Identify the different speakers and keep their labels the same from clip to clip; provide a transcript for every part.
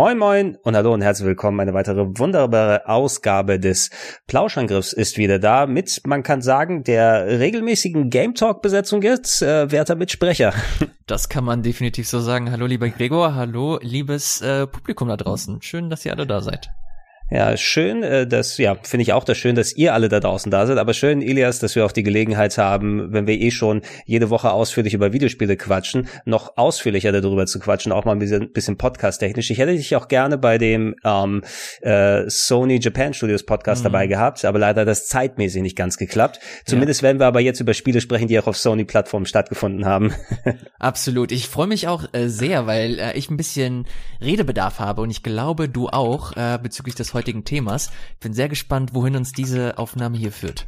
Speaker 1: Moin Moin und hallo und herzlich willkommen. Eine weitere wunderbare Ausgabe des Plauschangriffs ist wieder da mit, man kann sagen, der regelmäßigen Game Talk Besetzung jetzt, äh, werter Mitsprecher.
Speaker 2: Das kann man definitiv so sagen. Hallo lieber Gregor, hallo liebes äh, Publikum da draußen. Schön, dass ihr alle da seid.
Speaker 1: Ja, schön, äh, dass, ja, finde ich auch das schön, dass ihr alle da draußen da seid, aber schön, Elias, dass wir auch die Gelegenheit haben, wenn wir eh schon jede Woche ausführlich über Videospiele quatschen, noch ausführlicher darüber zu quatschen, auch mal ein bisschen, bisschen podcast-technisch. Ich hätte dich auch gerne bei dem ähm, äh, Sony Japan Studios Podcast mhm. dabei gehabt, aber leider hat das zeitmäßig nicht ganz geklappt. Zumindest ja. werden wir aber jetzt über Spiele sprechen, die auch auf Sony-Plattformen stattgefunden haben.
Speaker 2: Absolut. Ich freue mich auch äh, sehr, weil äh, ich ein bisschen Redebedarf habe und ich glaube, du auch äh, bezüglich des heutigen Themas. Ich bin sehr gespannt, wohin uns diese Aufnahme hier führt.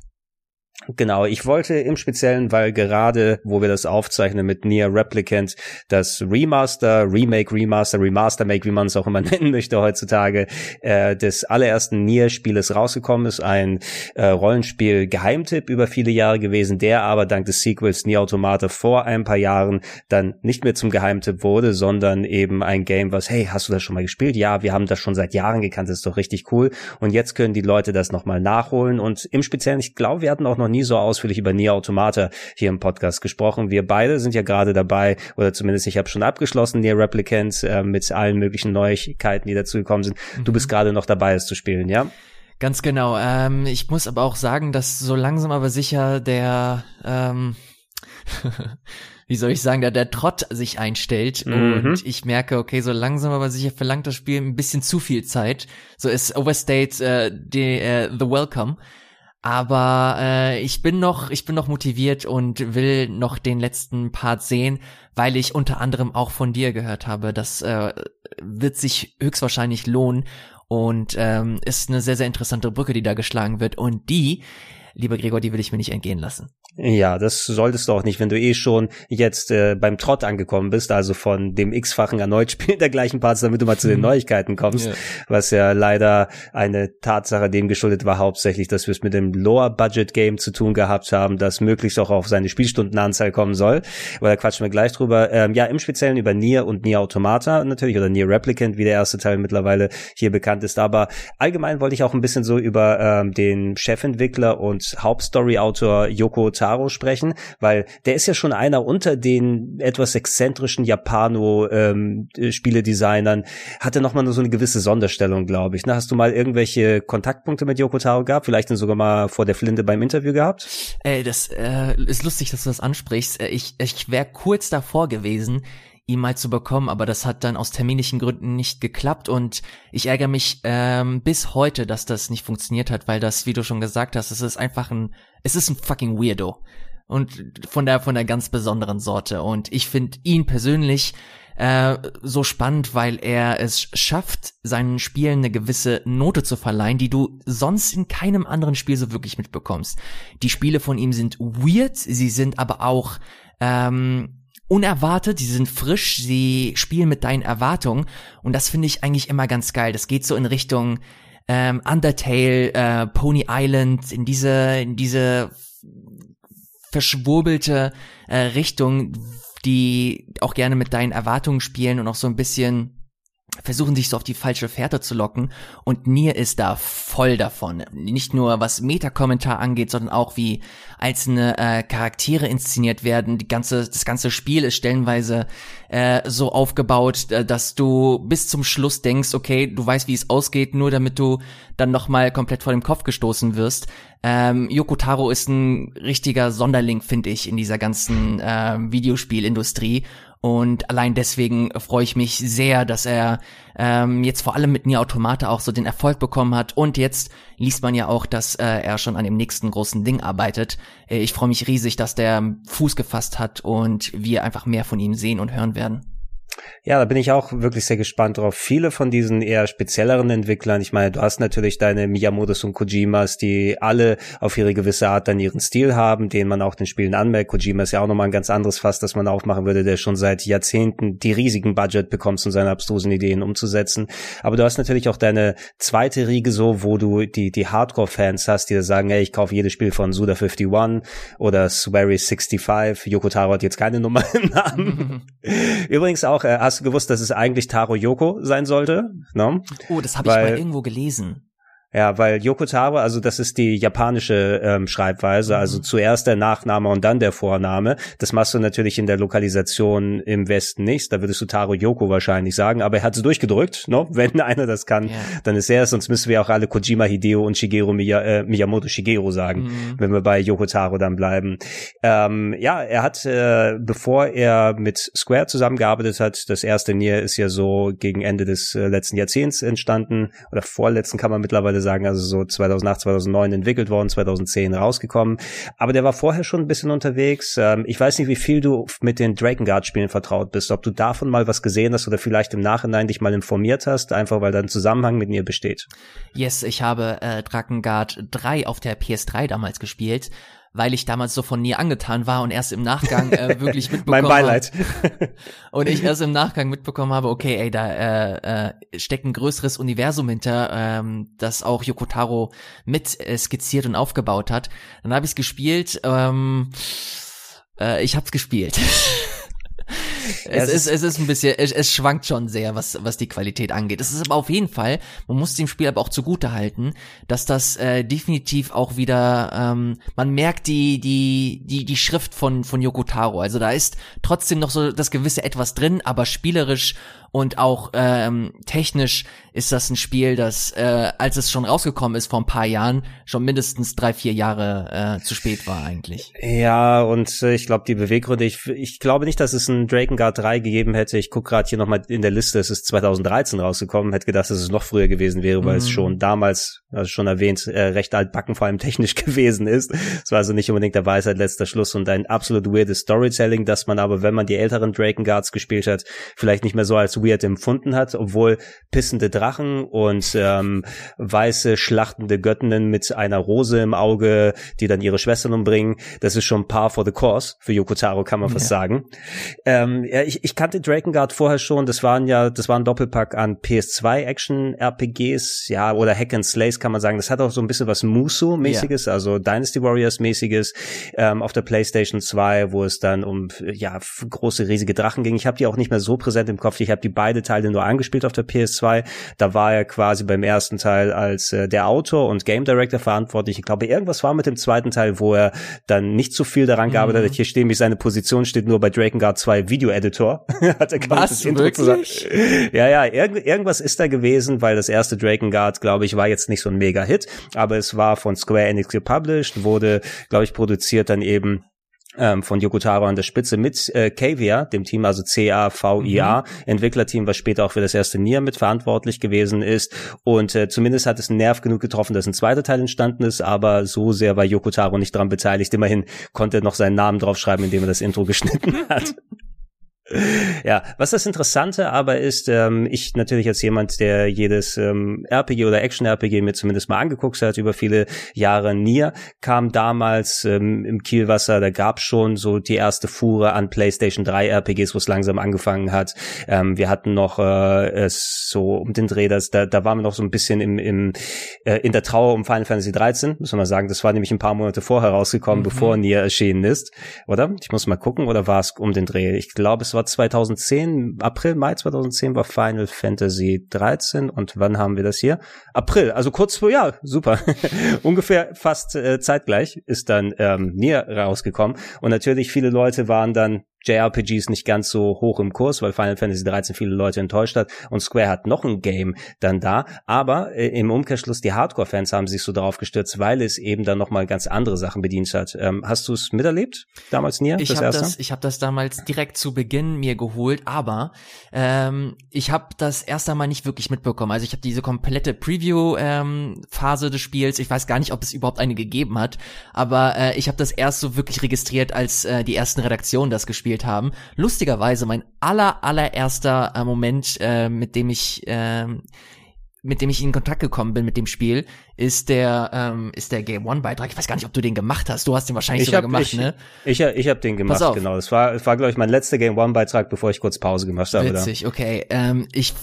Speaker 1: Genau, ich wollte im Speziellen, weil gerade, wo wir das aufzeichnen mit Nier Replicant, das Remaster, Remake, Remaster, Remaster Make, wie man es auch immer nennen möchte heutzutage, äh, des allerersten Nier-Spieles rausgekommen ist. Ein äh, Rollenspiel-Geheimtipp über viele Jahre gewesen, der aber dank des Sequels Nier Automata vor ein paar Jahren dann nicht mehr zum Geheimtipp wurde, sondern eben ein Game, was, hey, hast du das schon mal gespielt? Ja, wir haben das schon seit Jahren gekannt, das ist doch richtig cool. Und jetzt können die Leute das nochmal nachholen. Und im Speziellen, ich glaube, wir hatten auch noch nie so ausführlich über Nier Automata hier im Podcast gesprochen. Wir beide sind ja gerade dabei, oder zumindest ich habe schon abgeschlossen, Nier Replicant, äh, mit allen möglichen Neuigkeiten, die dazu gekommen sind. Mhm. Du bist gerade noch dabei, es zu spielen, ja?
Speaker 2: Ganz genau. Ähm, ich muss aber auch sagen, dass so langsam aber sicher der ähm, wie soll ich sagen, der, der Trott sich einstellt mhm. und ich merke, okay, so langsam aber sicher verlangt das Spiel ein bisschen zu viel Zeit. So ist Overstate äh, die, äh, The Welcome. Aber äh, ich bin noch, ich bin noch motiviert und will noch den letzten Part sehen, weil ich unter anderem auch von dir gehört habe. Das äh, wird sich höchstwahrscheinlich lohnen und ähm, ist eine sehr, sehr interessante Brücke, die da geschlagen wird. Und die, lieber Gregor, die will ich mir nicht entgehen lassen.
Speaker 1: Ja, das solltest du auch nicht, wenn du eh schon jetzt äh, beim Trott angekommen bist, also von dem x-fachen erneut Spielen der gleichen Parts, damit du mal zu den Neuigkeiten kommst, ja. was ja leider eine Tatsache dem geschuldet war, hauptsächlich, dass wir es mit dem Lower-Budget-Game zu tun gehabt haben, das möglichst auch auf seine Spielstundenanzahl kommen soll. Aber da quatschen wir gleich drüber. Ähm, ja, im Speziellen über Nier und Nier Automata natürlich, oder Nier Replicant, wie der erste Teil mittlerweile hier bekannt ist. Aber allgemein wollte ich auch ein bisschen so über ähm, den Chefentwickler und Hauptstory-Autor Yoko Taro sprechen, weil der ist ja schon einer unter den etwas exzentrischen Japano-Spieledesignern, ähm, hatte nochmal so eine gewisse Sonderstellung, glaube ich. Ne? Hast du mal irgendwelche Kontaktpunkte mit Yoko Taro gehabt? Vielleicht dann sogar mal vor der Flinte beim Interview gehabt?
Speaker 2: Ey, das äh, ist lustig, dass du das ansprichst. Äh, ich, ich wäre kurz davor gewesen, ihn mal zu bekommen, aber das hat dann aus terminischen Gründen nicht geklappt und ich ärgere mich ähm, bis heute, dass das nicht funktioniert hat, weil das, wie du schon gesagt hast, es ist einfach ein, es ist ein fucking Weirdo und von der von der ganz besonderen Sorte und ich finde ihn persönlich äh, so spannend, weil er es schafft, seinen Spielen eine gewisse Note zu verleihen, die du sonst in keinem anderen Spiel so wirklich mitbekommst. Die Spiele von ihm sind weird, sie sind aber auch ähm, unerwartet, sie sind frisch, sie spielen mit deinen Erwartungen und das finde ich eigentlich immer ganz geil. Das geht so in Richtung ähm, Undertale, äh, Pony Island, in diese, in diese verschwurbelte äh, Richtung, die auch gerne mit deinen Erwartungen spielen und auch so ein bisschen versuchen sich so auf die falsche Fährte zu locken und Nier ist da voll davon. Nicht nur was Meta-Kommentar angeht, sondern auch wie einzelne äh, Charaktere inszeniert werden. Die ganze, das ganze Spiel ist stellenweise äh, so aufgebaut, äh, dass du bis zum Schluss denkst, okay, du weißt, wie es ausgeht, nur damit du dann nochmal komplett vor dem Kopf gestoßen wirst. Ähm, Yoko Taro ist ein richtiger Sonderling, finde ich, in dieser ganzen äh, Videospielindustrie und allein deswegen freue ich mich sehr, dass er ähm, jetzt vor allem mit Nier Automata auch so den Erfolg bekommen hat. Und jetzt liest man ja auch, dass äh, er schon an dem nächsten großen Ding arbeitet. Äh, ich freue mich riesig, dass der Fuß gefasst hat und wir einfach mehr von ihm sehen und hören werden.
Speaker 1: Ja, da bin ich auch wirklich sehr gespannt drauf. Viele von diesen eher spezielleren Entwicklern, ich meine, du hast natürlich deine Miyamotos und Kojimas, die alle auf ihre gewisse Art dann ihren Stil haben, den man auch den Spielen anmerkt. Kojima ist ja auch nochmal ein ganz anderes Fass, das man aufmachen würde, der schon seit Jahrzehnten die riesigen Budget bekommt, um seine abstrusen Ideen umzusetzen. Aber du hast natürlich auch deine zweite Riege so, wo du die, die Hardcore-Fans hast, die sagen, hey, ich kaufe jedes Spiel von Suda51 oder Swery65. Yoko Taro hat jetzt keine Nummer im Namen. Übrigens auch, äh, hast du gewusst, dass es eigentlich Taro Yoko sein sollte? No?
Speaker 2: Oh, das habe ich mal irgendwo gelesen.
Speaker 1: Ja, weil Yoko Taro, also das ist die japanische ähm, Schreibweise, also mhm. zuerst der Nachname und dann der Vorname. Das machst du natürlich in der Lokalisation im Westen nicht. Da würdest du Taro Yoko wahrscheinlich sagen, aber er hat es durchgedrückt, no? wenn einer das kann, yeah. dann ist er es, sonst müssen wir auch alle Kojima Hideo und Shigeru Miya, äh, Miyamoto Shigeru sagen, mhm. wenn wir bei Yoko Taro dann bleiben. Ähm, ja, er hat, äh, bevor er mit Square zusammengearbeitet hat, das erste Nier ist ja so gegen Ende des äh, letzten Jahrzehnts entstanden, oder vorletzten kann man mittlerweile sagen, also so 2008, 2009 entwickelt worden, 2010 rausgekommen. Aber der war vorher schon ein bisschen unterwegs. Ähm, ich weiß nicht, wie viel du mit den Drakengard-Spielen vertraut bist, ob du davon mal was gesehen hast oder vielleicht im Nachhinein dich mal informiert hast, einfach weil da ein Zusammenhang mit mir besteht.
Speaker 2: Yes, ich habe äh, Drakengard 3 auf der PS3 damals gespielt weil ich damals so von Nier angetan war und erst im Nachgang äh, wirklich mitbekommen
Speaker 1: Mein Beileid.
Speaker 2: und ich erst im Nachgang mitbekommen habe, okay, ey, da äh, äh, steckt ein größeres Universum hinter, ähm, das auch Yokotaro mit äh, skizziert und aufgebaut hat. Dann habe ich es gespielt. Ähm, äh, ich hab's gespielt. es, ist, es ist ein bisschen, es, es schwankt schon sehr, was, was die Qualität angeht. Es ist aber auf jeden Fall, man muss dem Spiel aber auch zugute halten, dass das äh, definitiv auch wieder, ähm, man merkt die, die, die, die Schrift von, von Yoko Taro. Also da ist trotzdem noch so das gewisse etwas drin, aber spielerisch und auch ähm, technisch ist das ein Spiel, das, äh, als es schon rausgekommen ist vor ein paar Jahren, schon mindestens drei, vier Jahre äh, zu spät war eigentlich.
Speaker 1: Ja, und äh, ich glaube, die Beweggründe, ich, ich glaube nicht, dass es ein Drakengard 3 gegeben hätte. Ich gucke gerade hier nochmal in der Liste, es ist 2013 rausgekommen, hätte gedacht, dass es noch früher gewesen wäre, weil mhm. es schon damals, also schon erwähnt, äh, recht altbacken, vor allem technisch gewesen ist. Es war also nicht unbedingt der Weisheit letzter Schluss und ein absolut weirdes Storytelling, dass man aber, wenn man die älteren Drakenguards gespielt hat, vielleicht nicht mehr so als weird empfunden hat, obwohl pissende Drachen und ähm, weiße schlachtende Göttinnen mit einer Rose im Auge, die dann ihre Schwestern umbringen, das ist schon par for the course für Yokotaro, kann man fast ja. sagen. Ähm, ja, ich, ich kannte Drakengard vorher schon, das waren ja, das war ein Doppelpack an PS2 Action RPGs, ja, oder Hack and Slays kann man sagen. Das hat auch so ein bisschen was Muso-mäßiges, ja. also Dynasty Warriors-mäßiges ähm, auf der PlayStation 2, wo es dann um ja große riesige Drachen ging. Ich habe die auch nicht mehr so präsent im Kopf. Ich habe die beide Teile nur angespielt auf der PS2. Da war er quasi beim ersten Teil als äh, der Autor und Game Director verantwortlich. Ich glaube, irgendwas war mit dem zweiten Teil, wo er dann nicht so viel daran gearbeitet hat. Mhm. Hier stehen, wie seine Position steht nur bei Drakengard 2 Video Editor. hat er
Speaker 2: Was, das Intro wirklich?
Speaker 1: Ja, ja, irgend, irgendwas ist da gewesen, weil das erste Drakengard, glaube ich, war jetzt nicht so ein Mega-Hit, aber es war von Square Enix gepublished, wurde, glaube ich, produziert dann eben ähm, von Yokotaro an der Spitze mit äh, Kavia, dem Team, also C-A-V-I-A, mhm. Entwicklerteam, was später auch für das erste Nier mitverantwortlich gewesen ist. Und äh, zumindest hat es einen Nerv genug getroffen, dass ein zweiter Teil entstanden ist, aber so sehr war Yokotaro nicht daran beteiligt. Immerhin konnte er noch seinen Namen draufschreiben, indem er das Intro geschnitten hat. Ja, was das Interessante aber ist, ähm, ich natürlich als jemand, der jedes ähm, RPG oder Action-RPG mir zumindest mal angeguckt hat über viele Jahre, Nier kam damals ähm, im Kielwasser, da gab schon so die erste Fuhre an PlayStation 3 RPGs, wo es langsam angefangen hat. Ähm, wir hatten noch äh, es so um den Dreh, das, da, da waren wir noch so ein bisschen im, im äh, in der Trauer um Final Fantasy 13, muss man mal sagen, das war nämlich ein paar Monate vorher rausgekommen, mhm. bevor Nier erschienen ist, oder? Ich muss mal gucken, oder war es um den Dreh? Ich glaube, es war 2010, April, Mai 2010 war Final Fantasy 13 und wann haben wir das hier? April, also kurz vor, ja, super. Ungefähr fast äh, zeitgleich ist dann ähm, Nier rausgekommen und natürlich viele Leute waren dann JRPGs nicht ganz so hoch im Kurs, weil Final Fantasy 13 viele Leute enttäuscht hat und Square hat noch ein Game dann da, aber äh, im Umkehrschluss die Hardcore-Fans haben sich so darauf gestürzt, weil es eben dann nochmal ganz andere Sachen bedient hat. Ähm, hast du es miterlebt damals Nier?
Speaker 2: Ich habe das, ich habe das damals direkt zu Beginn mir geholt, aber ähm, ich habe das erst einmal nicht wirklich mitbekommen. Also ich habe diese komplette Preview-Phase ähm, des Spiels. Ich weiß gar nicht, ob es überhaupt eine gegeben hat, aber äh, ich habe das erst so wirklich registriert, als äh, die ersten Redaktionen das gespielt gespielt haben. Lustigerweise mein aller allererster äh, Moment, äh, mit dem ich äh, mit dem ich in Kontakt gekommen bin mit dem Spiel, ist der ähm, ist der Game One Beitrag. Ich weiß gar nicht, ob du den gemacht hast. Du hast den wahrscheinlich
Speaker 1: ich
Speaker 2: sogar
Speaker 1: hab,
Speaker 2: gemacht,
Speaker 1: ich,
Speaker 2: ne?
Speaker 1: Ich, ich, ich habe den gemacht, genau. Das war, das war glaube ich mein letzter Game One Beitrag, bevor ich kurz Pause gemacht habe.
Speaker 2: Witzig, okay. Ähm, ich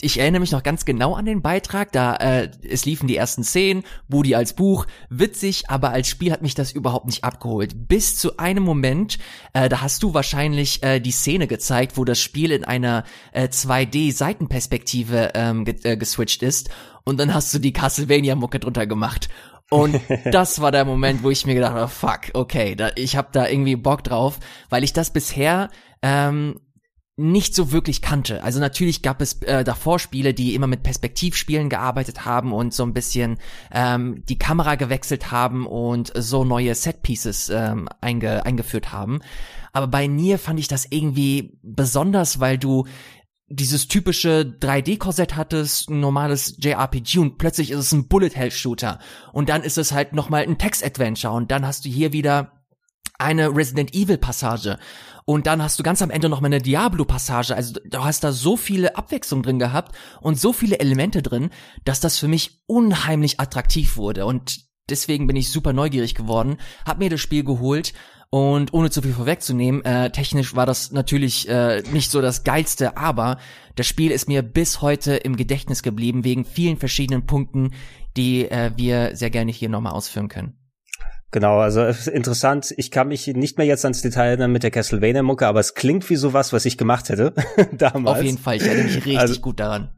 Speaker 2: ich erinnere mich noch ganz genau an den Beitrag. Da äh, es liefen die ersten Szenen, Budi als Buch, witzig, aber als Spiel hat mich das überhaupt nicht abgeholt. Bis zu einem Moment, äh, da hast du wahrscheinlich äh, die Szene gezeigt, wo das Spiel in einer äh, 2D Seitenperspektive ähm, ge äh, geswitcht ist und dann hast du die Castlevania-Mucke drunter gemacht. Und das war der Moment, wo ich mir gedacht habe, fuck, okay, da, ich habe da irgendwie Bock drauf, weil ich das bisher ähm, nicht so wirklich kannte. Also natürlich gab es äh, davor Spiele, die immer mit Perspektivspielen gearbeitet haben und so ein bisschen ähm, die Kamera gewechselt haben und so neue Setpieces ähm, einge eingeführt haben. Aber bei Nier fand ich das irgendwie besonders, weil du dieses typische 3D-Korsett hattest, ein normales JRPG und plötzlich ist es ein Bullet-Hell-Shooter. Und dann ist es halt nochmal ein Text-Adventure und dann hast du hier wieder eine Resident Evil Passage und dann hast du ganz am Ende noch mal eine Diablo Passage. Also du hast da so viele Abwechslung drin gehabt und so viele Elemente drin, dass das für mich unheimlich attraktiv wurde und deswegen bin ich super neugierig geworden, hab mir das Spiel geholt und ohne zu viel vorwegzunehmen, äh, technisch war das natürlich äh, nicht so das geilste, aber das Spiel ist mir bis heute im Gedächtnis geblieben wegen vielen verschiedenen Punkten, die äh, wir sehr gerne hier nochmal ausführen können.
Speaker 1: Genau, also interessant. Ich kann mich nicht mehr jetzt ans Detail erinnern mit der Castlevania-Mucke, aber es klingt wie sowas, was ich gemacht hätte damals.
Speaker 2: Auf jeden Fall, ich erinnere mich richtig also, gut daran.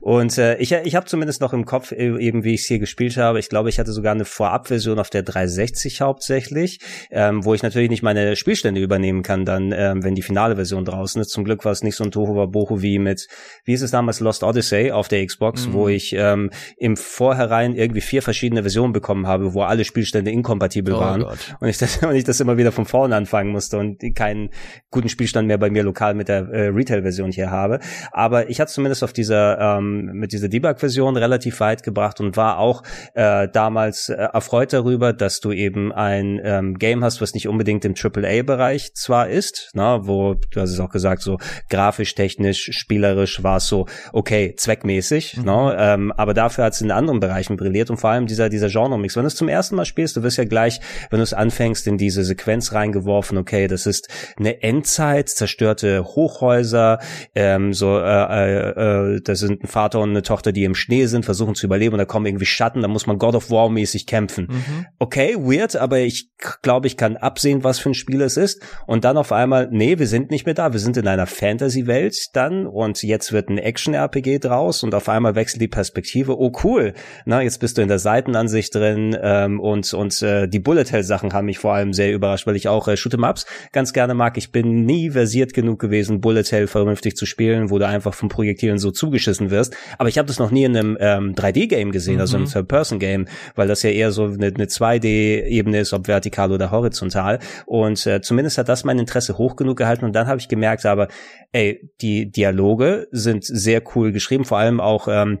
Speaker 1: Und äh, ich, ich habe zumindest noch im Kopf, äh, eben wie ich es hier gespielt habe, ich glaube, ich hatte sogar eine Vorabversion auf der 360 hauptsächlich, ähm, wo ich natürlich nicht meine Spielstände übernehmen kann, dann, ähm, wenn die finale Version draußen ist. Zum Glück war es nicht so ein Tohu Bohu wie mit, wie ist es damals, Lost Odyssey auf der Xbox, mhm. wo ich ähm, im Vorherein irgendwie vier verschiedene Versionen bekommen habe, wo alle Spielstände inkompatibel oh waren. Gott. Und ich, das, und ich das immer wieder von vorne anfangen musste und keinen guten Spielstand mehr bei mir lokal mit der äh, Retail-Version hier habe. Aber ich hatte zumindest auf dieser ähm, mit dieser Debug-Version relativ weit gebracht und war auch äh, damals äh, erfreut darüber, dass du eben ein ähm, Game hast, was nicht unbedingt im AAA-Bereich zwar ist, na, wo du hast es auch gesagt, so grafisch, technisch, spielerisch war es so okay, zweckmäßig, mhm. ne, ähm, aber dafür hat es in anderen Bereichen brilliert und vor allem dieser dieser Genre-Mix. Wenn du es zum ersten Mal spielst, du wirst ja gleich, wenn du es anfängst, in diese Sequenz reingeworfen, okay, das ist eine Endzeit, zerstörte Hochhäuser, ähm, so äh, äh, äh, das sind ein Vater und eine Tochter, die im Schnee sind, versuchen zu überleben und da kommen irgendwie Schatten, da muss man God of War mäßig kämpfen. Mhm. Okay, weird, aber ich glaube, ich kann absehen, was für ein Spiel es ist. Und dann auf einmal, nee, wir sind nicht mehr da, wir sind in einer Fantasy-Welt dann und jetzt wird ein Action-RPG draus und auf einmal wechselt die Perspektive. Oh cool, na, jetzt bist du in der Seitenansicht drin ähm, und, und äh, die Bullet Hell-Sachen haben mich vor allem sehr überrascht, weil ich auch äh, Shoot'em-Ups ganz gerne mag. Ich bin nie versiert genug gewesen, Bullet Hell vernünftig zu spielen, wo du einfach vom Projektilen so zugeschissen wirst. Aber ich habe das noch nie in einem ähm, 3D-Game gesehen, mhm. also einem Third-Person-Game, weil das ja eher so eine, eine 2D-Ebene ist, ob vertikal oder horizontal. Und äh, zumindest hat das mein Interesse hoch genug gehalten. Und dann habe ich gemerkt, aber ey, die Dialoge sind sehr cool geschrieben, vor allem auch ähm,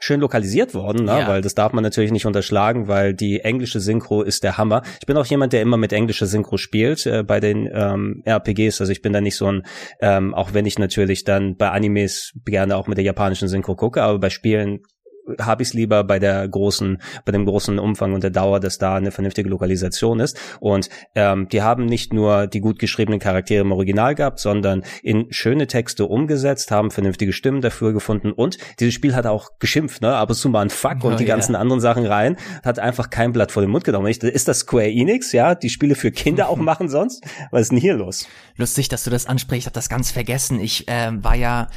Speaker 1: schön lokalisiert worden, ne? Ja. weil das darf man natürlich nicht unterschlagen, weil die englische Synchro ist der Hammer. Ich bin auch jemand, der immer mit englischer Synchro spielt äh, bei den ähm, RPGs, also ich bin da nicht so ein, ähm, auch wenn ich natürlich dann bei Animes gerne auch mit der japanischen Synchro gucke, aber bei Spielen habe ich es lieber bei der großen, bei dem großen Umfang und der Dauer, dass da eine vernünftige Lokalisation ist. Und ähm, die haben nicht nur die gut geschriebenen Charaktere im Original gehabt, sondern in schöne Texte umgesetzt, haben vernünftige Stimmen dafür gefunden und dieses Spiel hat auch geschimpft, ne? Ab und zu mal ein Fuck oh, und die yeah. ganzen anderen Sachen rein, hat einfach kein Blatt vor den Mund genommen. Ist das Square Enix, ja, die Spiele für Kinder auch machen sonst? Was ist denn hier los?
Speaker 2: Lustig, dass du das ansprichst, ich habe das ganz vergessen. Ich ähm, war ja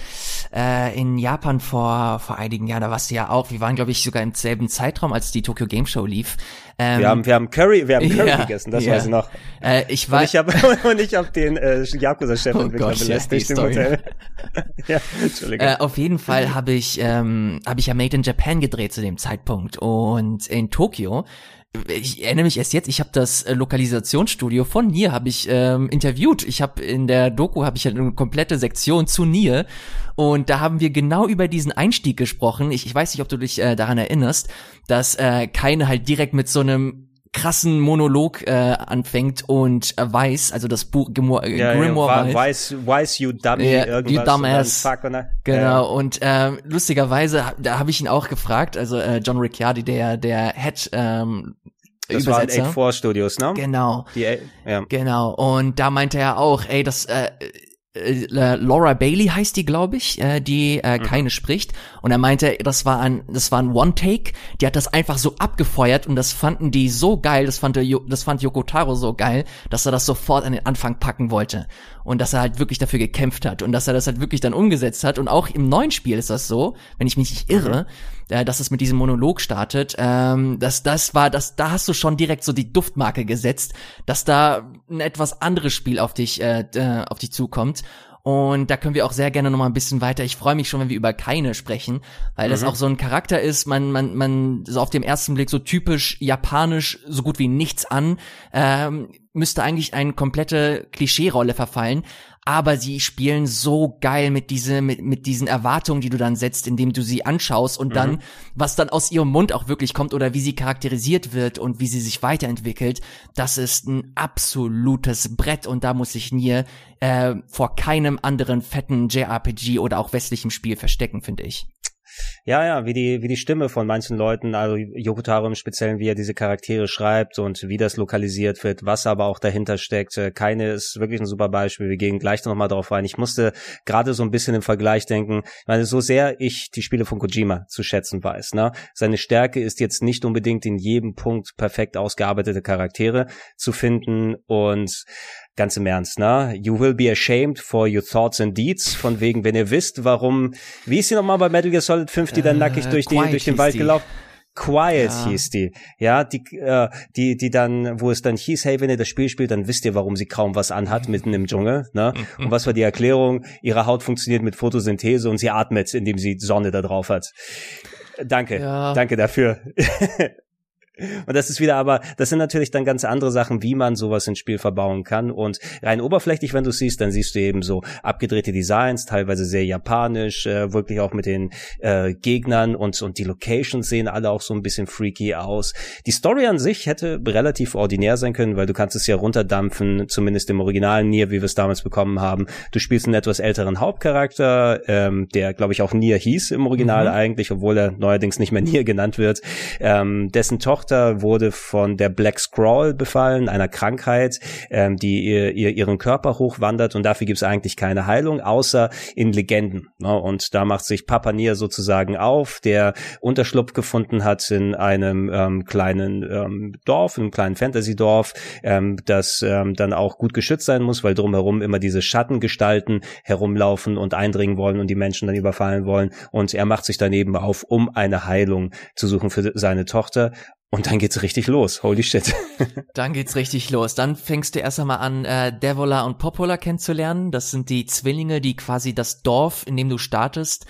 Speaker 2: äh, in Japan vor vor einigen Jahren, da warst du ja auch. Wir waren, glaube ich, sogar im selben Zeitraum, als die Tokyo Game Show lief.
Speaker 1: Ähm, wir haben wir haben Curry, wir haben Curry ja, gegessen, das ja. weiß ich noch.
Speaker 2: Äh, ich war
Speaker 1: und ich habe habe den äh, Yakuza Chefentwickler oh belästigt im Hotel.
Speaker 2: ja, Entschuldigung. Äh, auf jeden Fall habe ich ähm, habe ich ja Made in Japan gedreht zu dem Zeitpunkt und in Tokio ich erinnere mich erst jetzt, ich habe das äh, Lokalisationsstudio von Nier habe ich ähm, interviewt. Ich habe in der Doku habe ich halt eine komplette Sektion zu Nier und da haben wir genau über diesen Einstieg gesprochen. Ich, ich weiß nicht, ob du dich äh, daran erinnerst, dass äh, keine halt direkt mit so einem krassen Monolog äh, anfängt und äh, weiß, also das Buch Grimoire, äh,
Speaker 1: ja,
Speaker 2: Grimoire
Speaker 1: ja, weiß. Weiß, weiß you dummy,
Speaker 2: Ja,
Speaker 1: irgendwas.
Speaker 2: you dumbass.
Speaker 1: Fuck dann-
Speaker 2: Genau, und ähm, lustigerweise, da habe ich ihn auch gefragt, also äh, John Ricciardi, der der Head ähm,
Speaker 1: Das waren
Speaker 2: Übersetzer.
Speaker 1: Egg Studios, ne?
Speaker 2: Genau,
Speaker 1: Die, ja.
Speaker 2: genau. Und da meinte er auch, ey, das äh, äh, Laura Bailey heißt die, glaube ich, äh, die äh,
Speaker 1: Mhm.
Speaker 2: keine spricht. Und er meinte, das war ein, das war ein One-Take. Die hat das einfach so abgefeuert und das fanden die so geil, das fand, der, das fand Yoko Taro so geil, dass er das sofort an den Anfang packen wollte. Und dass er halt wirklich dafür gekämpft hat und dass er das halt wirklich dann umgesetzt hat. Und auch im neuen Spiel ist das so, wenn ich mich nicht irre, äh, dass es mit diesem Monolog startet. Ähm, das, das war, das, da hast du schon direkt so die Duftmarke gesetzt, dass da ein etwas anderes Spiel auf dich, äh, äh, auf dich zukommt. Und da können wir auch sehr gerne noch mal ein bisschen weiter. Ich freue mich schon, wenn wir über keine sprechen, weil das auch so ein Charakter ist. Man, man, man so auf dem ersten Blick so typisch japanisch, so gut wie nichts an. Ähm, müsste eigentlich eine komplette Klischee-Rolle verfallen. Aber sie spielen so geil mit diese, mit, mit diesen Erwartungen, die du dann setzt, indem du sie anschaust und dann, was dann aus ihrem Mund auch wirklich kommt oder wie sie charakterisiert wird und wie sie sich weiterentwickelt, das ist ein absolutes Brett und da muss sich Nier äh, vor keinem anderen fetten JRPG oder auch westlichem Spiel verstecken, finde ich.
Speaker 1: Ja, ja, wie die, wie die Stimme von manchen Leuten, also Yoko Taro im Speziellen, wie er diese Charaktere schreibt und wie das lokalisiert wird, was aber auch dahinter steckt. Äh, Keine ist wirklich ein super Beispiel. Wir gehen gleich nochmal drauf rein. Ich musste gerade so ein bisschen im Vergleich denken, meine, so sehr ich die Spiele von Kojima zu schätzen weiß, ne? Seine Stärke ist jetzt nicht unbedingt in jedem Punkt perfekt ausgearbeitete Charaktere zu finden und ganz im Ernst, ne? You will be ashamed for your thoughts and deeds, von wegen, wenn ihr wisst, warum, wie ist sie nochmal bei Metal Gear Solid 5, die dann
Speaker 2: Äh,
Speaker 1: nackig durch, die, durch den Wald gelaufen Quiet
Speaker 2: Ja.
Speaker 1: hieß die. Ja, die, äh, die, die dann, wo es dann hieß, hey, wenn ihr das Spiel spielt, dann wisst ihr, warum sie kaum was anhat mitten im Dschungel. Ne? Und was war die Erklärung? Ihre Haut funktioniert mit Photosynthese und sie atmet, indem sie Sonne da drauf hat. Danke,
Speaker 2: Ja.
Speaker 1: danke dafür. Und das ist wieder aber, das sind natürlich dann ganz andere Sachen, wie man sowas ins Spiel verbauen kann. Und rein oberflächlich, wenn du siehst, dann siehst du eben so abgedrehte Designs, teilweise sehr japanisch, äh, wirklich auch mit den äh, Gegnern und, und die Locations sehen alle auch so ein bisschen freaky aus. Die Story an sich hätte relativ ordinär sein können, weil du kannst es ja runterdampfen, zumindest im originalen Nier, wie wir es damals bekommen haben. Du spielst einen etwas älteren Hauptcharakter, ähm, der, glaube ich, auch Nier hieß im Original
Speaker 2: Mhm.
Speaker 1: eigentlich, obwohl er neuerdings nicht mehr Nier genannt wird. Ähm, dessen Tochter wurde von der Black Scrawl befallen, einer Krankheit, ähm, die ihr, ihr ihren Körper hochwandert und dafür gibt es eigentlich keine Heilung, außer in Legenden. Ne? Und da macht sich Papa Nier sozusagen auf, der Unterschlupf gefunden hat in einem ähm, kleinen ähm, Dorf, in einem kleinen Fantasy-Dorf, ähm, das ähm, dann auch gut geschützt sein muss, weil drumherum immer diese Schattengestalten herumlaufen und eindringen wollen und die Menschen dann überfallen wollen. Und er macht sich daneben auf, um eine Heilung zu suchen für seine Tochter. Und dann geht's richtig los. Holy shit.
Speaker 2: Dann geht's richtig los. Dann fängst du erst einmal an, äh, Devola und Popola kennenzulernen. Das sind die Zwillinge, die quasi das Dorf, in dem du startest,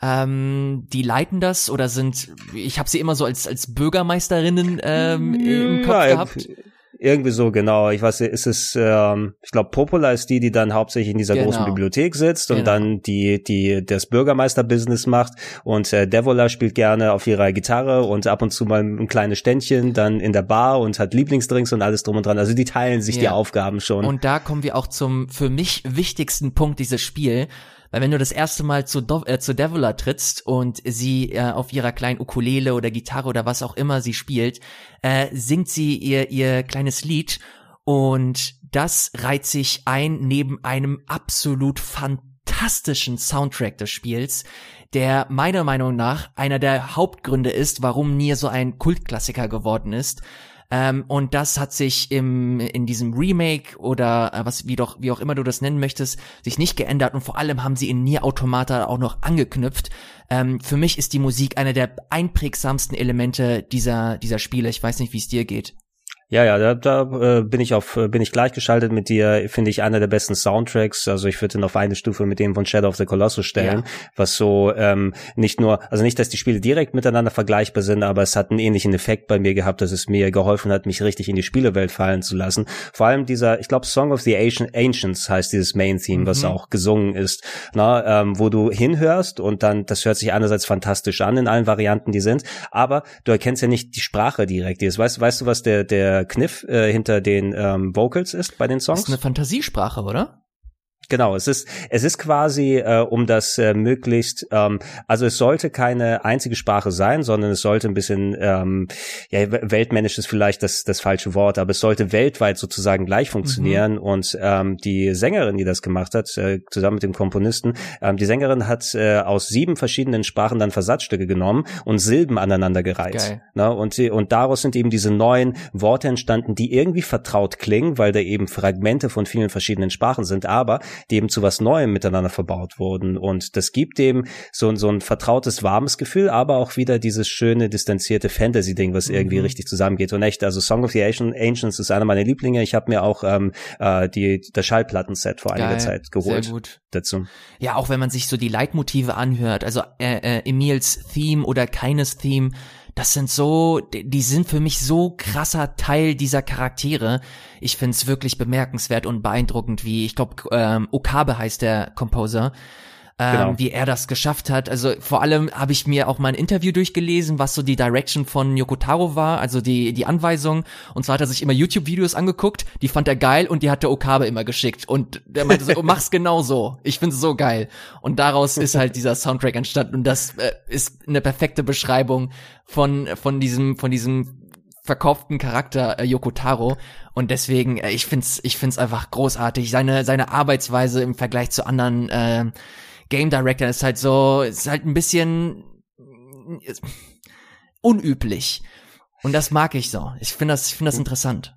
Speaker 2: ähm, die leiten das oder sind, ich habe sie immer so als als Bürgermeisterinnen ähm, im Kopf
Speaker 1: Ja,
Speaker 2: gehabt.
Speaker 1: Irgendwie so, genau. Ich weiß, ist es, ähm, ich glaube, Popola ist die, die dann hauptsächlich in dieser
Speaker 2: Genau.
Speaker 1: großen Bibliothek sitzt und
Speaker 2: Genau.
Speaker 1: dann die, die das Bürgermeister-Business macht. Und äh, Devola spielt gerne auf ihrer Gitarre und ab und zu mal ein kleines Ständchen dann in der Bar und hat Lieblingsdrinks und alles drum und dran. Also die teilen sich die
Speaker 2: Ja.
Speaker 1: Aufgaben schon.
Speaker 2: Und da kommen wir auch zum für mich wichtigsten Punkt dieses Spiel. Weil wenn du das erste Mal zu, Do äh, zu Devola trittst und sie äh, auf ihrer kleinen Ukulele oder Gitarre oder was auch immer sie spielt, äh, singt sie ihr, ihr kleines Lied und das reiht sich ein neben einem absolut fantastischen Soundtrack des Spiels, der meiner Meinung nach einer der Hauptgründe ist, warum Nier so ein Kultklassiker geworden ist. Ähm, und das hat sich im, in diesem Remake oder äh, was wie doch wie auch immer du das nennen möchtest, sich nicht geändert und vor allem haben sie in Nier Automata auch noch angeknüpft. Ähm, für mich ist die Musik einer der einprägsamsten Elemente dieser dieser Spiele. Ich weiß nicht, wie es dir geht.
Speaker 1: Ja, ja, da, da äh, bin ich auf, äh, bin ich gleichgeschaltet mit dir, finde ich einer der besten Soundtracks. Also ich würde ihn auf eine Stufe mit dem von Shadow of the Colossus stellen, ja. was so ähm, nicht nur, also nicht, dass die Spiele direkt miteinander vergleichbar sind, aber es hat einen ähnlichen Effekt bei mir gehabt, dass es mir geholfen hat, mich richtig in die Spielewelt fallen zu lassen. Vor allem dieser, ich glaube, Song of the Ancients heißt dieses Main Theme, mhm. was auch gesungen ist, na, ähm, wo du hinhörst und dann, das hört sich einerseits fantastisch an in allen Varianten, die sind, aber du erkennst ja nicht die Sprache direkt. Weißt, weißt du, was der, der Kniff äh, hinter den ähm, Vocals ist bei den Songs. Das
Speaker 2: ist eine Fantasiesprache, oder?
Speaker 1: Genau, es ist es ist quasi äh, um das äh, möglichst ähm, also es sollte keine einzige Sprache sein, sondern es sollte ein bisschen ähm, ja weltmännisch ist vielleicht das das falsche Wort, aber es sollte weltweit sozusagen gleich mhm. funktionieren mhm. und ähm, die Sängerin, die das gemacht hat, äh, zusammen mit dem Komponisten, ähm, die Sängerin hat äh, aus sieben verschiedenen Sprachen dann Versatzstücke genommen und Silben aneinander gereiht. Geil. Ne? Und sie, und daraus sind eben diese neuen Worte entstanden, die irgendwie vertraut klingen, weil da eben Fragmente von vielen verschiedenen Sprachen sind, aber die eben zu was Neuem miteinander verbaut wurden. Und das gibt dem so, so ein vertrautes, warmes Gefühl, aber auch wieder dieses schöne, distanzierte Fantasy-Ding, was irgendwie mhm. richtig zusammengeht. Und echt, also Song of the Ancients ist einer meiner Lieblinge. Ich habe mir auch ähm, äh, die, das Schallplattenset vor einiger Geil, Zeit geholt. Sehr gut. Dazu.
Speaker 2: Ja, auch wenn man sich so die Leitmotive anhört, also äh, äh, Emils Theme oder keines Theme, das sind so, die sind für mich so krasser Teil dieser Charaktere. Ich find's wirklich bemerkenswert und beeindruckend, wie, ich glaube, ähm, Okabe heißt der Composer, ähm, genau. wie er das geschafft hat. Also vor allem habe ich mir auch mal ein Interview durchgelesen, was so die Direction von Yokotaro war, also die, die Anweisung. Und zwar hat er sich immer YouTube-Videos angeguckt, die fand er geil und die hat der Okabe immer geschickt. Und der meinte so, mach's genau so. Ich find's so geil. Und daraus ist halt dieser Soundtrack entstanden. Und das äh, ist eine perfekte Beschreibung von, von diesem, von diesem verkauften Charakter äh, Yoko Taro und deswegen äh, ich find's ich find's einfach großartig seine seine Arbeitsweise im Vergleich zu anderen äh, Game Director ist halt so, ist halt ein bisschen unüblich. Und das mag ich so. Ich finde das, ich finde das interessant.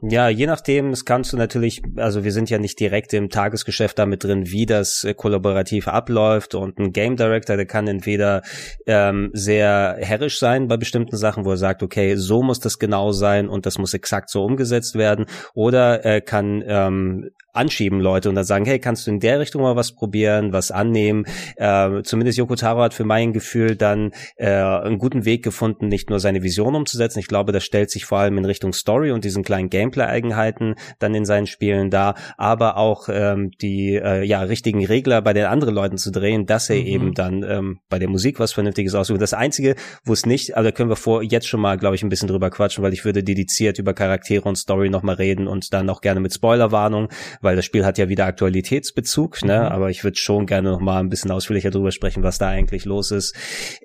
Speaker 1: Ja, je nachdem, das kannst du natürlich, also wir sind ja nicht direkt im Tagesgeschäft damit drin, wie das äh, kollaborativ abläuft und ein Game Director, der kann entweder ähm, sehr herrisch sein bei bestimmten Sachen, wo er sagt, okay, so muss das genau sein und das muss exakt so umgesetzt werden oder er kann ähm, anschieben Leute und dann sagen, hey, kannst du in der Richtung mal was probieren, was annehmen. Äh, zumindest Yoko Taro hat für mein Gefühl dann äh, einen guten Weg gefunden, nicht nur seine Vision umzusetzen. Ich glaube, das stellt sich vor allem in Richtung Story und diesen kleinen Gameplay-Eigenheiten dann in seinen Spielen dar, aber auch ähm, die äh, ja richtigen Regler bei den anderen Leuten zu drehen, dass er mhm. eben dann ähm, bei der Musik was Vernünftiges aussucht. Das Einzige, wo es nicht, also da können wir vor jetzt schon mal, glaube ich, ein bisschen drüber quatschen, weil ich würde dediziert über Charaktere und Story nochmal reden und dann auch gerne mit Spoilerwarnung, weil das Spiel hat ja wieder Aktualitätsbezug, ne? Mhm. Aber ich würde schon gerne noch mal ein bisschen ausführlicher drüber sprechen, was da eigentlich los ist.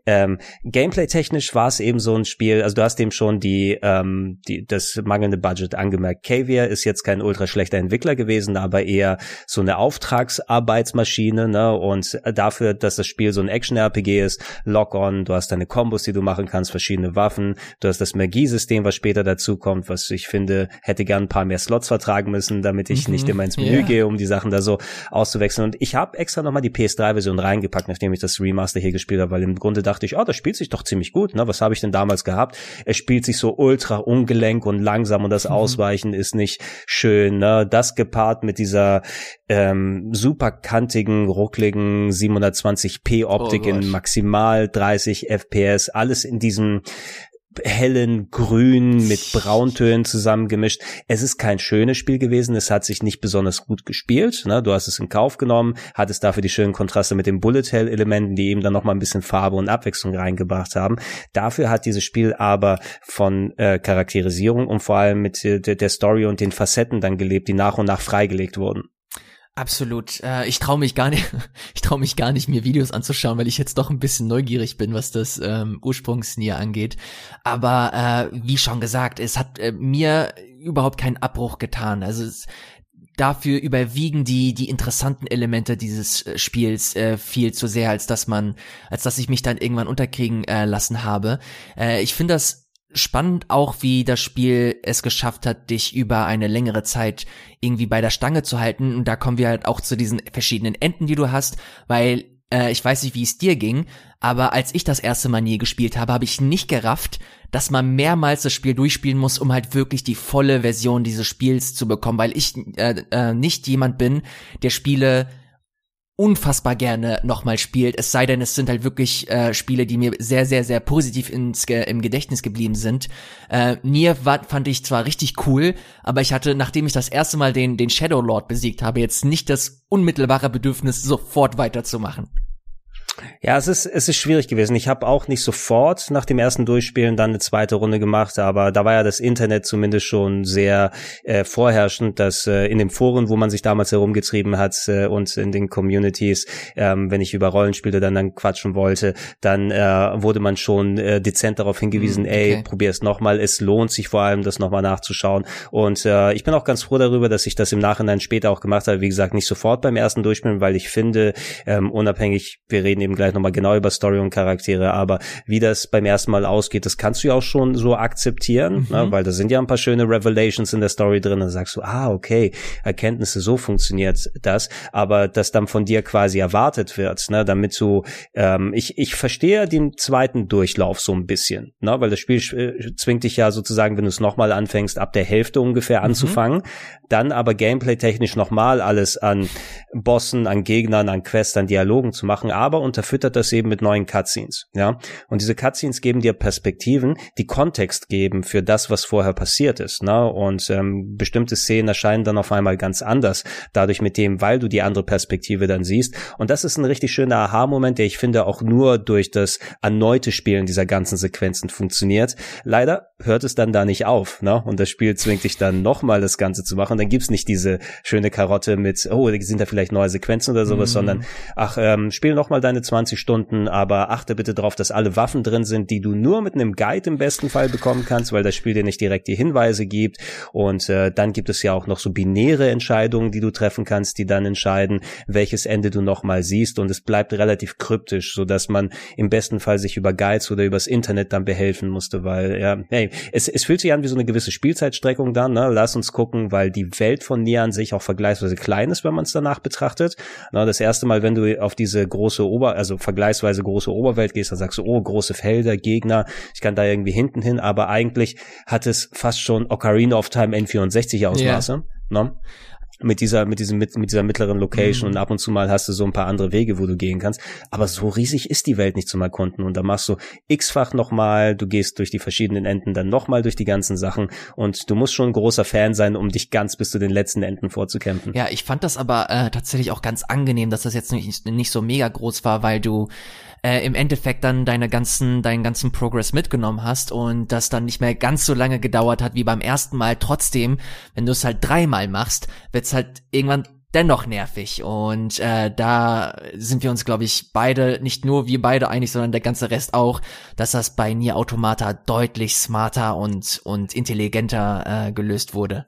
Speaker 1: Ähm, Gameplay-technisch war es eben so ein Spiel, also du hast dem schon die, ähm, die das mangelnde Budget angemerkt. Caviar ist jetzt kein ultra schlechter Entwickler gewesen, aber eher so eine Auftragsarbeitsmaschine, ne? Und dafür, dass das Spiel so ein Action-RPG ist, Lock-on, du hast deine Kombos, die du machen kannst, verschiedene Waffen, du hast das Magiesystem, was später dazu kommt, was ich finde, hätte gern ein paar mehr Slots vertragen müssen, damit ich mhm. nicht immer ins Menü yeah. gehe, um die Sachen da so auszuwechseln. Und ich habe extra nochmal die PS3-Version reingepackt, nachdem ich das Remaster hier gespielt habe, weil im Grunde dachte ich, oh, das spielt sich doch ziemlich gut. Ne? Was habe ich denn damals gehabt? Es spielt sich so ultra ungelenk und langsam und das mhm. Ausweichen ist nicht schön. Ne? Das gepaart mit dieser ähm, super kantigen, ruckligen 720p Optik oh in maximal 30 FPS, alles in diesem hellen Grün mit Brauntönen zusammengemischt. Es ist kein schönes Spiel gewesen. Es hat sich nicht besonders gut gespielt. Ne? Du hast es in Kauf genommen, hattest dafür die schönen Kontraste mit den Bullet Hell Elementen, die eben dann noch mal ein bisschen Farbe und Abwechslung reingebracht haben. Dafür hat dieses Spiel aber von äh, Charakterisierung und vor allem mit äh, der Story und den Facetten dann gelebt, die nach und nach freigelegt wurden.
Speaker 2: Absolut. Äh, ich traue mich gar nicht, ich traue mich gar nicht, mir Videos anzuschauen, weil ich jetzt doch ein bisschen neugierig bin, was das ähm, Ursprungsnier angeht. Aber äh, wie schon gesagt, es hat äh, mir überhaupt keinen Abbruch getan. Also es, dafür überwiegen die die interessanten Elemente dieses äh, Spiels äh, viel zu sehr, als dass man, als dass ich mich dann irgendwann unterkriegen äh, lassen habe. Äh, ich finde das spannend auch, wie das Spiel es geschafft hat, dich über eine längere Zeit irgendwie bei der Stange zu halten. Und da kommen wir halt auch zu diesen verschiedenen Enden, die du hast, weil äh, ich weiß nicht, wie es dir ging, aber als ich das erste Mal nie gespielt habe, habe ich nicht gerafft, dass man mehrmals das Spiel durchspielen muss, um halt wirklich die volle Version dieses Spiels zu bekommen, weil ich äh, äh, nicht jemand bin, der Spiele unfassbar gerne nochmal spielt, es sei denn, es sind halt wirklich äh, Spiele, die mir sehr, sehr, sehr positiv ins, äh, im Gedächtnis geblieben sind. Äh, Nier war, fand ich zwar richtig cool, aber ich hatte, nachdem ich das erste Mal den, den Shadow Lord besiegt habe, jetzt nicht das unmittelbare Bedürfnis, sofort weiterzumachen.
Speaker 1: Ja, es ist, es ist schwierig gewesen. Ich habe auch nicht sofort nach dem ersten Durchspielen dann eine zweite Runde gemacht, aber da war ja das Internet zumindest schon sehr äh, vorherrschend, dass äh, in den Foren, wo man sich damals herumgetrieben hat äh, und in den Communities, ähm, wenn ich über Rollenspiele dann, dann quatschen wollte, dann äh, wurde man schon äh, dezent darauf hingewiesen, hm, okay. ey, probier es nochmal, es lohnt sich vor allem, das nochmal nachzuschauen. Und äh, ich bin auch ganz froh darüber, dass ich das im Nachhinein später auch gemacht habe. Wie gesagt, nicht sofort beim ersten Durchspielen, weil ich finde, ähm, unabhängig, wir reden eben gleich nochmal genau über Story und Charaktere, aber wie das beim ersten Mal ausgeht, das kannst du ja auch schon so akzeptieren, ne? mhm. ne? weil da sind ja ein paar schöne Revelations in der Story drin, dann sagst du, ah, okay, Erkenntnisse, so funktioniert das, aber das dann von dir quasi erwartet wird, ne? damit du, ähm, ich, ich verstehe den zweiten Durchlauf so ein bisschen, ne? weil das Spiel äh, zwingt dich ja sozusagen, wenn du es nochmal anfängst, ab der Hälfte ungefähr mhm. anzufangen, dann aber gameplay-technisch nochmal alles an Bossen, an Gegnern, an Quests, an Dialogen zu machen, aber unterfüttert das eben mit neuen Cutscenes, ja. Und diese Cutscenes geben dir Perspektiven, die Kontext geben für das, was vorher passiert ist, ne? Und ähm, bestimmte Szenen erscheinen dann auf einmal ganz anders, dadurch mit dem, weil du die andere Perspektive dann siehst. Und das ist ein richtig schöner Aha-Moment, der ich finde auch nur durch das erneute Spielen dieser ganzen Sequenzen funktioniert. Leider hört es dann da nicht auf, ne? Und das Spiel zwingt dich dann nochmal das Ganze zu machen. Dann gibt's nicht diese schöne Karotte mit, oh, sind da vielleicht neue Sequenzen oder sowas, mhm. sondern ach, ähm, spiel nochmal deine 20 Stunden, aber achte bitte darauf, dass alle Waffen drin sind, die du nur mit einem Guide im besten Fall bekommen kannst, weil das Spiel dir nicht direkt die Hinweise gibt. Und äh, dann gibt es ja auch noch so binäre Entscheidungen, die du treffen kannst, die dann entscheiden, welches Ende du nochmal siehst. Und es bleibt relativ kryptisch, so man im besten Fall sich über Guides oder übers Internet dann behelfen musste, weil ja, hey, es, es fühlt sich an wie so eine gewisse Spielzeitstreckung dann. Ne? Lass uns gucken, weil die Welt von Nier sich auch vergleichsweise klein ist, wenn man es danach betrachtet. Na, das erste Mal, wenn du auf diese große Ober, also vergleichsweise große Oberwelt gehst, dann sagst du, oh, große Felder, Gegner, ich kann da irgendwie hinten hin, aber eigentlich hat es fast schon Ocarina of Time N64 Ausmaße. Yeah. Ne? Mit dieser, mit diesem, mit, mit dieser mittleren Location mhm. und ab und zu mal hast du so ein paar andere Wege, wo du gehen kannst. Aber so riesig ist die Welt nicht zum Erkunden und da machst du x-fach nochmal, du gehst durch die verschiedenen Enden dann nochmal durch die ganzen Sachen und du musst schon ein großer Fan sein, um dich ganz bis zu den letzten Enden vorzukämpfen.
Speaker 2: Ja, ich fand das aber äh, tatsächlich auch ganz angenehm, dass das jetzt nicht, nicht so mega groß war, weil du äh, im Endeffekt dann deine ganzen, deinen ganzen Progress mitgenommen hast und das dann nicht mehr ganz so lange gedauert hat wie beim ersten Mal. Trotzdem, wenn du es halt dreimal machst, wird's halt irgendwann dennoch nervig. Und äh, da sind wir uns, glaube ich, beide, nicht nur wir beide einig, sondern der ganze Rest auch, dass das bei Nier Automata deutlich smarter und, und intelligenter äh, gelöst wurde.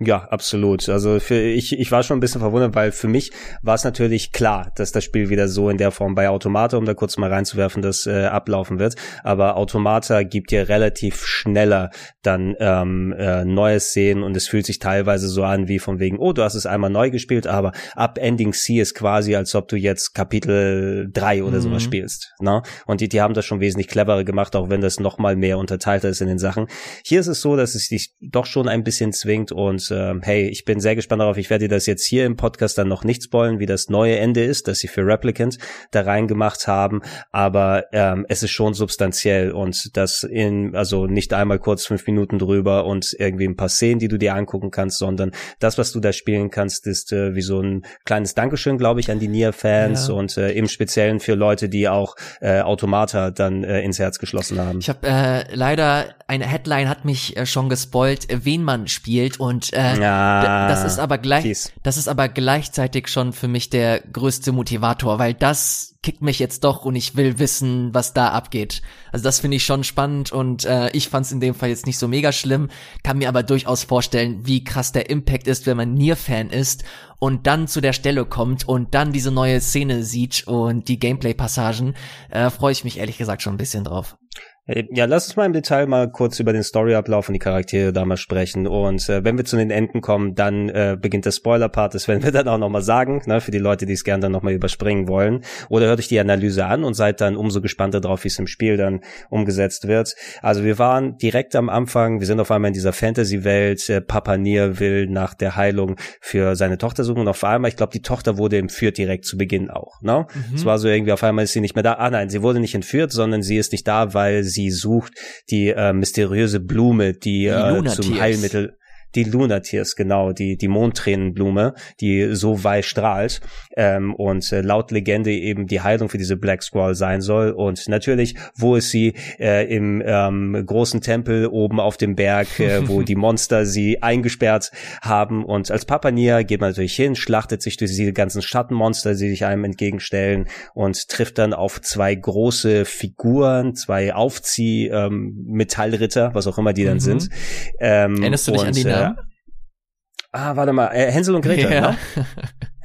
Speaker 1: Ja, absolut. Also für ich, ich war schon ein bisschen verwundert, weil für mich war es natürlich klar, dass das Spiel wieder so in der Form bei Automata, um da kurz mal reinzuwerfen, das äh, ablaufen wird. Aber Automata gibt dir relativ schneller dann ähm, äh, neue Szenen und es fühlt sich teilweise so an wie von wegen, oh, du hast es einmal neu gespielt, aber ab Ending C ist quasi, als ob du jetzt Kapitel 3 oder mhm. sowas spielst. Ne? Und die, die haben das schon wesentlich cleverer gemacht, auch wenn das nochmal mehr unterteilt ist in den Sachen. Hier ist es so, dass es dich doch schon ein bisschen zwingt und äh, hey, ich bin sehr gespannt darauf. Ich werde dir das jetzt hier im Podcast dann noch nicht spoilen, wie das neue Ende ist, das sie für Replicant da reingemacht haben. Aber ähm, es ist schon substanziell und das in, also nicht einmal kurz fünf Minuten drüber und irgendwie ein paar Szenen, die du dir angucken kannst, sondern das, was du da spielen kannst, ist äh, wie so ein kleines Dankeschön, glaube ich, an die Nier-Fans ja. und äh, im Speziellen für Leute, die auch äh, Automata dann äh, ins Herz geschlossen haben.
Speaker 2: Ich habe äh, leider eine Headline hat mich äh, schon gespoilt, wen man spielt und äh, ja, das ist aber gleich, fies. das ist aber gleichzeitig schon für mich der größte Motivator, weil das kickt mich jetzt doch und ich will wissen, was da abgeht. Also das finde ich schon spannend und äh, ich fand es in dem Fall jetzt nicht so mega schlimm, kann mir aber durchaus vorstellen, wie krass der Impact ist, wenn man Nier-Fan ist und dann zu der Stelle kommt und dann diese neue Szene sieht und die Gameplay-Passagen, äh, freue ich mich ehrlich gesagt schon ein bisschen drauf.
Speaker 1: Ja, lass uns mal im Detail mal kurz über den Storyablauf und die Charaktere da mal sprechen. Und äh, wenn wir zu den Enden kommen, dann äh, beginnt der Spoiler-Part. Das werden wir dann auch nochmal sagen, ne, für die Leute, die es gerne dann nochmal überspringen wollen. Oder hört euch die Analyse an und seid dann umso gespannter drauf, wie es im Spiel dann umgesetzt wird. Also wir waren direkt am Anfang, wir sind auf einmal in dieser Fantasy-Welt. Äh, Papa Nier will nach der Heilung für seine Tochter suchen. Und auf einmal, ich glaube, die Tochter wurde entführt direkt zu Beginn auch. Ne? Mhm. Es war so irgendwie, auf einmal ist sie nicht mehr da. Ah nein, sie wurde nicht entführt, sondern sie ist nicht da, weil sie sie sucht die äh, mysteriöse Blume, die, die äh, zum Heilmittel die Lunatiers, genau, die, die Mondtränenblume, die so weiß strahlt ähm, und äh, laut Legende eben die Heilung für diese Black Squall sein soll. Und natürlich, wo ist sie? Äh, Im ähm, großen Tempel oben auf dem Berg, äh, wo die Monster sie eingesperrt haben. Und als Papania geht man natürlich hin, schlachtet sich durch diese ganzen Schattenmonster, die sich einem entgegenstellen und trifft dann auf zwei große Figuren, zwei Aufzieh-Metallritter, ähm, was auch immer die dann mhm. sind.
Speaker 2: Ähm, Erinnerst du dich und, an die Namen?
Speaker 1: Ah, warte mal, äh, Hänsel und Gretel, ja. ne?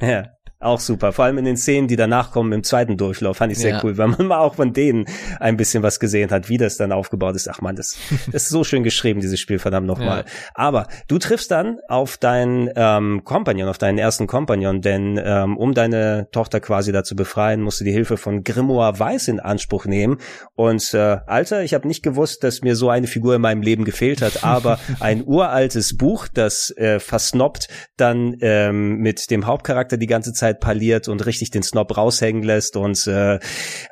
Speaker 1: ja. Auch super. Vor allem in den Szenen, die danach kommen im zweiten Durchlauf, fand ich sehr ja. cool, weil man mal auch von denen ein bisschen was gesehen hat, wie das dann aufgebaut ist. Ach man, das, das ist so schön geschrieben, dieses Spiel, verdammt nochmal. Ja. Aber du triffst dann auf deinen ähm, Kompagnon, auf deinen ersten Kompagnon, denn ähm, um deine Tochter quasi da zu befreien, musst du die Hilfe von Grimoire Weiß in Anspruch nehmen. Und äh, Alter, ich habe nicht gewusst, dass mir so eine Figur in meinem Leben gefehlt hat, aber ein uraltes Buch, das äh, versnoppt dann ähm, mit dem Hauptcharakter die ganze Zeit Zeit parliert und richtig den Snob raushängen lässt. Und äh,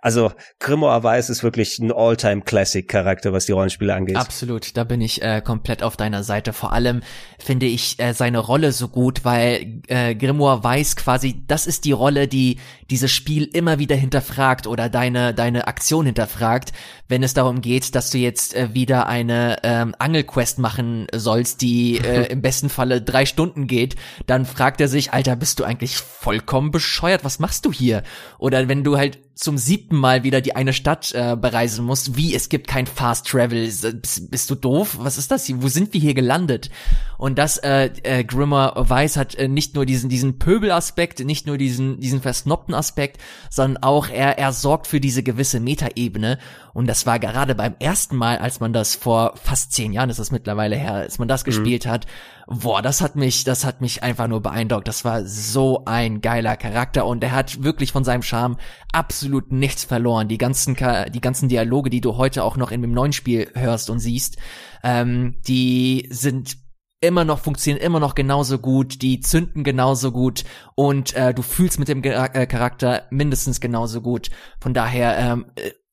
Speaker 1: also Grimoire Weiß ist wirklich ein All-Time-Classic-Charakter, was die Rollenspiele angeht.
Speaker 2: Absolut, da bin ich äh, komplett auf deiner Seite. Vor allem finde ich äh, seine Rolle so gut, weil äh, Grimoire Weiß quasi, das ist die Rolle, die dieses Spiel immer wieder hinterfragt oder deine deine Aktion hinterfragt, wenn es darum geht, dass du jetzt äh, wieder eine ähm, Angelquest machen sollst, die äh, im besten Falle drei Stunden geht, dann fragt er sich, Alter, bist du eigentlich vollkommen bescheuert? Was machst du hier? Oder wenn du halt zum siebten Mal wieder die eine Stadt äh, bereisen musst. Wie, es gibt kein Fast Travel. Bist, bist du doof? Was ist das hier? Wo sind wir hier gelandet? Und das äh, äh, Grimmer weiß hat äh, nicht nur diesen diesen Pöbelaspekt, nicht nur diesen diesen versnobten Aspekt, sondern auch er er sorgt für diese gewisse Metaebene. Und das war gerade beim ersten Mal, als man das vor fast zehn Jahren ist das mittlerweile her, als man das mhm. gespielt hat, boah, das hat mich, das hat mich einfach nur beeindruckt. Das war so ein geiler Charakter und er hat wirklich von seinem Charme absolut nichts verloren. Die ganzen, die ganzen Dialoge, die du heute auch noch in dem neuen Spiel hörst und siehst, ähm, die sind immer noch funktionieren immer noch genauso gut, die zünden genauso gut und äh, du fühlst mit dem äh, Charakter mindestens genauso gut. Von daher ähm,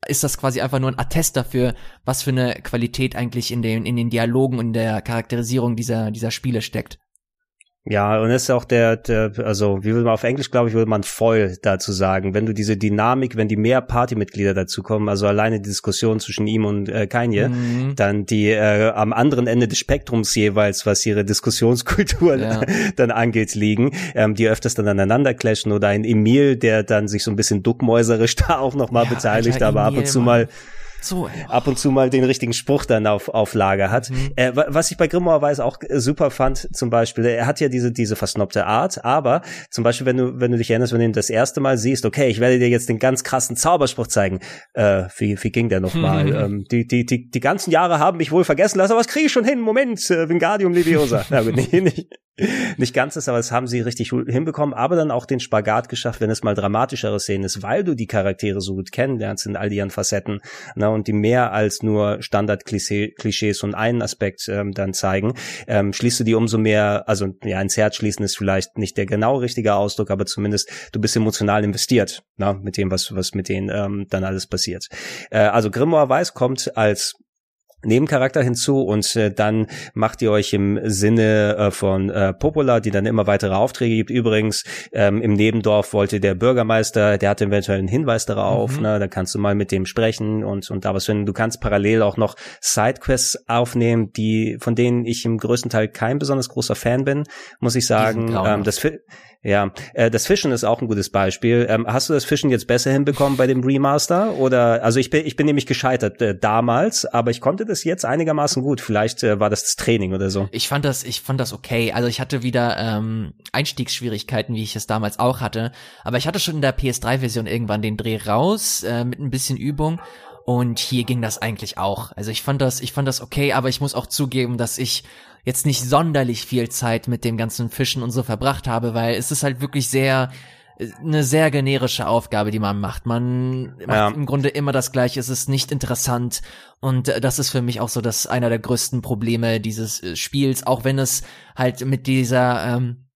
Speaker 2: ist das quasi einfach nur ein Attest dafür, was für eine Qualität eigentlich in den, in den Dialogen und der Charakterisierung dieser, dieser Spiele steckt.
Speaker 1: Ja, und das ist auch der, der, also wie will man auf Englisch, glaube ich, würde man Foil dazu sagen. Wenn du diese Dynamik, wenn die mehr Partymitglieder dazu kommen, also alleine die Diskussion zwischen ihm und äh, Kanye, mhm. dann die äh, am anderen Ende des Spektrums jeweils, was ihre Diskussionskultur ja. dann angeht, liegen, ähm, die öfters dann aneinander clashen oder ein Emil, der dann sich so ein bisschen duckmäuserisch da auch nochmal ja, beteiligt, aber Emil, ab und zu mal so, ab und zu mal den richtigen Spruch dann auf, auf Lager hat. Mhm. Äh, was ich bei Grimoire Weiß auch super fand, zum Beispiel, er hat ja diese, diese versnobte Art, aber zum Beispiel, wenn du, wenn du dich erinnerst, wenn du ihn das erste Mal siehst, okay, ich werde dir jetzt den ganz krassen Zauberspruch zeigen. Äh, wie, wie ging der nochmal? Mhm. Ähm, die, die, die, die ganzen Jahre haben mich wohl vergessen lassen, aber was kriege ich schon hin? Moment, äh, Wingardium Leviosa. Na gut, nee, nicht, nicht ganz ist, aber das haben sie richtig hinbekommen, aber dann auch den Spagat geschafft, wenn es mal dramatischere Szenen ist, weil du die Charaktere so gut kennenlernst in all ihren Facetten, na, und die mehr als nur Standard-Klischees und einen Aspekt ähm, dann zeigen, ähm, schließt du die umso mehr, also ja, ins Herz schließen ist vielleicht nicht der genau richtige Ausdruck, aber zumindest du bist emotional investiert, na, mit dem, was, was mit denen ähm, dann alles passiert. Äh, also Grimoire Weiß kommt als Nebencharakter hinzu und äh, dann macht ihr euch im Sinne äh, von äh, Popola, die dann immer weitere Aufträge gibt. Übrigens, ähm, im Nebendorf wollte der Bürgermeister, der hat eventuell einen Hinweis darauf, mhm. ne, da kannst du mal mit dem sprechen und, und da was finden. Du kannst parallel auch noch Sidequests aufnehmen, die, von denen ich im größten Teil kein besonders großer Fan bin, muss ich sagen. Ähm, das, ja, äh, das Fischen ist auch ein gutes Beispiel. Ähm, hast du das Fischen jetzt besser hinbekommen bei dem Remaster? Oder also ich bin ich bin nämlich gescheitert äh, damals, aber ich konnte das jetzt einigermaßen gut. Vielleicht äh, war das das Training oder so.
Speaker 2: Ich fand das ich fand das okay. Also ich hatte wieder ähm, Einstiegsschwierigkeiten, wie ich es damals auch hatte. Aber ich hatte schon in der PS3-Version irgendwann den Dreh raus äh, mit ein bisschen Übung Und hier ging das eigentlich auch. Also ich fand das, ich fand das okay, aber ich muss auch zugeben, dass ich jetzt nicht sonderlich viel Zeit mit dem ganzen Fischen und so verbracht habe, weil es ist halt wirklich sehr, eine sehr generische Aufgabe, die man macht. Man macht ja. im Grunde immer das Gleiche. Es ist nicht interessant. Und äh, das ist für mich auch so das einer der größten Probleme dieses äh, Spiels, auch wenn es halt mit dieser, ähm,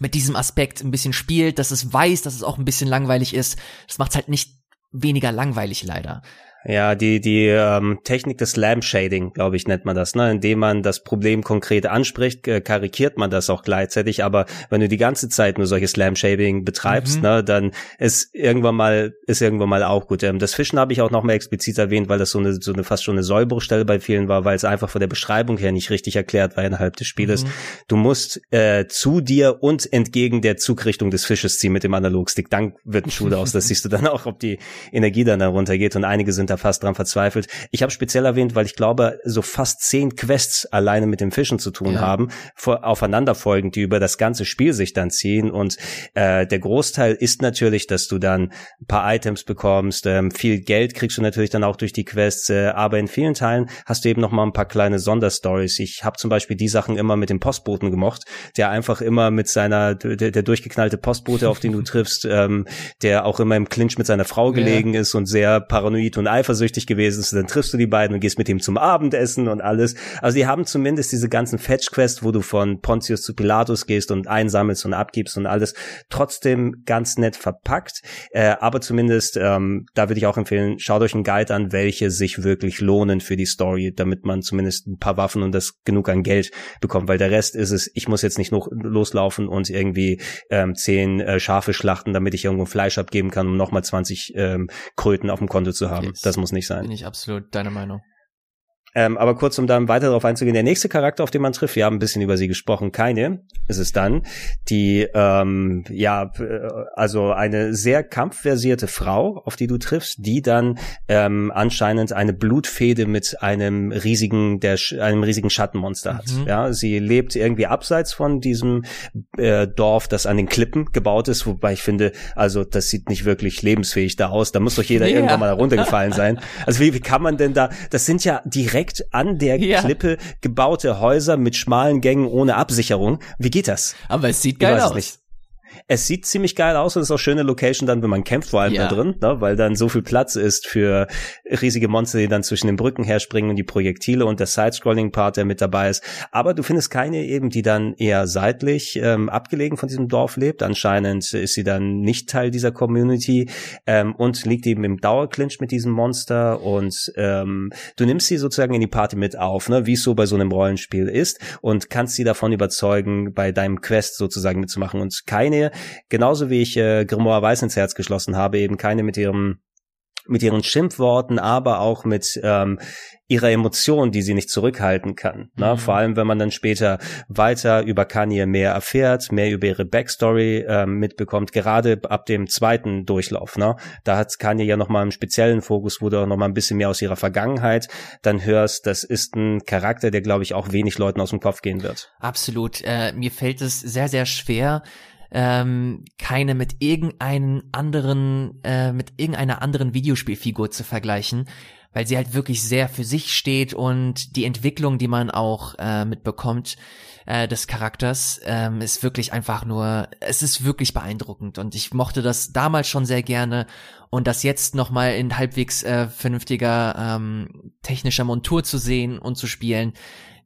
Speaker 2: mit diesem Aspekt ein bisschen spielt, dass es weiß, dass es auch ein bisschen langweilig ist. Das macht halt nicht weniger langweilig leider.
Speaker 1: Ja, die, die ähm, Technik des Lamp Shading, glaube ich, nennt man das, ne? Indem man das Problem konkret anspricht, äh, karikiert man das auch gleichzeitig, aber wenn du die ganze Zeit nur solches Lamp Shading betreibst, mhm. ne, dann ist irgendwann mal, ist irgendwann mal auch gut. Ähm, das Fischen habe ich auch noch mal explizit erwähnt, weil das so eine, so eine fast schon eine Sollbruchstelle bei vielen war, weil es einfach von der Beschreibung her nicht richtig erklärt war innerhalb des Spieles. Mhm. Du musst äh, zu dir und entgegen der Zugrichtung des Fisches ziehen mit dem Analogstick. Dann wird ein Schuh aus. Das siehst du dann auch, ob die Energie dann darunter geht und einige sind da fast dran verzweifelt. Ich habe speziell erwähnt, weil ich glaube, so fast zehn Quests alleine mit dem Fischen zu tun ja. haben, vor, aufeinanderfolgend, die über das ganze Spiel sich dann ziehen. Und äh, der Großteil ist natürlich, dass du dann ein paar Items bekommst, ähm, viel Geld kriegst du natürlich dann auch durch die Quests, äh, aber in vielen Teilen hast du eben noch mal ein paar kleine Sonderstories. Ich habe zum Beispiel die Sachen immer mit dem Postboten gemocht, der einfach immer mit seiner, der, der durchgeknallte Postbote, auf den du triffst, ähm, der auch immer im Clinch mit seiner Frau gelegen ja. ist und sehr paranoid und eifersüchtig gewesen ist, dann triffst du die beiden und gehst mit ihm zum Abendessen und alles. Also die haben zumindest diese ganzen Fetch-Quests, wo du von Pontius zu Pilatus gehst und einsammelst und abgibst und alles, trotzdem ganz nett verpackt. Äh, aber zumindest, ähm, da würde ich auch empfehlen, schaut euch einen Guide an, welche sich wirklich lohnen für die Story, damit man zumindest ein paar Waffen und das genug an Geld bekommt, weil der Rest ist es, ich muss jetzt nicht noch loslaufen und irgendwie ähm, zehn äh, Schafe schlachten, damit ich irgendwo Fleisch abgeben kann, um nochmal 20 ähm, Kröten auf dem Konto zu haben. Okay, das muss nicht sein.
Speaker 2: Bin ich absolut deiner Meinung.
Speaker 1: Ähm, aber kurz, um dann weiter darauf einzugehen, der nächste Charakter, auf den man trifft, wir haben ein bisschen über sie gesprochen, keine, ist es dann, die, ähm, ja, also eine sehr kampfversierte Frau, auf die du triffst, die dann ähm, anscheinend eine Blutfehde mit einem riesigen, der, einem riesigen Schattenmonster hat. Mhm. Ja, sie lebt irgendwie abseits von diesem äh, Dorf, das an den Klippen gebaut ist, wobei ich finde, also das sieht nicht wirklich lebensfähig da aus. Da muss doch jeder ja. irgendwann mal runtergefallen sein. Also wie, wie kann man denn da, das sind ja direkt direkt an der ja. Klippe gebaute Häuser mit schmalen Gängen ohne Absicherung. Wie geht das?
Speaker 2: Aber es sieht geil aus.
Speaker 1: Es sieht ziemlich geil aus und ist auch schöne Location dann, wenn man kämpft, vor allem ja. da drin, ne? weil dann so viel Platz ist für riesige Monster, die dann zwischen den Brücken herspringen und die Projektile und der Side-Scrolling-Part, der mit dabei ist. Aber du findest keine eben, die dann eher seitlich ähm, abgelegen von diesem Dorf lebt. Anscheinend ist sie dann nicht Teil dieser Community ähm, und liegt eben im Dauerclinch mit diesem Monster und ähm, du nimmst sie sozusagen in die Party mit auf, ne? wie es so bei so einem Rollenspiel ist und kannst sie davon überzeugen, bei deinem Quest sozusagen mitzumachen und keine genauso wie ich äh, Grimoire Weiß ins Herz geschlossen habe, eben keine mit ihrem mit ihren Schimpfworten, aber auch mit ähm, ihrer Emotion, die sie nicht zurückhalten kann. Ne? Mhm. Vor allem, wenn man dann später weiter über Kanye mehr erfährt, mehr über ihre Backstory ähm, mitbekommt, gerade ab dem zweiten Durchlauf. Ne? Da hat Kanye ja nochmal einen speziellen Fokus, wo du auch nochmal ein bisschen mehr aus ihrer Vergangenheit dann hörst. Das ist ein Charakter, der, glaube ich, auch wenig Leuten aus dem Kopf gehen wird.
Speaker 2: Absolut. Äh, mir fällt es sehr, sehr schwer, ähm, keine mit irgendeinen anderen, äh, mit irgendeiner anderen Videospielfigur zu vergleichen, weil sie halt wirklich sehr für sich steht und die Entwicklung, die man auch äh, mitbekommt, äh, des Charakters, ähm, ist wirklich einfach nur, es ist wirklich beeindruckend. Und ich mochte das damals schon sehr gerne. Und das jetzt nochmal in halbwegs äh, vernünftiger ähm, technischer Montur zu sehen und zu spielen,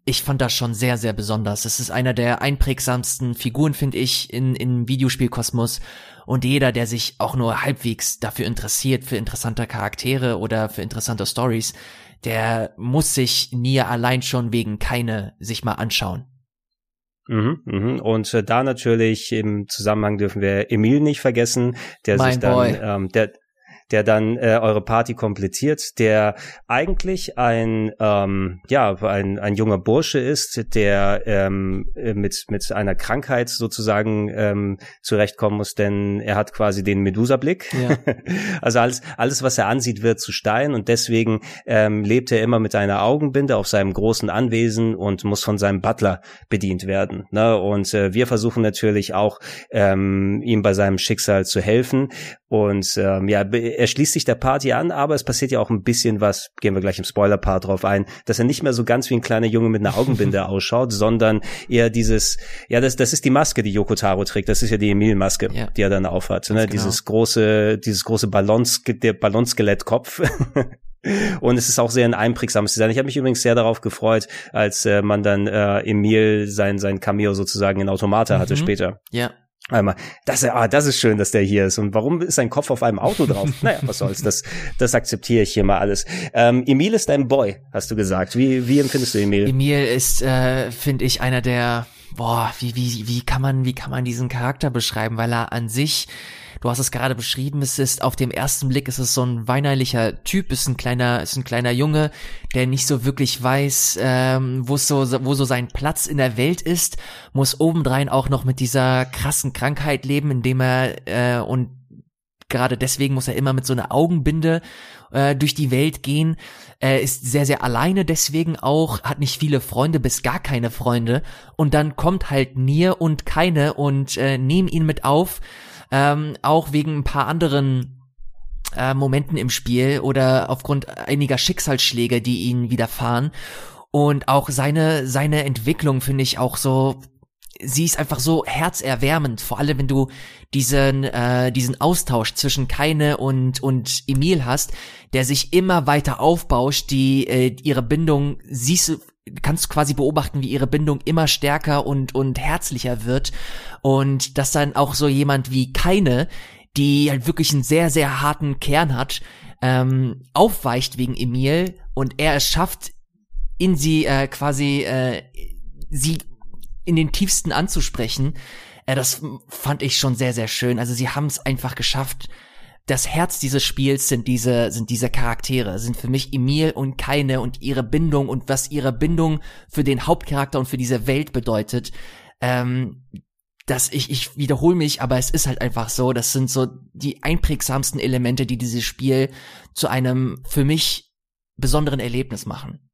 Speaker 2: ich fand das schon sehr, sehr besonders. Es ist einer der einprägsamsten Figuren, finde ich, in, in Videospielkosmos. Und jeder, der sich auch nur halbwegs dafür interessiert, für interessante Charaktere oder für interessante Stories, der muss sich Nier allein schon wegen keine sich mal anschauen.
Speaker 1: Mhm, mhm. Und äh, da natürlich im Zusammenhang dürfen wir Emil nicht vergessen, der mein sich dann, ähm, der, der dann äh, eure Party komplettiert, der eigentlich ein ähm, ja ein, ein junger Bursche ist, der ähm, mit mit einer Krankheit sozusagen ähm, zurechtkommen muss, denn er hat quasi den Medusa-Blick. Ja. also alles alles was er ansieht wird zu Stein und deswegen ähm, lebt er immer mit einer Augenbinde auf seinem großen Anwesen und muss von seinem Butler bedient werden. Ne? Und äh, wir versuchen natürlich auch ähm, ihm bei seinem Schicksal zu helfen und ähm, ja er schließt sich der Party an, aber es passiert ja auch ein bisschen was, gehen wir gleich im Spoiler-Part drauf ein, dass er nicht mehr so ganz wie ein kleiner Junge mit einer Augenbinde ausschaut, sondern eher dieses, ja, das, das ist die Maske, die Yoko Taro trägt, das ist ja die Emil-Maske, ja. die er dann aufhat, ne? Genau. dieses große, dieses große Ballons, der Ballonskelettkopf. Und es ist auch sehr ein einprägsames Design. Ich habe mich übrigens sehr darauf gefreut, als äh, man dann äh, Emil sein sein Cameo sozusagen in Automata hatte mhm. später.
Speaker 2: Ja.
Speaker 1: Einmal, das, ah, das ist schön, dass der hier ist. Und warum ist sein Kopf auf einem Auto drauf? naja, was soll's, das, das akzeptiere ich hier mal alles. Ähm, Emil ist dein Boy, hast du gesagt. Wie, wie empfindest du Emil?
Speaker 2: Emil ist, äh, finde ich, einer der, boah, wie, wie, wie kann man, wie kann man diesen Charakter beschreiben? Weil er an sich Du hast es gerade beschrieben, es ist auf dem ersten Blick ist es so ein weinerlicher Typ, ist ein kleiner, ist ein kleiner Junge, der nicht so wirklich weiß, ähm, wo so, wo so sein Platz in der Welt ist, muss obendrein auch noch mit dieser krassen Krankheit leben, indem er äh, und gerade deswegen muss er immer mit so einer Augenbinde äh, durch die Welt gehen. Er ist sehr, sehr alleine deswegen auch, hat nicht viele Freunde, bis gar keine Freunde. Und dann kommt halt Nier und keine und äh, nehmen ihn mit auf ähm, auch wegen ein paar anderen äh, Momenten im Spiel oder aufgrund einiger Schicksalsschläge, die ihn widerfahren. Und auch seine, seine Entwicklung finde ich auch so, sie ist einfach so herzerwärmend, vor allem wenn du diesen, äh, diesen Austausch zwischen Keine und, und Emil hast, der sich immer weiter aufbauscht, die, äh, ihre Bindung, siehst du, kannst quasi beobachten, wie ihre Bindung immer stärker und, und herzlicher wird. Und dass dann auch so jemand wie Keine, die halt wirklich einen sehr, sehr harten Kern hat, ähm, aufweicht wegen Emil und er es schafft, in sie äh, quasi äh, sie in den tiefsten anzusprechen. Äh, das fand ich schon sehr, sehr schön. Also sie haben es einfach geschafft, das Herz dieses Spiels sind diese, sind diese Charaktere, sind für mich Emil und Keine und ihre Bindung und was ihre Bindung für den Hauptcharakter und für diese Welt bedeutet. Ähm, dass ich, ich wiederhole mich, aber es ist halt einfach so, das sind so die einprägsamsten Elemente, die dieses Spiel zu einem für mich besonderen Erlebnis machen.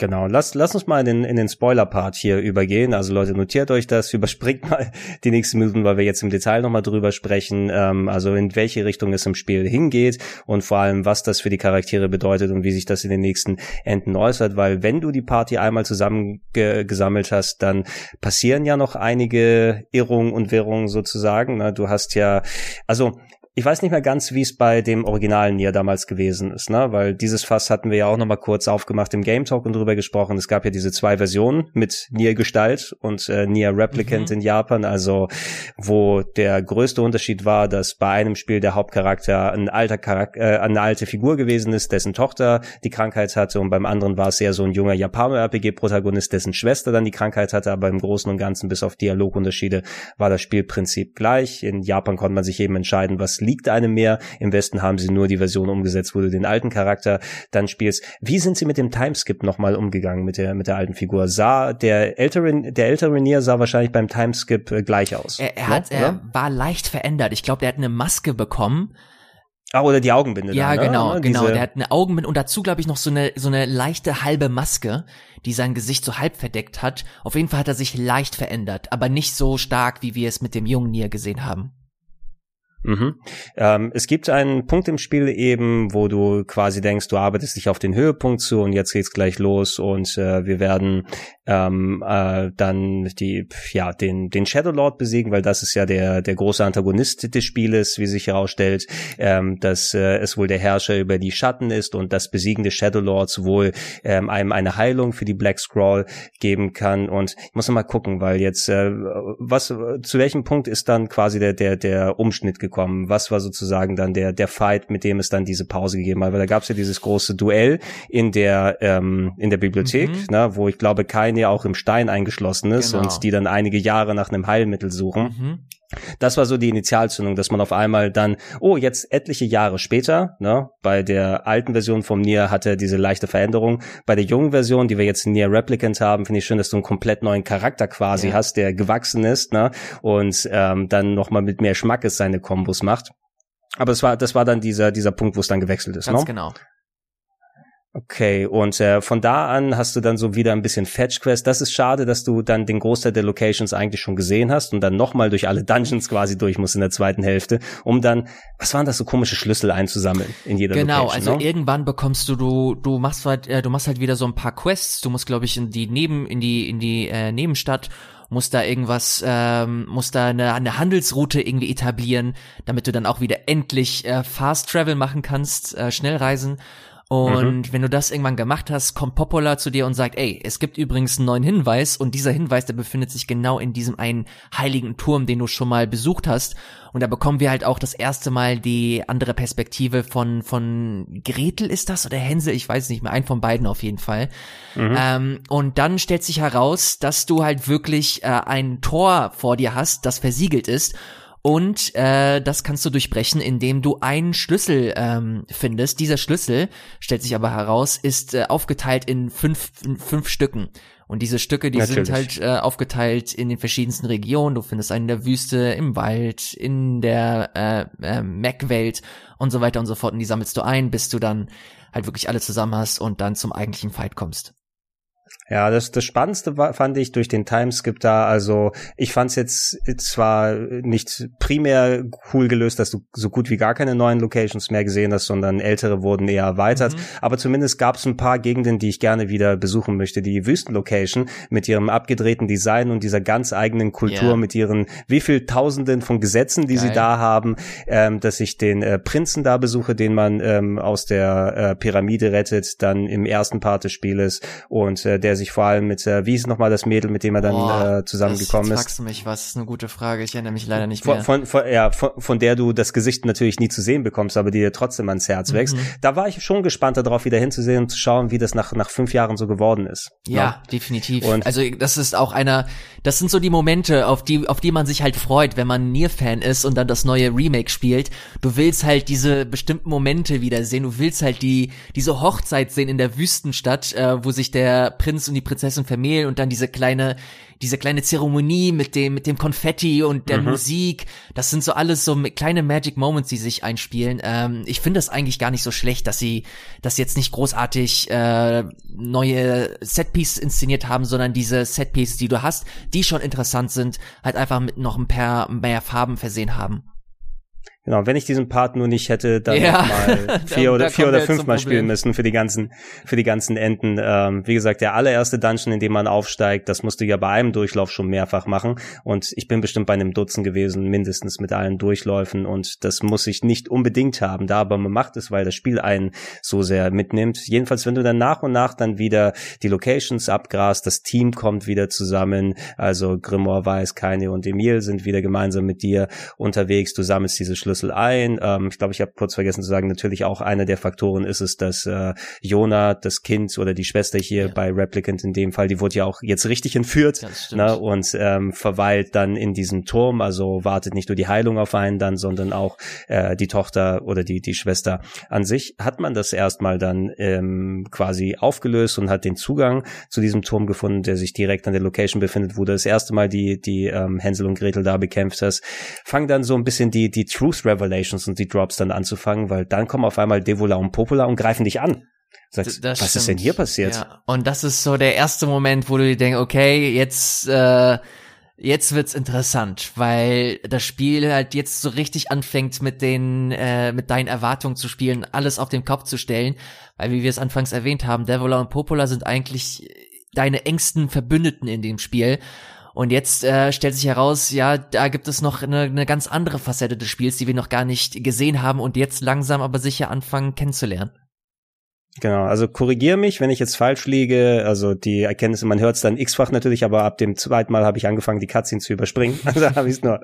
Speaker 1: Genau, lass, lass uns mal in den, in den Spoiler-Part hier übergehen. Also Leute, notiert euch das, überspringt mal die nächsten Minuten, weil wir jetzt im Detail nochmal drüber sprechen. Ähm, also in welche Richtung es im Spiel hingeht und vor allem, was das für die Charaktere bedeutet und wie sich das in den nächsten Enden äußert. Weil wenn du die Party einmal zusammengesammelt hast, dann passieren ja noch einige Irrungen und Wirrungen sozusagen. Na, du hast ja, also ich weiß nicht mehr ganz, wie es bei dem originalen Nier damals gewesen ist, ne? Weil dieses Fass hatten wir ja auch noch mal kurz aufgemacht im Game Talk und drüber gesprochen. Es gab ja diese zwei Versionen mit Nier Gestalt und äh, Nier Replicant mhm. in Japan, also wo der größte Unterschied war, dass bei einem Spiel der Hauptcharakter ein alter Charakter, äh, eine alte Figur gewesen ist, dessen Tochter die Krankheit hatte und beim anderen war es eher so ein junger Japaner-RPG-Protagonist, dessen Schwester dann die Krankheit hatte, aber im Großen und Ganzen bis auf Dialogunterschiede war das Spielprinzip gleich. In Japan konnte man sich eben entscheiden, was liegt einem mehr. Im Westen haben sie nur die Version umgesetzt, wo du den alten Charakter dann spielst. Wie sind sie mit dem Timeskip nochmal umgegangen mit der, mit der alten Figur? Sah der ältere, der ältere Nier sah wahrscheinlich beim Timeskip äh, gleich aus.
Speaker 2: Er, er hat, er war leicht verändert. Ich glaube, der hat eine Maske bekommen.
Speaker 1: Ah, oder die Augenbinde.
Speaker 2: Ja,
Speaker 1: dann,
Speaker 2: genau,
Speaker 1: ne?
Speaker 2: genau. Der hat eine Augenbinde und dazu, glaube ich, noch so eine, so eine leichte halbe Maske, die sein Gesicht so halb verdeckt hat. Auf jeden Fall hat er sich leicht verändert, aber nicht so stark, wie wir es mit dem jungen Nier gesehen haben.
Speaker 1: Mhm. Ähm, es gibt einen Punkt im Spiel eben, wo du quasi denkst, du arbeitest dich auf den Höhepunkt zu und jetzt geht's gleich los und äh, wir werden ähm, äh, dann die ja den den Shadow Lord besiegen, weil das ist ja der der große Antagonist des Spieles, wie sich herausstellt, ähm, dass äh, es wohl der Herrscher über die Schatten ist und das Besiegen des Shadow Lords wohl ähm, einem eine Heilung für die Black Scroll geben kann und ich muss noch mal gucken, weil jetzt äh, was zu welchem Punkt ist dann quasi der der der Umschnitt gekommen? Was war sozusagen dann der, der Fight, mit dem es dann diese Pause gegeben hat? Weil da gab es ja dieses große Duell in der, ähm, in der Bibliothek, mhm. ne, wo ich glaube, keine auch im Stein eingeschlossen ist genau. und die dann einige Jahre nach einem Heilmittel suchen. Mhm. Das war so die Initialzündung, dass man auf einmal dann, oh, jetzt etliche Jahre später, ne, bei der alten Version vom Nier hatte diese leichte Veränderung. Bei der jungen Version, die wir jetzt in Nier Replicant haben, finde ich schön, dass du einen komplett neuen Charakter quasi ja. hast, der gewachsen ist, ne, und ähm, dann nochmal mit mehr Schmackes seine Kombos macht. Aber es war, das war dann dieser, dieser Punkt, wo es dann gewechselt ist,
Speaker 2: Ganz
Speaker 1: ne?
Speaker 2: genau.
Speaker 1: Okay, und äh, von da an hast du dann so wieder ein bisschen Fetch Quest. Das ist schade, dass du dann den Großteil der Locations eigentlich schon gesehen hast und dann nochmal durch alle Dungeons quasi durch musst in der zweiten Hälfte, um dann, was waren das so komische Schlüssel einzusammeln in jeder
Speaker 2: genau,
Speaker 1: Location?
Speaker 2: Genau, also
Speaker 1: no?
Speaker 2: irgendwann bekommst du, du, du machst halt, äh, du machst halt wieder so ein paar Quests. Du musst, glaube ich, in die Neben, in die, in die äh, Nebenstadt muss da irgendwas, ähm, muss da eine, eine Handelsroute irgendwie etablieren, damit du dann auch wieder endlich äh, Fast Travel machen kannst, äh, Schnellreisen. Und mhm. wenn du das irgendwann gemacht hast, kommt Popola zu dir und sagt, ey, es gibt übrigens einen neuen Hinweis und dieser Hinweis, der befindet sich genau in diesem einen heiligen Turm, den du schon mal besucht hast. Und da bekommen wir halt auch das erste Mal die andere Perspektive von, von Gretel ist das oder Hänsel, ich weiß nicht mehr, ein von beiden auf jeden Fall. Mhm. Ähm, und dann stellt sich heraus, dass du halt wirklich äh, ein Tor vor dir hast, das versiegelt ist und äh, das kannst du durchbrechen, indem du einen Schlüssel ähm, findest. Dieser Schlüssel, stellt sich aber heraus, ist äh, aufgeteilt in fünf, in fünf Stücken. Und diese Stücke, die Natürlich. sind halt äh, aufgeteilt in den verschiedensten Regionen. Du findest einen in der Wüste, im Wald, in der äh, äh, Mac-Welt und so weiter und so fort. Und die sammelst du ein, bis du dann halt wirklich alle zusammen hast und dann zum eigentlichen Fight kommst.
Speaker 1: Ja, das, das Spannendste war, fand ich durch den Timeskip da. Also ich fand es jetzt zwar nicht primär cool gelöst, dass du so gut wie gar keine neuen Locations mehr gesehen hast, sondern ältere wurden eher erweitert. Mhm. Aber zumindest gab es ein paar Gegenden, die ich gerne wieder besuchen möchte. Die Wüstenlocation mit ihrem abgedrehten Design und dieser ganz eigenen Kultur, yeah. mit ihren wie viel Tausenden von Gesetzen, die Geil. sie da haben, ähm, dass ich den äh, Prinzen da besuche, den man ähm, aus der äh, Pyramide rettet, dann im ersten Part des Spieles und äh, der sich vor allem mit, äh, wie ist nochmal das Mädel, mit dem er dann Boah, äh, zusammengekommen
Speaker 2: das,
Speaker 1: ist?
Speaker 2: Fragst du mich, was ist eine gute Frage? Ich erinnere mich leider nicht
Speaker 1: mehr.
Speaker 2: Von,
Speaker 1: von, ja, von, von der du das Gesicht natürlich nie zu sehen bekommst, aber die dir trotzdem ans Herz wächst. Mhm. Da war ich schon gespannt darauf, wieder hinzusehen und zu schauen, wie das nach, nach fünf Jahren so geworden ist.
Speaker 2: Ja, ja. Ne? definitiv. Und also das ist auch einer, das sind so die Momente, auf die, auf die man sich halt freut, wenn man Nier-Fan ist und dann das neue Remake spielt. Du willst halt diese bestimmten Momente wiedersehen. Du willst halt die, diese Hochzeit sehen in der Wüstenstadt, äh, wo sich der Prinz und die Prinzessin vermählen und dann diese kleine, diese kleine Zeremonie mit dem, mit dem Konfetti und der mhm. Musik. Das sind so alles so kleine Magic Moments, die sich einspielen. Ähm, ich finde das eigentlich gar nicht so schlecht, dass sie das jetzt nicht großartig äh, neue Setpieces inszeniert haben, sondern diese Setpieces, die du hast, die schon interessant sind, halt einfach mit noch ein paar mehr Farben versehen haben.
Speaker 1: Genau, wenn ich diesen Part nur nicht hätte, dann ja. mal vier oder vier oder fünf Mal spielen müssen für die ganzen für die ganzen Enden. Ähm, wie gesagt, der allererste Dungeon, in dem man aufsteigt, das musst du ja bei einem Durchlauf schon mehrfach machen. Und ich bin bestimmt bei einem Dutzend gewesen, mindestens mit allen Durchläufen. Und das muss ich nicht unbedingt haben, da aber man macht es, weil das Spiel einen so sehr mitnimmt. Jedenfalls, wenn du dann nach und nach dann wieder die Locations abgrast, das Team kommt wieder zusammen. Also Grimoire Weiß, Keine und Emil sind wieder gemeinsam mit dir unterwegs. Du sammelst diese Schlüssel Schlüssel ein. Ähm, ich glaube, ich habe kurz vergessen zu sagen, natürlich auch einer der Faktoren ist es, dass äh, Jona, das Kind oder die Schwester hier ja. bei Replicant in dem Fall, die wurde ja auch jetzt richtig entführt ne, und ähm, verweilt dann in diesem Turm, also wartet nicht nur die Heilung auf einen dann, sondern auch äh, die Tochter oder die, die Schwester an sich. Hat man das erstmal dann ähm, quasi aufgelöst und hat den Zugang zu diesem Turm gefunden, der sich direkt an der Location befindet, wo du das erste Mal die, die ähm, Hänsel und Gretel da bekämpft hast. Fang dann so ein bisschen die, die Truth Revelations und die Drops dann anzufangen, weil dann kommen auf einmal Devola und Popola und greifen dich an. Sagst, was stimmt. ist denn hier passiert? Ja.
Speaker 2: Und das ist so der erste Moment, wo du dir denkst, okay, jetzt äh, jetzt wird's interessant, weil das Spiel halt jetzt so richtig anfängt mit den äh, mit deinen Erwartungen zu spielen, alles auf den Kopf zu stellen, weil wie wir es anfangs erwähnt haben, Devola und Popola sind eigentlich deine engsten Verbündeten in dem Spiel und jetzt äh, stellt sich heraus, ja, da gibt es noch eine, eine ganz andere Facette des Spiels, die wir noch gar nicht gesehen haben und jetzt langsam aber sicher anfangen kennenzulernen.
Speaker 1: Genau, also korrigier mich, wenn ich jetzt falsch liege. Also die Erkenntnisse, man hört es dann x-fach natürlich, aber ab dem zweiten Mal habe ich angefangen, die Cutscene zu überspringen. Also habe ich es nur,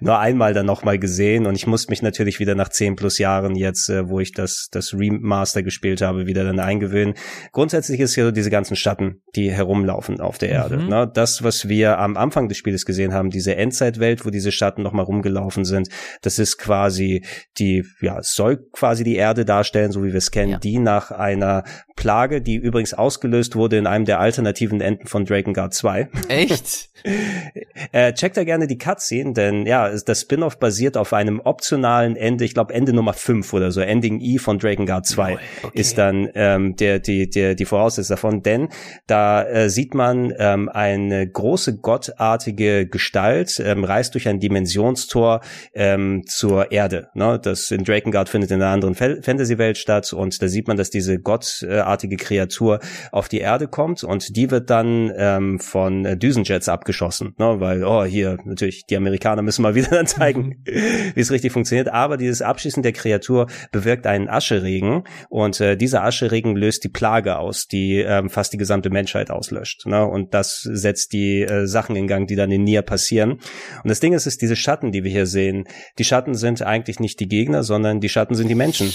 Speaker 1: nur einmal dann nochmal gesehen und ich musste mich natürlich wieder nach zehn plus Jahren jetzt, äh, wo ich das, das Remaster gespielt habe, wieder dann eingewöhnen. Grundsätzlich ist ja so diese ganzen Schatten, die herumlaufen auf der Erde. Mhm. Ne? Das, was wir am Anfang des Spieles gesehen haben, diese Endzeitwelt, wo diese Schatten nochmal rumgelaufen sind, das ist quasi die, ja, soll quasi die Erde darstellen, so wie wir es kennen, ja. die nach einer Plage, die übrigens ausgelöst wurde in einem der alternativen Enden von Drakengard 2.
Speaker 2: Echt?
Speaker 1: äh, checkt da gerne die Cutscene, denn ja, das Spin-off basiert auf einem optionalen Ende, ich glaube Ende Nummer 5 oder so, Ending E von Drakengard 2 okay. ist dann ähm, der, die, der, die Voraussetzung davon, denn da äh, sieht man ähm, eine große gottartige Gestalt, ähm, reist durch ein Dimensionstor ähm, zur Erde. Ne? Das in Drakengard findet in einer anderen Fantasy-Welt statt und da sieht man, dass diese gottartige Kreatur auf die Erde kommt und die wird dann ähm, von Düsenjets abgeschossen, ne? weil, oh, hier, natürlich, die Amerikaner müssen mal wieder dann zeigen, wie es richtig funktioniert, aber dieses Abschießen der Kreatur bewirkt einen Ascheregen und äh, dieser Ascheregen löst die Plage aus, die ähm, fast die gesamte Menschheit auslöscht. Ne? Und das setzt die äh, Sachen in Gang, die dann in Nier passieren. Und das Ding ist, ist diese Schatten, die wir hier sehen. Die Schatten sind eigentlich nicht die Gegner, sondern die Schatten sind die Menschen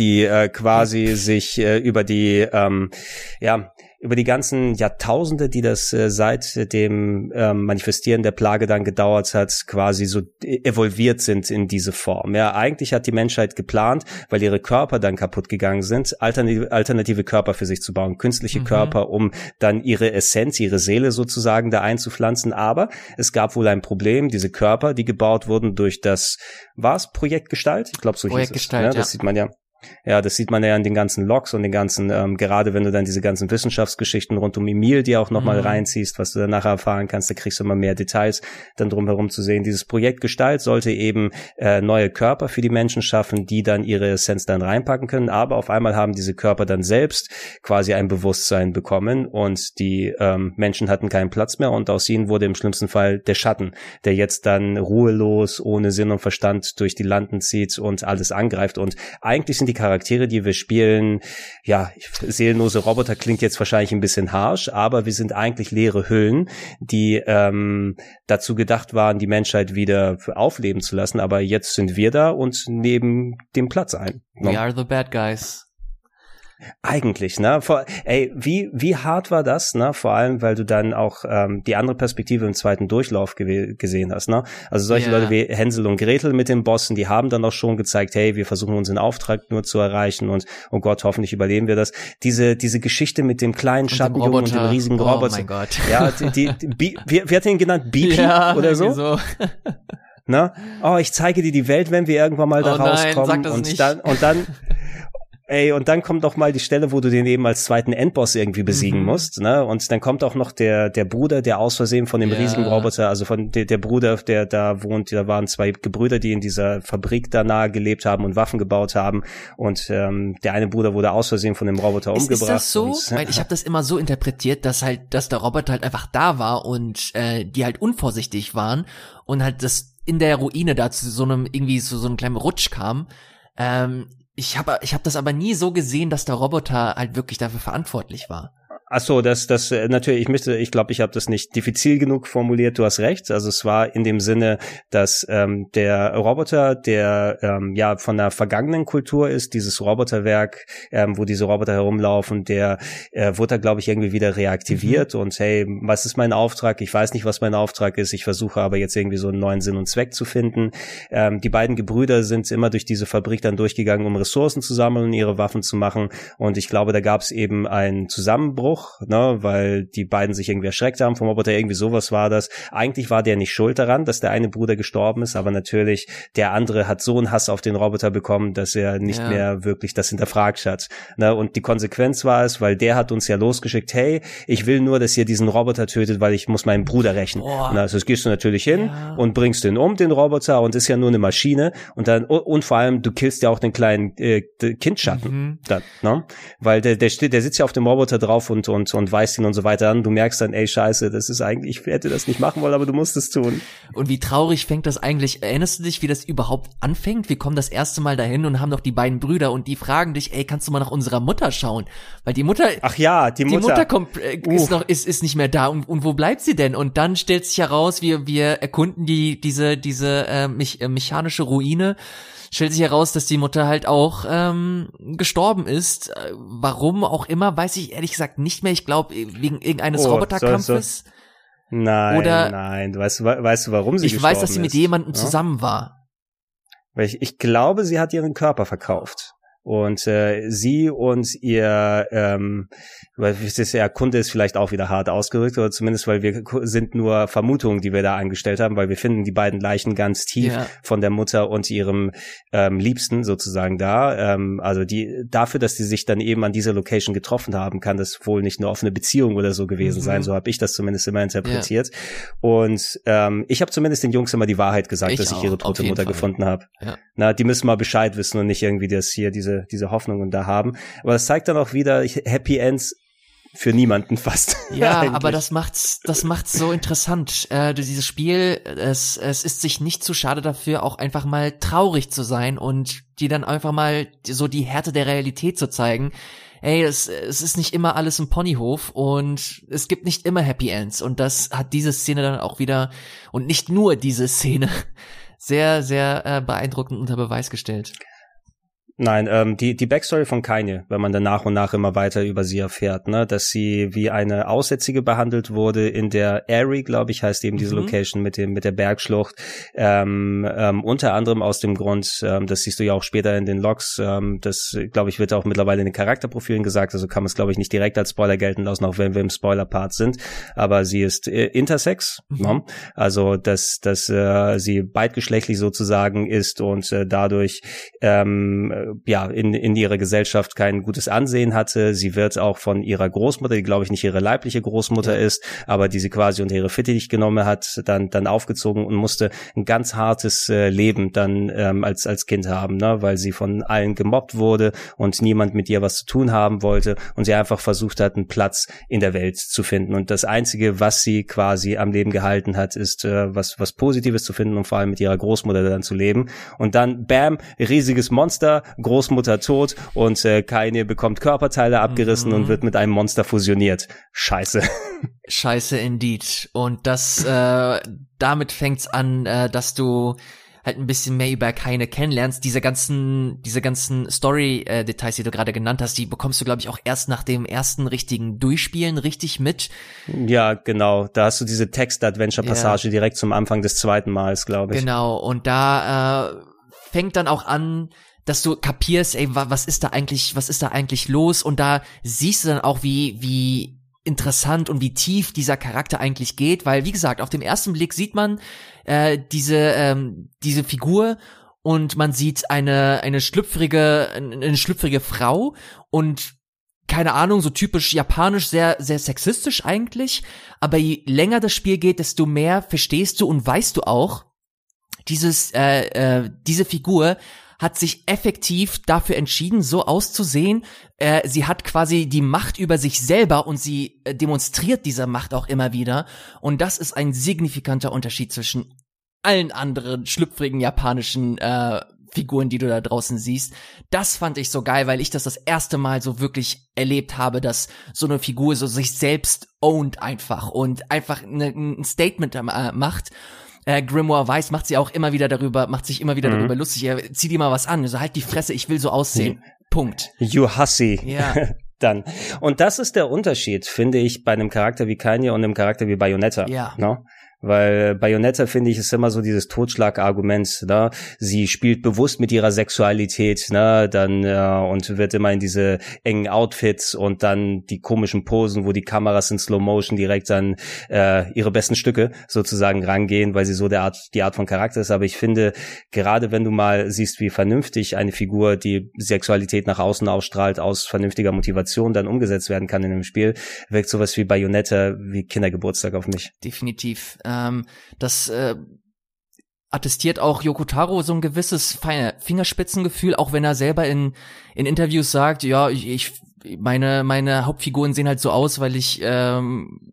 Speaker 1: die äh, quasi sich äh, über die ähm, ja über die ganzen Jahrtausende, die das äh, seit dem ähm, Manifestieren der Plage dann gedauert hat, quasi so evolviert sind in diese Form. Ja, eigentlich hat die Menschheit geplant, weil ihre Körper dann kaputt gegangen sind, alternative, alternative Körper für sich zu bauen, künstliche mhm. Körper, um dann ihre Essenz, ihre Seele sozusagen da einzupflanzen. Aber es gab wohl ein Problem, diese Körper, die gebaut wurden durch das, war es Projektgestalt? Ich glaube, so
Speaker 2: Projekt hieß es. Ja,
Speaker 1: das
Speaker 2: ja.
Speaker 1: sieht man ja. Ja, das sieht man ja in den ganzen Logs und den ganzen, ähm, gerade wenn du dann diese ganzen Wissenschaftsgeschichten rund um Emil die auch nochmal mhm. reinziehst, was du dann nachher erfahren kannst, da kriegst du immer mehr Details dann drumherum zu sehen. Dieses Projekt Gestalt sollte eben äh, neue Körper für die Menschen schaffen, die dann ihre Essenz dann reinpacken können, aber auf einmal haben diese Körper dann selbst quasi ein Bewusstsein bekommen und die ähm, Menschen hatten keinen Platz mehr und aus ihnen wurde im schlimmsten Fall der Schatten, der jetzt dann ruhelos, ohne Sinn und Verstand durch die Landen zieht und alles angreift und eigentlich sind die Charaktere, die wir spielen, ja, seelenlose Roboter klingt jetzt wahrscheinlich ein bisschen harsh, aber wir sind eigentlich leere Hüllen, die ähm, dazu gedacht waren, die Menschheit wieder aufleben zu lassen. Aber jetzt sind wir da und nehmen den Platz ein.
Speaker 2: We are the bad guys.
Speaker 1: Eigentlich, ne? Vor, ey, wie, wie hart war das, ne? Vor allem, weil du dann auch ähm, die andere Perspektive im zweiten Durchlauf ge gesehen hast, ne? Also solche yeah. Leute wie Hänsel und Gretel mit den Bossen, die haben dann auch schon gezeigt, hey, wir versuchen unseren Auftrag nur zu erreichen und oh Gott, hoffentlich überleben wir das. Diese, diese Geschichte mit dem kleinen Schattenjungen und dem riesigen
Speaker 2: oh
Speaker 1: Roboter.
Speaker 2: Oh mein Gott.
Speaker 1: Ja, die, die, die wie, wie hat ihn genannt? Beepy ja, oder so? so. Ne? Oh, ich zeige dir die Welt, wenn wir irgendwann mal da
Speaker 2: oh
Speaker 1: rauskommen.
Speaker 2: Nein,
Speaker 1: und dann, und dann, Ey, und dann kommt doch mal die Stelle, wo du den eben als zweiten Endboss irgendwie besiegen mhm. musst, ne? Und dann kommt auch noch der, der Bruder, der aus Versehen von dem ja. riesigen Roboter, also von der, der Bruder, der da wohnt, da waren zwei Gebrüder, die in dieser Fabrik da nahe gelebt haben und Waffen gebaut haben. Und ähm, der eine Bruder wurde aus Versehen von dem Roboter ist, umgebracht. Ist
Speaker 2: das so?
Speaker 1: Und,
Speaker 2: Weil ich habe das immer so interpretiert, dass halt, dass der Roboter halt einfach da war und äh, die halt unvorsichtig waren und halt das in der Ruine da zu so einem irgendwie so, so einem kleinen Rutsch kam. Ähm, ich habe ich hab das aber nie so gesehen, dass der Roboter halt wirklich dafür verantwortlich war.
Speaker 1: Ach so, das, das äh, natürlich. Ich müsste, ich glaube, ich habe das nicht diffizil genug formuliert. Du hast recht. Also es war in dem Sinne, dass ähm, der Roboter, der ähm, ja von der vergangenen Kultur ist, dieses Roboterwerk, ähm, wo diese Roboter herumlaufen, der äh, wurde da, glaube ich, irgendwie wieder reaktiviert. Mhm. Und hey, was ist mein Auftrag? Ich weiß nicht, was mein Auftrag ist. Ich versuche aber jetzt irgendwie so einen neuen Sinn und Zweck zu finden. Ähm, die beiden Gebrüder sind immer durch diese Fabrik dann durchgegangen, um Ressourcen zu sammeln und ihre Waffen zu machen. Und ich glaube, da gab es eben einen Zusammenbruch auch, ne, weil die beiden sich irgendwie erschreckt haben vom Roboter, irgendwie sowas war das. Eigentlich war der nicht schuld daran, dass der eine Bruder gestorben ist, aber natürlich der andere hat so einen Hass auf den Roboter bekommen, dass er nicht ja. mehr wirklich das hinterfragt hat. Ne, und die Konsequenz war es, weil der hat uns ja losgeschickt, hey, ich will nur, dass ihr diesen Roboter tötet, weil ich muss meinen Bruder rächen. Na, also das gehst du natürlich hin ja. und bringst den um, den Roboter, und ist ja nur eine Maschine. Und dann, und vor allem, du killst ja auch den kleinen äh, Kindschatten. Mhm. Dann, ne? Weil der, der, steht, der sitzt ja auf dem Roboter drauf und und, und weist ihn und so weiter an. Du merkst dann, ey, scheiße, das ist eigentlich, ich hätte das nicht machen wollen, aber du musst es tun.
Speaker 2: Und wie traurig fängt das eigentlich, erinnerst du dich, wie das überhaupt anfängt? Wir kommen das erste Mal dahin und haben noch die beiden Brüder und die fragen dich, ey, kannst du mal nach unserer Mutter schauen? Weil die Mutter,
Speaker 1: ach ja, die Mutter,
Speaker 2: die Mutter kommt, äh, ist noch, ist, ist nicht mehr da und, und wo bleibt sie denn? Und dann stellt sich heraus, wir, wir erkunden die, diese, diese, äh, mich, äh, mechanische Ruine stellt sich heraus, dass die Mutter halt auch ähm, gestorben ist. Äh, warum auch immer, weiß ich ehrlich gesagt nicht mehr. Ich glaube, wegen irgendeines oh, Roboterkampfes.
Speaker 1: So, so. Nein, Oder, nein. Weißt du, weißt du, warum sie
Speaker 2: Ich weiß, dass sie mit jemandem ja? zusammen war.
Speaker 1: Weil ich, ich glaube, sie hat ihren Körper verkauft. Und äh, sie und ihr, ähm, weil es ist ja Kunde ist vielleicht auch wieder hart ausgerückt, oder zumindest weil wir sind nur Vermutungen, die wir da angestellt haben, weil wir finden die beiden Leichen ganz tief ja. von der Mutter und ihrem ähm, Liebsten sozusagen da. Ähm, also die dafür, dass die sich dann eben an dieser Location getroffen haben, kann das wohl nicht eine offene Beziehung oder so gewesen mhm. sein. So habe ich das zumindest immer interpretiert. Ja. Und ähm, ich habe zumindest den Jungs immer die Wahrheit gesagt, ich dass ich ihre tote Mutter Fall. gefunden habe. Ja. Na, die müssen mal Bescheid wissen und nicht irgendwie das hier diese diese, diese Hoffnungen da haben. Aber das zeigt dann auch wieder, Happy Ends für niemanden fast.
Speaker 2: Ja, aber das macht's, das macht's so interessant. Äh, dieses Spiel, es, es ist sich nicht zu schade dafür, auch einfach mal traurig zu sein und die dann einfach mal so die Härte der Realität zu zeigen. Ey, es, es ist nicht immer alles im Ponyhof und es gibt nicht immer Happy Ends und das hat diese Szene dann auch wieder und nicht nur diese Szene sehr, sehr äh, beeindruckend unter Beweis gestellt.
Speaker 1: Nein, ähm, die, die Backstory von Kanye, wenn man dann nach und nach immer weiter über sie erfährt, ne, dass sie wie eine Aussätzige behandelt wurde in der Airy, glaube ich, heißt eben diese mhm. Location mit dem, mit der Bergschlucht, ähm, ähm, unter anderem aus dem Grund, ähm, das siehst du ja auch später in den Logs, ähm, das, glaube ich, wird auch mittlerweile in den Charakterprofilen gesagt, also kann man es, glaube ich, nicht direkt als Spoiler gelten lassen, auch wenn wir im Spoiler-Part sind, aber sie ist äh, intersex, mhm. ne? also dass, dass äh, sie beidgeschlechtlich sozusagen ist und äh, dadurch ähm, ja in, in ihrer Gesellschaft kein gutes Ansehen hatte. Sie wird auch von ihrer Großmutter, die glaube ich nicht ihre leibliche Großmutter ja. ist, aber die sie quasi unter ihre Fittich genommen hat, dann dann aufgezogen und musste ein ganz hartes äh, Leben dann ähm, als als Kind haben, ne, weil sie von allen gemobbt wurde und niemand mit ihr was zu tun haben wollte und sie einfach versucht hat, einen Platz in der Welt zu finden und das einzige, was sie quasi am Leben gehalten hat, ist äh, was was Positives zu finden und vor allem mit ihrer Großmutter dann zu leben und dann bam riesiges Monster Großmutter tot und äh, Kaine bekommt Körperteile abgerissen mhm. und wird mit einem Monster fusioniert. Scheiße.
Speaker 2: Scheiße indeed. Und das, äh, damit fängt's an, äh, dass du halt ein bisschen mehr über Keine kennenlernst. Diese ganzen, diese ganzen Story-Details, die du gerade genannt hast, die bekommst du, glaube ich, auch erst nach dem ersten richtigen Durchspielen richtig mit.
Speaker 1: Ja, genau. Da hast du diese Text-Adventure-Passage ja. direkt zum Anfang des zweiten Mals, glaube ich.
Speaker 2: Genau. Und da äh, fängt dann auch an, dass du kapierst, ey, was ist da eigentlich, was ist da eigentlich los? Und da siehst du dann auch, wie, wie interessant und wie tief dieser Charakter eigentlich geht, weil, wie gesagt, auf dem ersten Blick sieht man äh, diese, ähm, diese Figur und man sieht eine, eine schlüpfrige, eine schlüpfrige Frau und keine Ahnung, so typisch japanisch, sehr, sehr sexistisch eigentlich. Aber je länger das Spiel geht, desto mehr verstehst du und weißt du auch, dieses, äh, äh, diese Figur hat sich effektiv dafür entschieden, so auszusehen. Äh, sie hat quasi die Macht über sich selber und sie äh, demonstriert diese Macht auch immer wieder. Und das ist ein signifikanter Unterschied zwischen allen anderen schlüpfrigen japanischen äh, Figuren, die du da draußen siehst. Das fand ich so geil, weil ich das das erste Mal so wirklich erlebt habe, dass so eine Figur so sich selbst owned einfach und einfach ne, ein Statement äh, macht äh, Grimoire Weiß macht sie auch immer wieder darüber, macht sich immer wieder mhm. darüber lustig. Er, zieh dir mal was an. Also halt die Fresse, ich will so aussehen. Punkt.
Speaker 1: You hussy.
Speaker 2: Ja.
Speaker 1: Dann. Und das ist der Unterschied, finde ich, bei einem Charakter wie Kanye und einem Charakter wie Bayonetta.
Speaker 2: Ja.
Speaker 1: No? Weil Bayonetta, finde ich, ist immer so dieses Totschlagargument, ne? Sie spielt bewusst mit ihrer Sexualität, ne? Dann, äh, und wird immer in diese engen Outfits und dann die komischen Posen, wo die Kameras in Slow Motion direkt an äh, ihre besten Stücke sozusagen rangehen, weil sie so der Art, die Art von Charakter ist. Aber ich finde, gerade wenn du mal siehst, wie vernünftig eine Figur, die Sexualität nach außen ausstrahlt, aus vernünftiger Motivation dann umgesetzt werden kann in einem Spiel, wirkt sowas wie Bayonetta wie Kindergeburtstag auf mich.
Speaker 2: Definitiv ähm, das äh, attestiert auch Yokotaro so ein gewisses Fingerspitzengefühl, auch wenn er selber in, in Interviews sagt, ja, ich, ich meine, meine Hauptfiguren sehen halt so aus, weil ich ähm,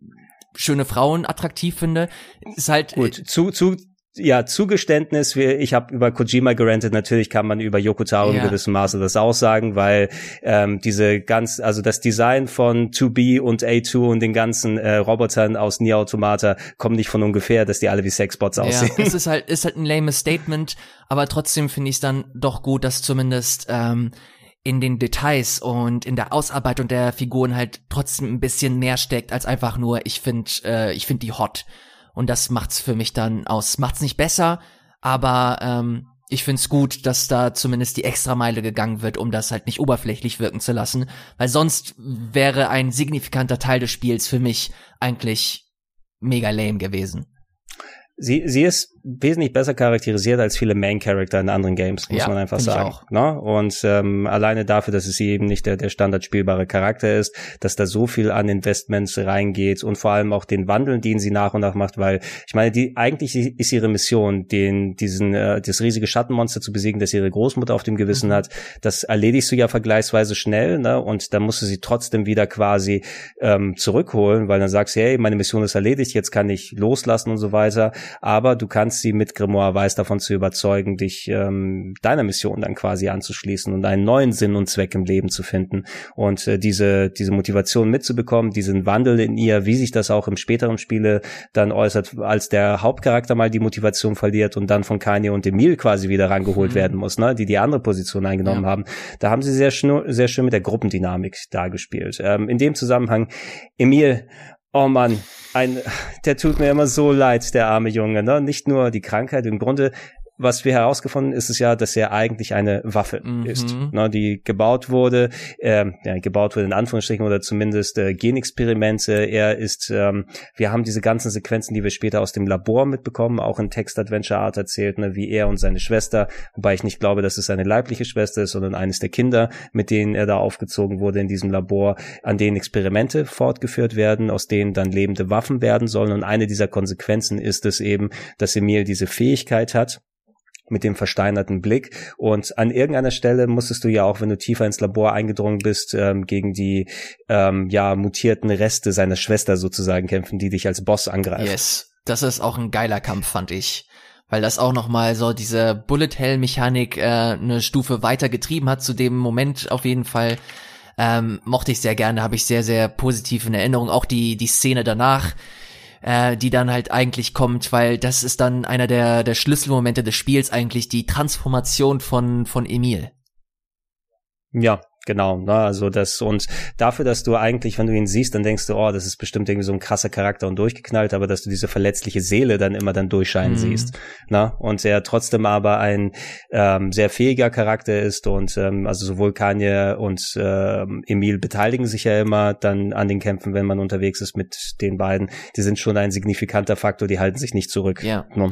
Speaker 2: schöne Frauen attraktiv finde. Ist halt
Speaker 1: gut. Zu, zu, ja, Zugeständnis, ich habe über Kojima gerantet, natürlich kann man über Yoko Taro ja. in gewissem Maße das auch sagen, weil ähm, diese ganz, also das Design von 2B und A2 und den ganzen äh, Robotern aus Nier Automata kommen nicht von ungefähr, dass die alle wie Sexbots aussehen.
Speaker 2: Ja, es ist halt, ist halt ein lames Statement, aber trotzdem finde ich es dann doch gut, dass zumindest ähm, in den Details und in der Ausarbeitung der Figuren halt trotzdem ein bisschen mehr steckt als einfach nur, ich finde, äh, ich finde die hot. Und das macht's für mich dann aus. Macht's nicht besser, aber ähm, ich find's gut, dass da zumindest die Extrameile gegangen wird, um das halt nicht oberflächlich wirken zu lassen, weil sonst wäre ein signifikanter Teil des Spiels für mich eigentlich mega lame gewesen.
Speaker 1: Sie, sie ist wesentlich besser charakterisiert als viele Main Character in anderen Games, muss ja, man einfach sagen. Ne? Und ähm, alleine dafür, dass es sie eben nicht der, der standardspielbare Charakter ist, dass da so viel an Investments reingeht und vor allem auch den Wandel, den sie nach und nach macht, weil ich meine, die eigentlich ist ihre Mission, den diesen äh, das riesige Schattenmonster zu besiegen, das ihre Großmutter auf dem Gewissen mhm. hat. Das erledigst du ja vergleichsweise schnell, ne? Und da musst du sie trotzdem wieder quasi ähm, zurückholen, weil dann sagst du, hey, meine Mission ist erledigt, jetzt kann ich loslassen und so weiter. Aber du kannst sie mit Grimoire Weiß davon zu überzeugen, dich ähm, deiner Mission dann quasi anzuschließen und einen neuen Sinn und Zweck im Leben zu finden und äh, diese diese Motivation mitzubekommen, diesen Wandel in ihr, wie sich das auch im späteren Spiele dann äußert, als der Hauptcharakter mal die Motivation verliert und dann von Kanye und Emil quasi wieder rangeholt mhm. werden muss, ne, die die andere Position eingenommen ja. haben. Da haben sie sehr schön, sehr schön mit der Gruppendynamik dargespielt. Ähm, in dem Zusammenhang Emil Oh Mann, ein, der tut mir immer so leid, der arme Junge. Ne? Nicht nur die Krankheit, im Grunde was wir herausgefunden ist es ja, dass er eigentlich eine Waffe mhm. ist, ne, die gebaut wurde, äh, ja, gebaut wurde in Anführungsstrichen oder zumindest äh, Genexperimente. Er ist, ähm, wir haben diese ganzen Sequenzen, die wir später aus dem Labor mitbekommen, auch in Text Adventure Art erzählt, ne, wie er und seine Schwester, wobei ich nicht glaube, dass es seine leibliche Schwester ist, sondern eines der Kinder, mit denen er da aufgezogen wurde in diesem Labor, an denen Experimente fortgeführt werden, aus denen dann lebende Waffen werden sollen. Und eine dieser Konsequenzen ist es eben, dass Emil diese Fähigkeit hat, mit dem versteinerten Blick. Und an irgendeiner Stelle musstest du ja auch, wenn du tiefer ins Labor eingedrungen bist, ähm, gegen die ähm, ja mutierten Reste seiner Schwester sozusagen kämpfen, die dich als Boss angreifen.
Speaker 2: Yes, das ist auch ein geiler Kampf, fand ich. Weil das auch nochmal so diese Bullet Hell Mechanik äh, eine Stufe weiter getrieben hat zu dem Moment auf jeden Fall. Ähm, mochte ich sehr gerne, habe ich sehr, sehr positiv in Erinnerung. Auch die, die Szene danach, äh, die dann halt eigentlich kommt, weil das ist dann einer der, der Schlüsselmomente des Spiels eigentlich, die Transformation von, von Emil.
Speaker 1: Ja, Genau, ne, also das und dafür, dass du eigentlich, wenn du ihn siehst, dann denkst du, oh, das ist bestimmt irgendwie so ein krasser Charakter und durchgeknallt, aber dass du diese verletzliche Seele dann immer dann durchscheinen mhm. siehst, ne, und er trotzdem aber ein ähm, sehr fähiger Charakter ist und ähm, also sowohl Kanye und ähm, Emil beteiligen sich ja immer dann an den Kämpfen, wenn man unterwegs ist mit den beiden. Die sind schon ein signifikanter Faktor, die halten sich nicht zurück.
Speaker 2: Ja. Ne?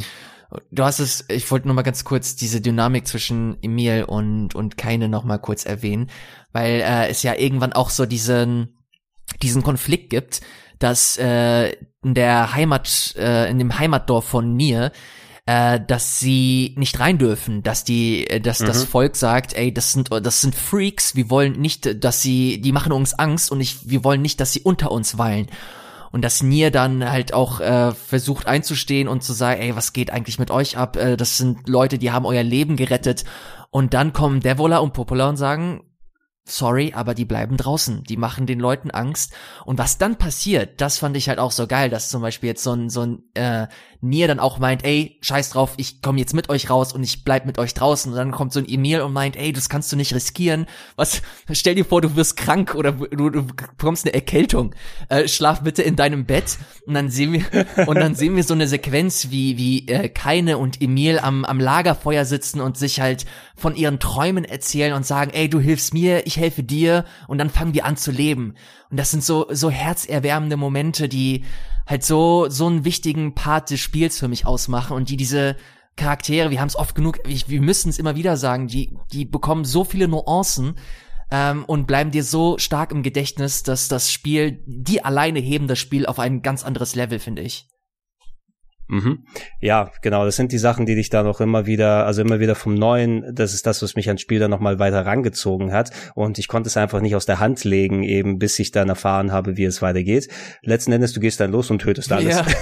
Speaker 2: Du hast es, ich wollte nur mal ganz kurz diese Dynamik zwischen Emil und, und Keine noch mal kurz erwähnen, weil äh, es ja irgendwann auch so diesen, diesen Konflikt gibt, dass äh, in der Heimat, äh, in dem Heimatdorf von Nier, äh, dass sie nicht rein dürfen, dass die, äh, dass mhm. das Volk sagt, ey, das sind, das sind Freaks, wir wollen nicht, dass sie, die machen uns Angst und ich, wir wollen nicht, dass sie unter uns weilen und dass Nier dann halt auch äh, versucht einzustehen und zu sagen, ey, was geht eigentlich mit euch ab? Äh, das sind Leute, die haben euer Leben gerettet. Und dann kommen Devola und Popola und sagen, sorry, aber die bleiben draußen. Die machen den Leuten Angst. Und was dann passiert, das fand ich halt auch so geil, dass zum Beispiel jetzt so ein, so ein äh, Nier dann auch meint, ey, scheiß drauf, ich komme jetzt mit euch raus und ich bleib mit euch draußen. Und dann kommt so ein Emil und meint, ey, das kannst du nicht riskieren. Was, stell dir vor, du wirst krank oder du, du bekommst eine Erkältung. Äh, schlaf bitte in deinem Bett. Und dann sehen wir, und dann sehen wir so eine Sequenz, wie, wie äh, Keine und Emil am, am Lagerfeuer sitzen und sich halt von ihren Träumen erzählen und sagen, ey, du hilfst mir, ich helfe dir. Und dann fangen wir an zu leben. Und das sind so, so herzerwärmende Momente, die halt so, so einen wichtigen Part des Spiels für mich ausmachen und die diese Charaktere, wir haben es oft genug, wir müssen es immer wieder sagen, die, die bekommen so viele Nuancen ähm, und bleiben dir so stark im Gedächtnis, dass das Spiel, die alleine heben das Spiel auf ein ganz anderes Level, finde ich.
Speaker 1: Mhm. Ja, genau. Das sind die Sachen, die dich da noch immer wieder, also immer wieder vom Neuen, das ist das, was mich ans Spiel dann nochmal weiter rangezogen hat. Und ich konnte es einfach nicht aus der Hand legen, eben bis ich dann erfahren habe, wie es weitergeht. Letzten Endes, du gehst dann los und tötest alles. Ja.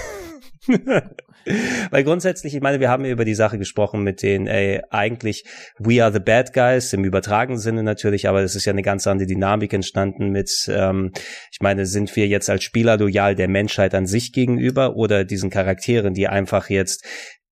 Speaker 1: Weil grundsätzlich, ich meine, wir haben über die Sache gesprochen mit den, ey, eigentlich we are the bad guys im übertragenen Sinne natürlich, aber es ist ja eine ganz andere Dynamik entstanden mit, ähm, ich meine, sind wir jetzt als Spieler loyal der Menschheit an sich gegenüber oder diesen Charakteren, die einfach jetzt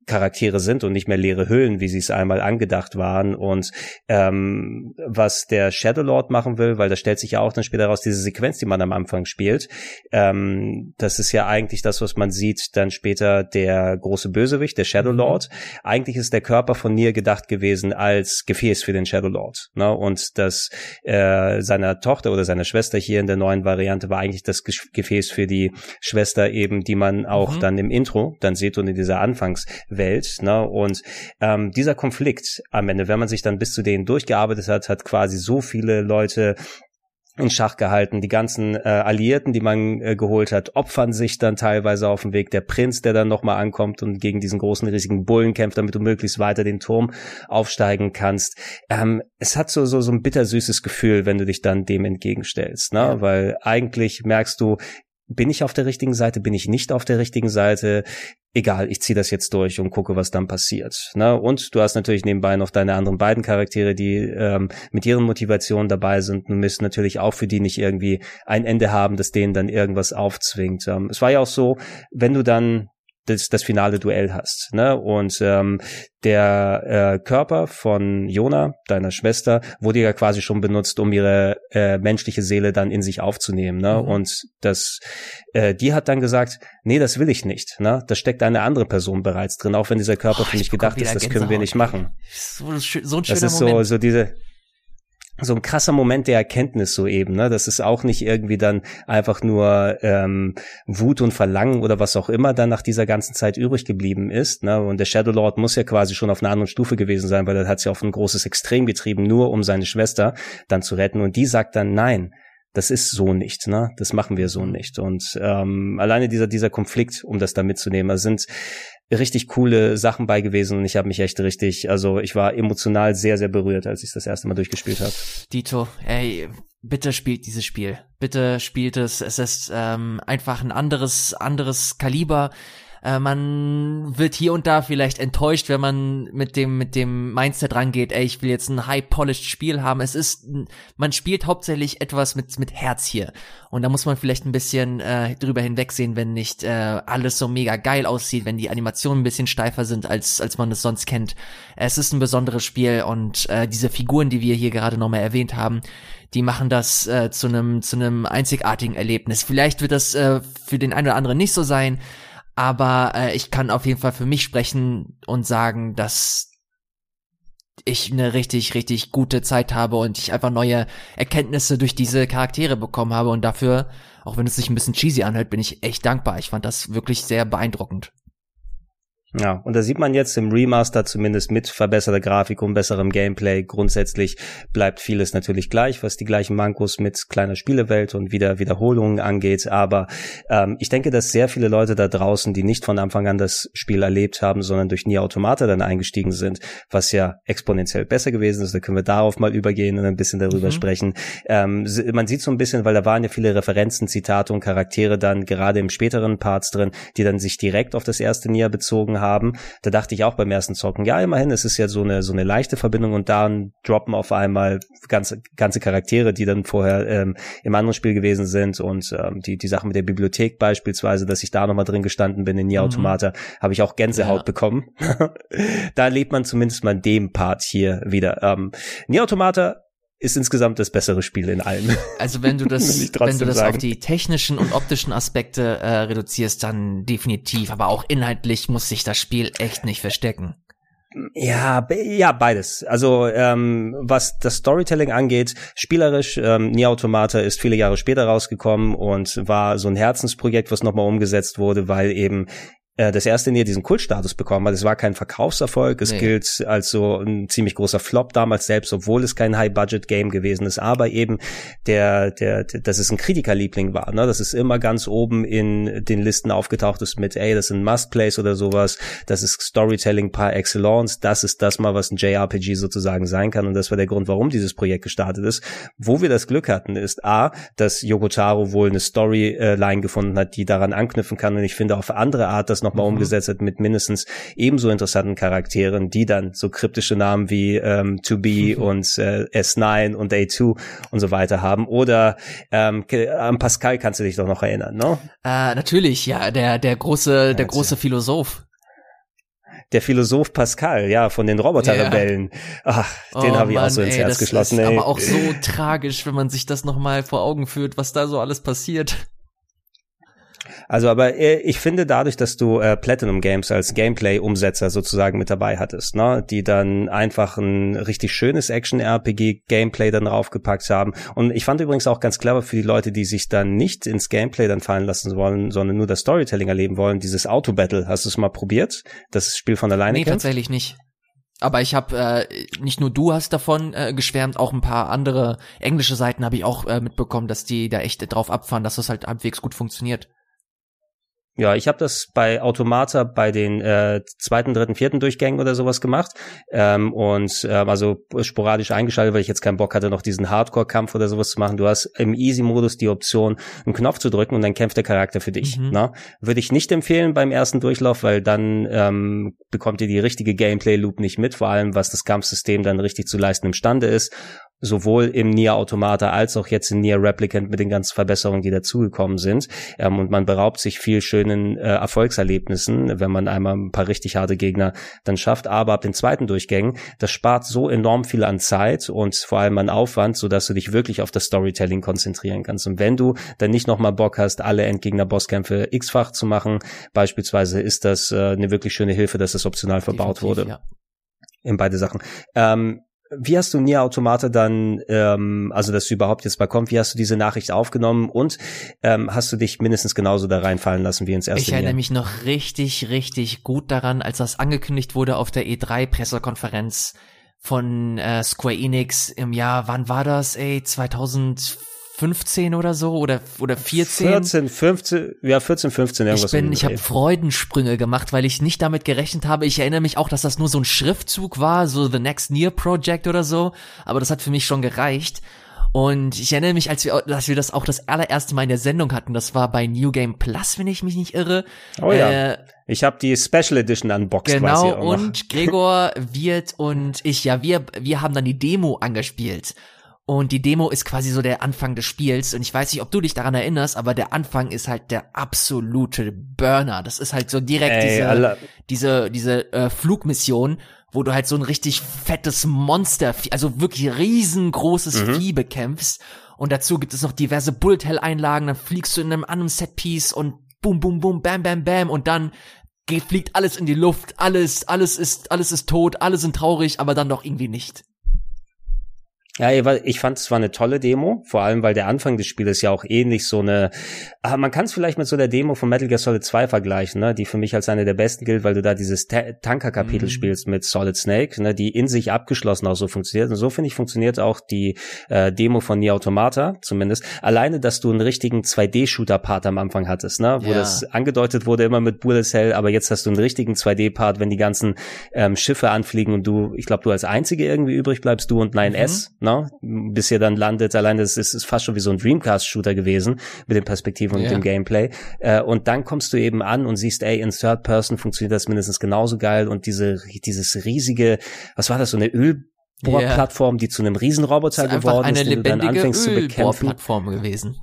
Speaker 1: Charaktere sind und nicht mehr leere Hüllen, wie sie es einmal angedacht waren. Und ähm, was der Shadow Lord machen will, weil das stellt sich ja auch dann später raus, diese Sequenz, die man am Anfang spielt, ähm, das ist ja eigentlich das, was man sieht, dann später der große Bösewicht, der Shadow mhm. Lord. Eigentlich ist der Körper von Nier gedacht gewesen als Gefäß für den Shadow Lord. Ne? Und das äh, seiner Tochter oder seiner Schwester hier in der neuen Variante war eigentlich das Gefäß für die Schwester eben, die man auch mhm. dann im Intro dann sieht und in dieser Anfangs Welt. Ne? Und ähm, dieser Konflikt am Ende, wenn man sich dann bis zu denen durchgearbeitet hat, hat quasi so viele Leute in Schach gehalten. Die ganzen äh, Alliierten, die man äh, geholt hat, opfern sich dann teilweise auf dem Weg. Der Prinz, der dann nochmal ankommt und gegen diesen großen, riesigen Bullen kämpft, damit du möglichst weiter den Turm aufsteigen kannst. Ähm, es hat so, so, so ein bittersüßes Gefühl, wenn du dich dann dem entgegenstellst, ne? Ja. Weil eigentlich merkst du, bin ich auf der richtigen Seite, bin ich nicht auf der richtigen Seite, egal, ich ziehe das jetzt durch und gucke, was dann passiert. Ne? Und du hast natürlich nebenbei noch deine anderen beiden Charaktere, die ähm, mit ihren Motivationen dabei sind und müssen natürlich auch für die nicht irgendwie ein Ende haben, das denen dann irgendwas aufzwingt. Ähm, es war ja auch so, wenn du dann das, das finale Duell hast. Ne? Und ähm, der äh, Körper von Jona, deiner Schwester, wurde ja quasi schon benutzt, um ihre äh, menschliche Seele dann in sich aufzunehmen. Ne? Mhm. Und das, äh, die hat dann gesagt, nee, das will ich nicht. Ne? Da steckt eine andere Person bereits drin, auch wenn dieser Körper oh, für mich gedacht ist, das können wir nicht machen.
Speaker 2: So, so ein schöner
Speaker 1: das ist
Speaker 2: Moment.
Speaker 1: so, so diese, so ein krasser Moment der Erkenntnis so eben, ne? Das ist auch nicht irgendwie dann einfach nur ähm, Wut und Verlangen oder was auch immer dann nach dieser ganzen Zeit übrig geblieben ist. Ne? Und der Shadow Lord muss ja quasi schon auf einer anderen Stufe gewesen sein, weil er hat sich auf ein großes Extrem getrieben, nur um seine Schwester dann zu retten. Und die sagt dann nein. Das ist so nicht, ne? Das machen wir so nicht. Und ähm, alleine dieser dieser Konflikt, um das da mitzunehmen, sind richtig coole Sachen bei gewesen und ich habe mich echt richtig, also ich war emotional sehr, sehr berührt, als ich das erste Mal durchgespielt habe.
Speaker 2: Dito, ey, bitte spielt dieses Spiel. Bitte spielt es. Es ist ähm, einfach ein anderes, anderes Kaliber. Äh, man wird hier und da vielleicht enttäuscht, wenn man mit dem mit dem Mindset rangeht, ey, ich will jetzt ein high polished Spiel haben. Es ist man spielt hauptsächlich etwas mit mit Herz hier und da muss man vielleicht ein bisschen äh, drüber hinwegsehen, wenn nicht äh, alles so mega geil aussieht, wenn die Animationen ein bisschen steifer sind als als man es sonst kennt. Es ist ein besonderes Spiel und äh, diese Figuren, die wir hier gerade nochmal erwähnt haben, die machen das äh, zu einem zu einem einzigartigen Erlebnis. Vielleicht wird das äh, für den einen oder anderen nicht so sein, aber äh, ich kann auf jeden Fall für mich sprechen und sagen, dass ich eine richtig, richtig gute Zeit habe und ich einfach neue Erkenntnisse durch diese Charaktere bekommen habe und dafür, auch wenn es sich ein bisschen cheesy anhört, bin ich echt dankbar. Ich fand das wirklich sehr beeindruckend.
Speaker 1: Ja, und da sieht man jetzt im Remaster zumindest mit verbesserter Grafik und besserem Gameplay. Grundsätzlich bleibt vieles natürlich gleich, was die gleichen Mankos mit kleiner Spielewelt und wieder Wiederholungen angeht. Aber ähm, ich denke, dass sehr viele Leute da draußen, die nicht von Anfang an das Spiel erlebt haben, sondern durch Nier Automata dann eingestiegen sind, was ja exponentiell besser gewesen ist, da können wir darauf mal übergehen und ein bisschen darüber mhm. sprechen. Ähm, man sieht so ein bisschen, weil da waren ja viele Referenzen, Zitate und Charaktere dann gerade im späteren Parts drin, die dann sich direkt auf das erste Nier bezogen haben. Da dachte ich auch beim ersten Zocken, ja, immerhin, es ist ja so eine, so eine leichte Verbindung und dann droppen auf einmal ganze, ganze Charaktere, die dann vorher ähm, im anderen Spiel gewesen sind und ähm, die, die Sache mit der Bibliothek beispielsweise, dass ich da nochmal drin gestanden bin in Nier mhm. Automata, mhm. habe ich auch Gänsehaut ja. bekommen. da lebt man zumindest mal dem Part hier wieder. Ähm, Nier Automata ist insgesamt das bessere Spiel in allem.
Speaker 2: Also wenn du das, wenn du das sagen. auf die technischen und optischen Aspekte äh, reduzierst, dann definitiv. Aber auch inhaltlich muss sich das Spiel echt nicht verstecken.
Speaker 1: Ja, ja, beides. Also ähm, was das Storytelling angeht, spielerisch, ähm, Nier Automata ist viele Jahre später rausgekommen und war so ein Herzensprojekt, was nochmal umgesetzt wurde, weil eben äh, das erste Nier diesen Kultstatus bekommen hat. Es war kein Verkaufserfolg, es nee. gilt als so ein ziemlich großer Flop damals selbst, obwohl es kein High-Budget-Game gewesen ist, aber eben der, der, der, dass es ein Kritikerliebling war, ne? dass es immer ganz oben in den Listen aufgetaucht ist mit, ey, das sind Must-Plays oder sowas, das ist Storytelling par excellence, das ist das mal, was ein JRPG sozusagen sein kann und das war der Grund, warum dieses Projekt gestartet ist. Wo wir das Glück hatten, ist A, dass Yokotaro wohl eine Storyline gefunden hat, die daran anknüpfen kann und ich finde auf andere Art, dass noch nochmal mhm. umgesetzt hat mit mindestens ebenso interessanten Charakteren, die dann so kryptische Namen wie ähm, 2B mhm. und äh, S9 und A2 und so weiter haben. Oder ähm, an Pascal kannst du dich doch noch erinnern, ne?
Speaker 2: Äh, natürlich, ja, der der große der große Philosoph
Speaker 1: der Philosoph Pascal, ja, von den Roboterrebellen. Ach, den
Speaker 2: Oh
Speaker 1: habe ich auch
Speaker 2: Mann,
Speaker 1: so ins
Speaker 2: ey,
Speaker 1: Herz
Speaker 2: das
Speaker 1: geschlossen.
Speaker 2: Ist
Speaker 1: ey.
Speaker 2: aber auch so tragisch, wenn man sich das nochmal vor Augen führt, was da so alles passiert.
Speaker 1: Also, aber äh, ich finde dadurch, dass du äh, Platinum Games als Gameplay-Umsetzer sozusagen mit dabei hattest, ne, die dann einfach ein richtig schönes Action-RPG-Gameplay dann draufgepackt haben. Und ich fand übrigens auch ganz clever für die Leute, die sich dann nicht ins Gameplay dann fallen lassen wollen, sondern nur das Storytelling erleben wollen, dieses Auto-Battle. Hast du es mal probiert? Das Spiel von alleine
Speaker 2: Nee,
Speaker 1: kennst?
Speaker 2: tatsächlich nicht. Aber ich habe äh, nicht nur du hast davon äh, geschwärmt, auch ein paar andere englische Seiten habe ich auch äh, mitbekommen, dass die da echt drauf abfahren, dass das halt halbwegs gut funktioniert.
Speaker 1: Ja, ich habe das bei Automata bei den äh, zweiten, dritten, vierten Durchgängen oder sowas gemacht ähm, und ähm, also sporadisch eingeschaltet, weil ich jetzt keinen Bock hatte, noch diesen Hardcore-Kampf oder sowas zu machen. Du hast im Easy-Modus die Option, einen Knopf zu drücken und dann kämpft der Charakter für dich.
Speaker 2: Mhm.
Speaker 1: Ne? Würde ich nicht empfehlen beim ersten Durchlauf, weil dann ähm, bekommt ihr die richtige Gameplay-Loop nicht mit, vor allem was das Kampfsystem dann richtig zu leisten imstande ist sowohl im Nier Automata als auch jetzt in Nier Replicant mit den ganzen Verbesserungen, die dazugekommen sind. Ähm, und man beraubt sich viel schönen äh, Erfolgserlebnissen, wenn man einmal ein paar richtig harte Gegner dann schafft. Aber ab den zweiten Durchgängen, das spart so enorm viel an Zeit und vor allem an Aufwand, sodass du dich wirklich auf das Storytelling konzentrieren kannst. Und wenn du dann nicht nochmal Bock hast, alle Endgegner-Bosskämpfe x-fach zu machen, beispielsweise ist das äh, eine wirklich schöne Hilfe, dass das optional verbaut
Speaker 2: Definitiv,
Speaker 1: wurde
Speaker 2: Ja.
Speaker 1: in beide Sachen. Ähm, wie hast du Nier Automata dann, ähm, also dass du überhaupt jetzt mal kommt, wie hast du diese Nachricht aufgenommen und ähm, hast du dich mindestens genauso da reinfallen lassen wie ins erste
Speaker 2: Ich erinnere
Speaker 1: Nier?
Speaker 2: mich noch richtig, richtig gut daran, als das angekündigt wurde auf der E3-Pressekonferenz von äh, Square Enix im Jahr, wann war das, ey, 2015 oder so oder oder 14?
Speaker 1: 14, 15, ja 14, 15
Speaker 2: Ich
Speaker 1: irgendwas. um
Speaker 2: bin, ich habe. Freudensprünge gemacht, weil ich nicht damit gerechnet habe. Ich erinnere mich auch, dass das nur so ein Schriftzug war, so The Next Near Project oder so. Aber das hat für mich schon gereicht. Und ich erinnere mich, als wir, dass wir das auch das allererste Mal in der Sendung hatten. Das war bei New Game Plus, wenn ich mich nicht irre.
Speaker 1: Oh ja.
Speaker 2: Äh,
Speaker 1: Ich habe die Special Edition unboxed,
Speaker 2: Genau,
Speaker 1: ich
Speaker 2: und Gregor, Wirt und ich, ja, wir, wir haben dann die Demo angespielt. Und die Demo ist quasi so der Anfang des Spiels. Und ich weiß nicht, ob du dich daran erinnerst, aber der Anfang ist halt der absolute Burner. Das ist halt so direkt
Speaker 1: Ey,
Speaker 2: diese,
Speaker 1: alle-
Speaker 2: diese, diese äh, Flugmission, wo du halt so ein richtig fettes Monster, also wirklich riesengroßes
Speaker 1: Mhm.
Speaker 2: Vieh bekämpfst. Und dazu gibt es noch diverse Bullet Hell Einlagen, dann fliegst du in einem anderen Setpiece und boom, boom, boom, bam, bam, bam und dann fliegt alles in die Luft, alles, alles ist, alles ist tot, alle sind traurig, aber dann doch irgendwie nicht.
Speaker 1: Ja, ich fand es war eine tolle Demo, vor allem weil der Anfang des Spieles ja auch ähnlich so eine, ah, man kann es vielleicht mit so der Demo von Metal Gear Solid 2 vergleichen, ne, die für mich als eine der besten gilt, weil du da dieses Ta Tanker-Kapitel
Speaker 2: Mhm.
Speaker 1: spielst mit Solid Snake, ne, die in sich abgeschlossen auch so funktioniert. Und so finde ich funktioniert auch die äh, Demo von Nier Automata zumindest. Alleine, dass du einen richtigen 2D-Shooter-Part am Anfang hattest, ne, wo
Speaker 2: Ja.
Speaker 1: das angedeutet wurde immer mit Bullets Hell, aber jetzt hast du einen richtigen 2D-Part, wenn die ganzen ähm, Schiffe anfliegen und du, ich glaube, du als Einzige irgendwie übrig bleibst, du und 9S, ne? Bis ihr dann landet. Allein das ist, ist fast schon wie so ein Dreamcast-Shooter gewesen mit den Perspektiven und
Speaker 2: Ja.
Speaker 1: dem Gameplay. Äh, und dann kommst du eben an und siehst, ey, in Third Person funktioniert das mindestens genauso geil und diese, dieses riesige, was war das, so eine Ölbohrplattform, die zu einem Riesenroboter geworden ist, den du dann
Speaker 2: lebendige
Speaker 1: anfängst zu bekämpfen
Speaker 2: Ölbohrplattform gewesen.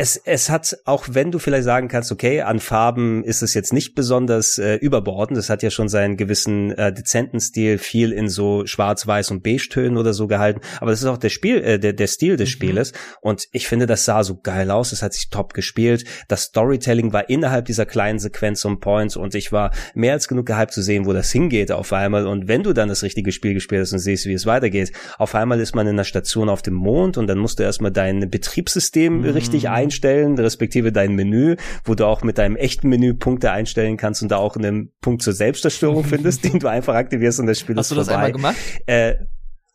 Speaker 1: Es, es hat, auch wenn du vielleicht sagen kannst, okay, an Farben ist es jetzt nicht besonders äh, überbordend, es hat ja schon seinen gewissen äh, dezenten Stil, viel in so schwarz-weiß und beige-Tönen oder so gehalten, aber das ist auch der Spiel, äh, der, der Stil des
Speaker 2: Mhm.
Speaker 1: Spieles. Und ich finde, das sah so geil aus, es hat sich top gespielt, das Storytelling war innerhalb dieser kleinen Sequenz on point. Und ich war mehr als genug gehypt zu sehen, wo das hingeht auf einmal. Und wenn du dann das richtige Spiel gespielt hast und siehst, wie es weitergeht, auf einmal ist man in einer Station auf dem Mond und dann musst du erstmal dein Betriebssystem
Speaker 2: Mhm.
Speaker 1: richtig einstellen, respektive dein Menü, wo du auch mit deinem echten Menü Punkte einstellen kannst und da auch einen Punkt zur Selbstzerstörung findest, den du einfach aktivierst und das Spiel
Speaker 2: Hast
Speaker 1: ist
Speaker 2: du das
Speaker 1: vorbei.
Speaker 2: einmal gemacht?
Speaker 1: Äh,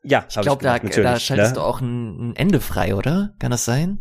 Speaker 1: ja,
Speaker 2: Ich glaube, da, da schaltest du auch ein, ein Ende frei, oder? Kann das sein?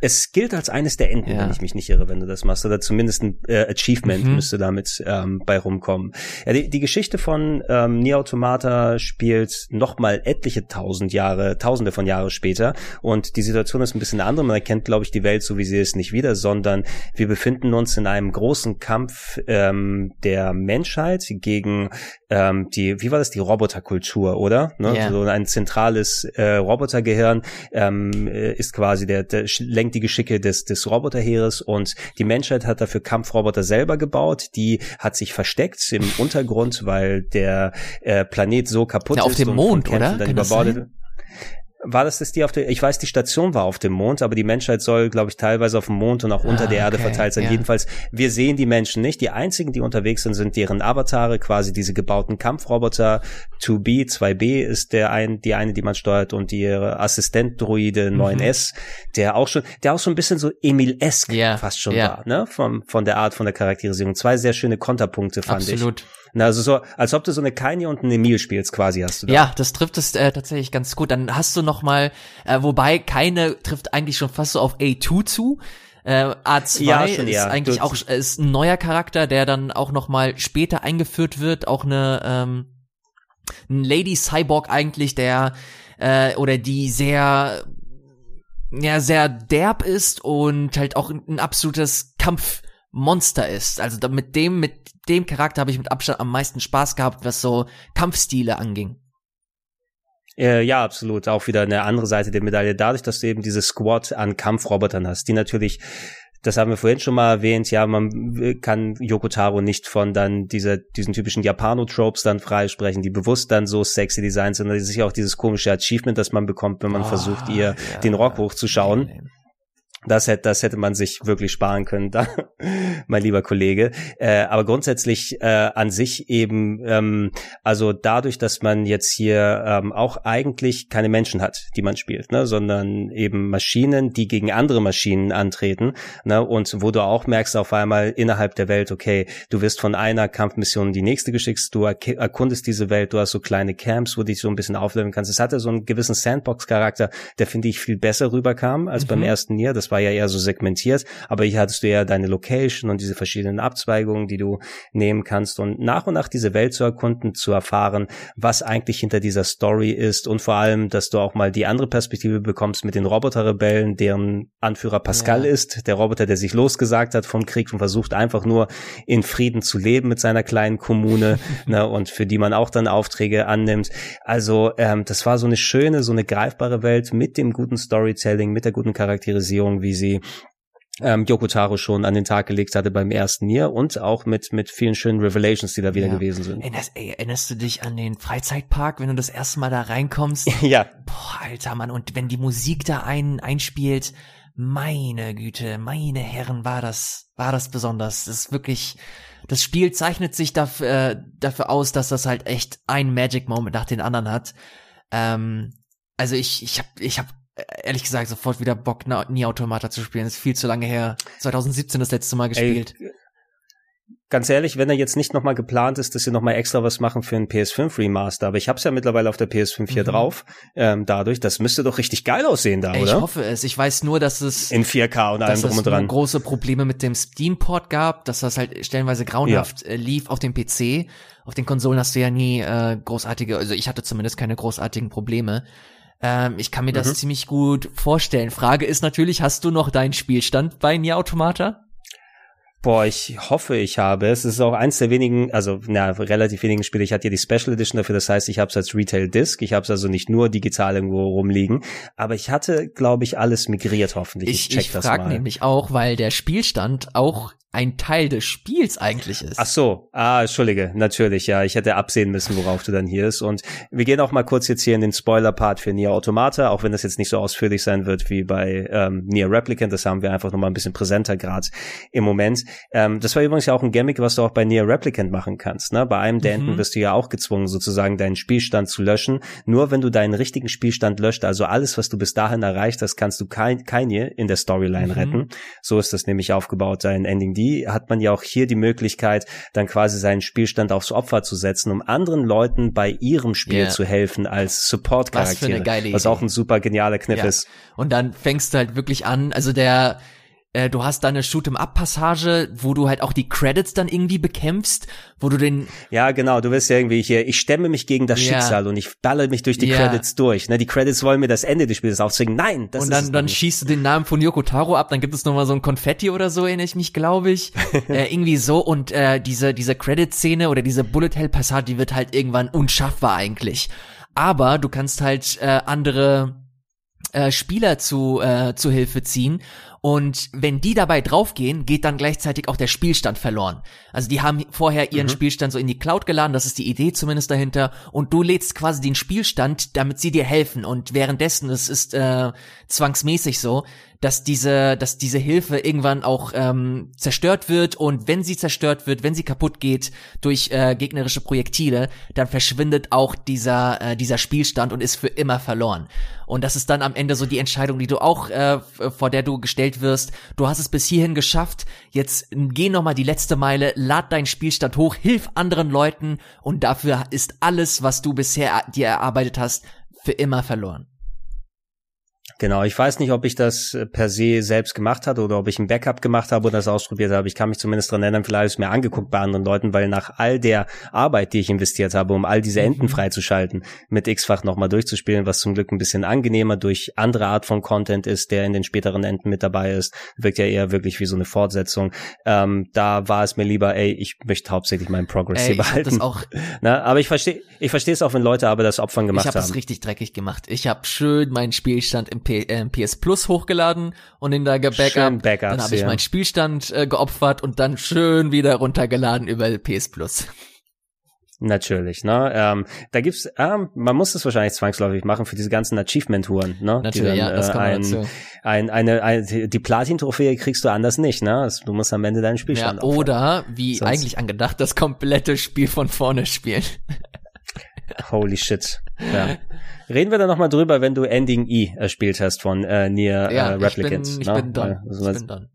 Speaker 1: Es gilt als eines der Enden,
Speaker 2: Ja.
Speaker 1: wenn ich mich nicht irre, wenn du das machst. Oder zumindest ein äh, Achievement
Speaker 2: Mhm.
Speaker 1: müsste damit ähm, bei rumkommen. Ja, die, die Geschichte von ähm, Nier Automata spielt nochmal etliche tausend Jahre, tausende von Jahre später. Und die Situation ist ein bisschen eine andere. Man erkennt, glaube ich, die Welt so, wie sie ist, nicht wieder, sondern wir befinden uns in einem großen Kampf ähm, der Menschheit gegen ähm, die, wie war das, die Roboterkultur, oder? Ne?
Speaker 2: Ja.
Speaker 1: So ein zentrales äh, Robotergehirn ähm, äh, ist quasi der, der lenkt die Geschicke des, des Roboterheeres und die Menschheit hat dafür Kampfroboter selber gebaut. Die hat sich versteckt im Untergrund, weil der äh, Planet so kaputt
Speaker 2: ja, auf
Speaker 1: ist
Speaker 2: dem
Speaker 1: und
Speaker 2: Mond, oder?
Speaker 1: dann
Speaker 2: Kann das
Speaker 1: überbordet.
Speaker 2: sein?
Speaker 1: War das das die auf der, ich weiß, die Station war auf dem Mond, aber die Menschheit soll, glaube ich, teilweise auf dem Mond und auch unter
Speaker 2: Ah,
Speaker 1: der Erde
Speaker 2: okay,
Speaker 1: verteilt sein.
Speaker 2: ja.
Speaker 1: Jedenfalls, wir sehen die Menschen nicht. Die einzigen, die unterwegs sind, sind deren Avatare, quasi diese gebauten Kampfroboter. 2B, 2B ist der ein, die eine, die man steuert und ihre Assistent-Droide
Speaker 2: Mhm.
Speaker 1: 9S, der auch schon, der auch so ein bisschen so Emil-esque
Speaker 2: Ja,
Speaker 1: fast schon
Speaker 2: ja.
Speaker 1: war, ne? Von, von der Art, von der Charakterisierung. Zwei sehr schöne Konterpunkte fand ich.
Speaker 2: Absolut.
Speaker 1: Na, also so, als ob du so eine Kanye und eine Emil spielst, quasi hast du da.
Speaker 2: Ja, das trifft es äh, tatsächlich ganz gut. Dann hast du noch mal, äh, wobei keine trifft eigentlich schon fast so auf A2 zu. Äh, A2
Speaker 1: Ja, schon
Speaker 2: ist
Speaker 1: eher.
Speaker 2: eigentlich
Speaker 1: Du-
Speaker 2: auch äh, ist ein neuer Charakter, der dann auch noch mal später eingeführt wird. Auch eine ähm, ein Lady Cyborg eigentlich, der äh, oder die sehr ja sehr derb ist und halt auch ein, absolutes Kampfmonster ist. Also mit dem mit dem Charakter habe ich mit Abstand am meisten Spaß gehabt, was so Kampfstile anging.
Speaker 1: Äh, ja, absolut. Auch wieder eine andere Seite der Medaille. Dadurch, dass du eben diese Squad an Kampfrobotern hast, die natürlich, das haben wir vorhin schon mal erwähnt, ja, man kann Yoko Taro nicht von dann dieser, diesen typischen Japano-Tropes dann freisprechen, die bewusst dann so sexy designt sind, sondern ja auch dieses komische Achievement, das man bekommt, wenn man
Speaker 2: Ah,
Speaker 1: versucht, ihr
Speaker 2: ja.
Speaker 1: den Rock hochzuschauen.
Speaker 2: Nee, nee.
Speaker 1: Das hätte, das hätte man sich wirklich sparen können, da, mein lieber Kollege. Äh, aber grundsätzlich äh, an sich eben, ähm, also dadurch, dass man jetzt hier ähm, auch eigentlich keine Menschen hat, die man spielt, ne, sondern eben Maschinen, die gegen andere Maschinen antreten, ne, und wo du auch merkst auf einmal innerhalb der Welt, okay, du wirst von einer Kampfmission in die nächste geschickt, du erk- erkundest diese Welt, du hast so kleine Camps, wo du dich so ein bisschen aufleveln kannst. Es hatte so einen gewissen Sandbox-Charakter, der finde ich viel besser rüberkam als beim
Speaker 2: Mhm.
Speaker 1: ersten Nier. Das war ja eher so segmentiert, aber hier hattest du ja deine Location und diese verschiedenen Abzweigungen, die du nehmen kannst und nach und nach diese Welt zu erkunden, zu erfahren, was eigentlich hinter dieser Story ist und vor allem, dass du auch mal die andere Perspektive bekommst mit den Roboterrebellen, deren Anführer Pascal
Speaker 2: Ja.
Speaker 1: ist, der Roboter, der sich losgesagt hat vom Krieg und versucht einfach nur in Frieden zu leben mit seiner kleinen Kommune ne, und für die man auch dann Aufträge annimmt. Also ähm, das war so eine schöne, so eine greifbare Welt mit dem guten Storytelling, mit der guten Charakterisierung, wie sie ähm, Yoko Taro schon an den Tag gelegt hatte beim ersten Nier und auch mit mit vielen schönen Revelations, die da wieder
Speaker 2: Ja.
Speaker 1: gewesen sind.
Speaker 2: Erinnerst, ey, erinnerst du dich an den Freizeitpark, wenn du das erste Mal da reinkommst?
Speaker 1: Ja,
Speaker 2: Boah, alter Mann, und wenn die Musik da ein, einspielt, meine Güte, meine Herren, war das, war das besonders. Das ist wirklich, das Spiel zeichnet sich dafür, äh, dafür aus, dass das halt echt ein Magic Moment nach den anderen hat. Ähm, also ich, ich hab, ich hab ehrlich gesagt sofort wieder Bock, Nie Automata zu spielen. Das ist viel zu lange her. 2017 das letzte Mal gespielt.
Speaker 1: Ey, ganz ehrlich, wenn er jetzt nicht nochmal geplant ist, dass sie nochmal extra was machen für einen PS5 Remaster, aber ich hab's ja mittlerweile auf der PS5 hier
Speaker 2: Mhm.
Speaker 1: drauf, ähm, dadurch, das müsste doch richtig geil aussehen da,
Speaker 2: Ey, ich
Speaker 1: oder?
Speaker 2: hoffe es. Ich weiß nur, dass es
Speaker 1: In 4K und allem drum und dran.
Speaker 2: große Probleme mit dem Steam-Port gab, dass das halt stellenweise grauenhaft äh, lief auf dem PC. Auf den Konsolen hast du ja nie äh, großartige, also ich hatte zumindest keine großartigen Probleme. Ähm, ich kann mir das
Speaker 1: Mhm.
Speaker 2: ziemlich gut vorstellen. Frage ist natürlich, hast du noch deinen Spielstand bei Nier Automata?
Speaker 1: Boah, ich hoffe, ich habe es. Es ist auch eins der wenigen, also na, relativ wenigen Spiele. Ich hatte ja die Special Edition dafür, das heißt, ich habe es als Retail Disc. Ich habe es also nicht nur digital irgendwo rumliegen. Aber ich hatte, glaube ich, alles migriert hoffentlich. Ich,
Speaker 2: Ich,
Speaker 1: check
Speaker 2: ich
Speaker 1: das
Speaker 2: frage
Speaker 1: mal.
Speaker 2: nämlich auch, weil der Spielstand auch ein Teil des Spiels eigentlich ist.
Speaker 1: Ach so, ah, entschuldige, natürlich, ja, ich hätte absehen müssen, worauf du dann hier ist. Und wir gehen auch mal kurz jetzt hier in den Spoiler-Part für Nier Automata, auch wenn das jetzt nicht so ausführlich sein wird wie bei ähm, Nier Replicant, das haben wir einfach nochmal ein bisschen präsenter gerade im Moment. Ähm, das war übrigens ja auch ein Gimmick, was du auch bei Nier Replicant machen kannst. Ne? Bei einem der
Speaker 2: Mhm.
Speaker 1: Enden wirst du ja auch gezwungen, sozusagen deinen Spielstand zu löschen. Nur wenn du deinen richtigen Spielstand löscht, also alles, was du bis dahin erreicht hast, kannst du kein, keine in der Storyline
Speaker 2: Mhm.
Speaker 1: retten. So ist das nämlich aufgebaut, dein Ending. Die hat man ja auch hier die Möglichkeit, dann quasi seinen Spielstand aufs Opfer zu setzen, um anderen Leuten bei ihrem Spiel
Speaker 2: Yeah.
Speaker 1: zu helfen als Support-Charaktere.
Speaker 2: Was
Speaker 1: Was auch ein super genialer Kniff
Speaker 2: Ja.
Speaker 1: ist.
Speaker 2: Und dann fängst du halt wirklich an, also der, äh, du hast da eine Shoot'em-up-Passage, wo du halt auch die Credits dann irgendwie bekämpfst, wo du den,
Speaker 1: Ja, genau. Du wirst ja irgendwie hier, ich stemme mich gegen das
Speaker 2: Ja.
Speaker 1: Schicksal und ich balle mich durch die
Speaker 2: Ja.
Speaker 1: Credits durch. Ne, die Credits wollen mir das Ende des Spiels aufzwingen. Nein, das
Speaker 2: und
Speaker 1: ist es
Speaker 2: dann,
Speaker 1: doch
Speaker 2: dann
Speaker 1: nicht.
Speaker 2: schießt du den Namen von Yoko Taro ab, dann gibt es nochmal so ein Konfetti oder so, erinnere ich mich, glaube ich. äh, irgendwie so und äh, diese, diese Credit-Szene oder diese Bullet-Hell-Passage, die wird halt irgendwann unschaffbar eigentlich. Aber du kannst halt äh, andere äh, Spieler zu, äh, zu Hilfe ziehen und wenn die dabei draufgehen, geht dann gleichzeitig auch der Spielstand verloren. Also die haben vorher ihren mhm. Spielstand so in die Cloud geladen, das ist die Idee zumindest dahinter. Und du lädst quasi den Spielstand, damit sie dir helfen. Und währenddessen, das ist äh, zwangsmäßig so, dass diese, dass diese Hilfe irgendwann auch ähm, zerstört wird und wenn sie zerstört wird, wenn sie kaputt geht durch äh, gegnerische Projektile, dann verschwindet auch dieser äh, dieser Spielstand und ist für immer verloren. Und das ist dann am Ende so die Entscheidung, die du auch äh, vor der du gestellt wirst. Du hast es bis hierhin geschafft, jetzt geh noch mal die letzte Meile, lad deinen Spielstand hoch, hilf anderen Leuten und dafür ist alles, was du bisher dir erarbeitet hast, für immer verloren.
Speaker 1: Genau, ich weiß nicht, ob ich das äh, per se selbst gemacht hatte oder ob ich ein Backup gemacht habe oder das ausprobiert habe. Ich kann mich zumindest dran erinnern, vielleicht es mir angeguckt bei anderen Leuten, weil nach all der Arbeit, die ich investiert habe, um all diese Enden mhm. freizuschalten, mit X-Fach nochmal durchzuspielen, was zum Glück ein bisschen angenehmer durch andere Art von Content ist, der in den späteren Enden mit dabei ist, wirkt ja eher wirklich wie so eine Fortsetzung. Ähm, da war es mir lieber, ey, ich möchte hauptsächlich meinen Progress ey, hier behalten. Das auch Na, aber ich verstehe ich verstehe es auch, wenn Leute aber das Opfern gemacht
Speaker 2: ich hab
Speaker 1: haben. Ich
Speaker 2: habe das richtig dreckig gemacht. Ich habe schön meinen Spielstand im P äh, PS Plus hochgeladen und in der Backup. dann habe ich ja. meinen Spielstand äh, geopfert und dann schön wieder runtergeladen über PS Plus.
Speaker 1: Natürlich, ne? Ähm, da gibt's, ähm, man muss das wahrscheinlich zwangsläufig machen für diese ganzen Achievement-Touren, ne?
Speaker 2: Natürlich, dann, ja, das äh, ein, dazu.
Speaker 1: Ein, eine, eine, die Platin-Trophäe kriegst du anders nicht, ne? Du musst am Ende deinen Spielstand
Speaker 2: ja, Oder, wie Sonst eigentlich angedacht, das komplette Spiel von vorne spielen.
Speaker 1: Holy shit. Ja. Reden wir dann nochmal drüber, wenn du Ending E erspielt hast von äh, Nier
Speaker 2: ja,
Speaker 1: äh, Replicant.
Speaker 2: Ich bin, ich ne? bin done. Also, ich bin done.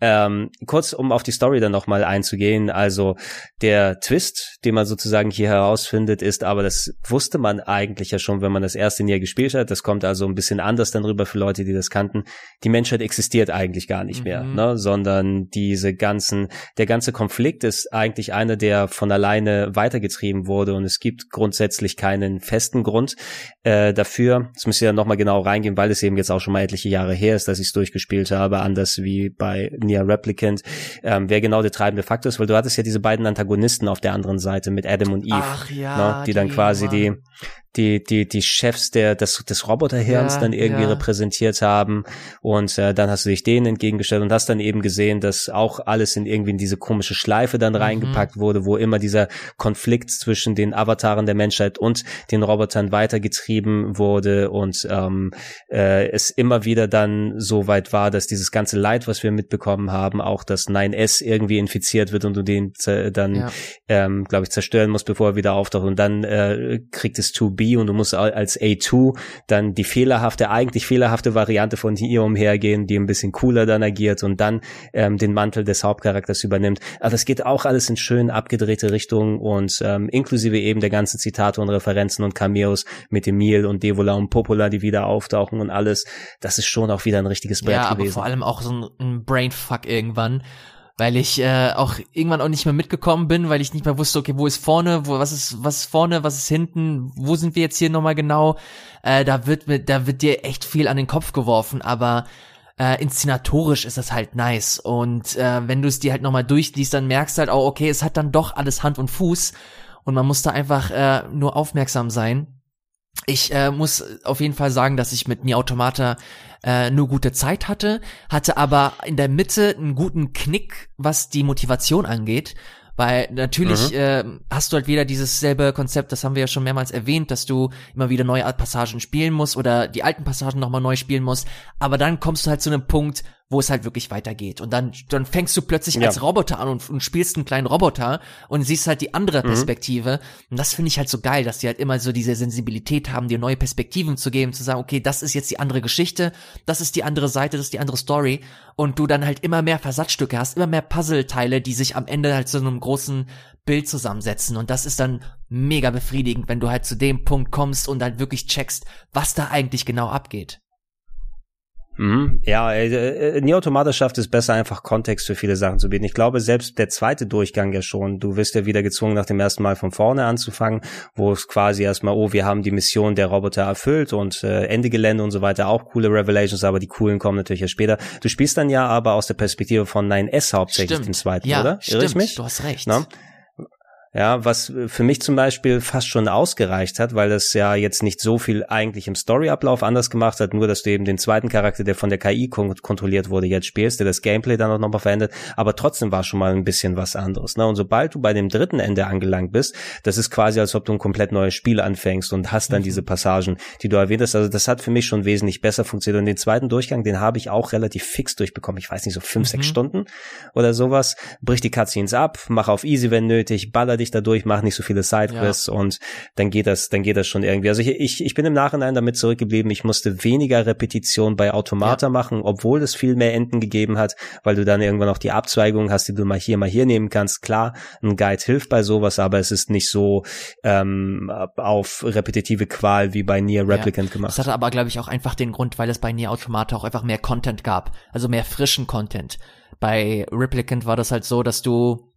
Speaker 1: Ähm, kurz, um auf die Story dann nochmal einzugehen. Also der Twist, den man sozusagen hier herausfindet, ist, aber das wusste man eigentlich ja schon, wenn man das erste Jahr gespielt hat. Das kommt also ein bisschen anders dann rüber für Leute, die das kannten. Die Menschheit existiert eigentlich gar nicht mhm. mehr, ne? sondern diese ganzen, der ganze Konflikt ist eigentlich einer, der von alleine weitergetrieben wurde und es gibt grundsätzlich keinen festen Grund äh, dafür. Das müsste ja nochmal genau reingehen, weil es eben jetzt auch schon mal etliche Jahre her ist, dass ich es durchgespielt habe, anders wie bei Nier Replicant, ähm, wer genau der treibende Faktor ist, weil du hattest ja diese beiden Antagonisten auf der anderen Seite mit Adam und Eve,
Speaker 2: Ach, ja,
Speaker 1: ne, die, die dann quasi die die, die, die Chefs der, des, des Roboterhirns ja, dann irgendwie ja. repräsentiert haben. Und äh, dann hast du dich denen entgegengestellt und hast dann eben gesehen, dass auch alles in irgendwie in diese komische Schleife dann mhm. reingepackt wurde, wo immer dieser Konflikt zwischen den Avataren der Menschheit und den Robotern weitergetrieben wurde und ähm, äh, es immer wieder dann so weit war, dass dieses ganze Leid, was wir mitbekommen haben, auch das 9S irgendwie infiziert wird und du den äh, dann, ja. ähm, glaube ich, zerstören musst, bevor er wieder auftaucht. Und dann äh, kriegt es 2B und du musst als A2 dann die fehlerhafte, eigentlich fehlerhafte Variante von hier umhergehen, die ein bisschen cooler dann agiert und dann ähm, den Mantel des Hauptcharakters übernimmt. Aber das geht auch alles in schön abgedrehte Richtungen und ähm, inklusive eben der ganzen Zitate und Referenzen und Cameos mit Emil und Devola und Popola, die wieder auftauchen und alles. Das ist schon auch wieder ein richtiges Brett ja, gewesen.
Speaker 2: Ja, vor allem auch so ein, ein Brainfuck irgendwann weil ich äh, auch irgendwann auch nicht mehr mitgekommen bin, weil ich nicht mehr wusste, okay, wo ist vorne, wo was ist was ist vorne, was ist hinten, wo sind wir jetzt hier nochmal genau? Äh, da wird mir, da wird dir echt viel an den Kopf geworfen, aber äh, inszenatorisch ist das halt nice und äh, wenn du es dir halt nochmal durchliest, dann merkst du halt auch, okay, es hat dann doch alles Hand und Fuß und man muss da einfach äh, nur aufmerksam sein. Ich äh, muss auf jeden Fall sagen, dass ich mit Nier Automata äh, nur gute Zeit hatte, hatte aber in der Mitte einen guten Knick, was die Motivation angeht. Weil natürlich mhm. äh, hast du halt wieder dieses selbe Konzept, das haben wir ja schon mehrmals erwähnt, dass du immer wieder neue Passagen spielen musst oder die alten Passagen nochmal neu spielen musst. Aber dann kommst du halt zu einem Punkt, wo es halt wirklich weitergeht. Und dann, dann fängst du plötzlich ja. als Roboter an und, und, spielst einen kleinen Roboter und siehst halt die andere mhm. Perspektive. Und das finde ich halt so geil, dass die halt immer so diese Sensibilität haben, dir neue Perspektiven zu geben, zu sagen, okay, das ist jetzt die andere Geschichte, das ist die andere Seite, das ist die andere Story. Und du dann halt immer mehr Versatzstücke hast, immer mehr Puzzleteile, die sich am Ende halt zu einem großen Bild zusammensetzen. Und das ist dann mega befriedigend, wenn du halt zu dem Punkt kommst und halt wirklich checkst, was da eigentlich genau abgeht.
Speaker 1: Mhm. Ja, äh, äh, Nier Automata schafft es besser, einfach Kontext für viele Sachen zu bieten. Ich glaube, selbst der zweite Durchgang ja schon, du wirst ja wieder gezwungen, nach dem ersten Mal von vorne anzufangen, wo es quasi erstmal, oh, wir haben die Mission der Roboter erfüllt und äh, Ende Gelände und so weiter, auch coole Revelations, aber die coolen kommen natürlich erst später. Du spielst dann ja aber aus der Perspektive von 9S hauptsächlich
Speaker 2: stimmt.
Speaker 1: den zweiten,
Speaker 2: ja,
Speaker 1: oder?
Speaker 2: Irre stimmt, ich mich? du hast recht.
Speaker 1: Na? Ja, was für mich zum Beispiel fast schon ausgereicht hat, weil das ja jetzt nicht so viel eigentlich im Storyablauf anders gemacht hat, nur dass du eben den zweiten Charakter, der von der KI kon kontrolliert wurde, jetzt spielst, der das Gameplay dann auch nochmal verändert, aber trotzdem war schon mal ein bisschen was anderes. Ne? Und sobald du bei dem dritten Ende angelangt bist, das ist quasi, als ob du ein komplett neues Spiel anfängst und hast dann mhm. diese Passagen, die du erwähnt hast. Also das hat für mich schon wesentlich besser funktioniert. Und den zweiten Durchgang, den habe ich auch relativ fix durchbekommen. Ich weiß nicht, so fünf, mhm. sechs Stunden oder sowas. Brich die Cutscenes ab, mach auf easy, wenn nötig, baller dich dadurch, mach nicht so viele Sidequests ja. und dann geht das, dann geht das schon irgendwie. Also ich, ich, ich bin im Nachhinein damit zurückgeblieben, ich musste weniger Repetition bei Automata ja. machen, obwohl es viel mehr Enden gegeben hat, weil du dann irgendwann auch die Abzweigung hast, die du mal hier, mal hier nehmen kannst. Klar, ein Guide hilft bei sowas, aber es ist nicht so ähm, auf repetitive Qual wie bei Nier Replicant ja. gemacht.
Speaker 2: Das hatte aber, glaube ich, auch einfach den Grund, weil es bei Nier Automata auch einfach mehr Content gab, also mehr frischen Content. Bei Replicant war das halt so, dass du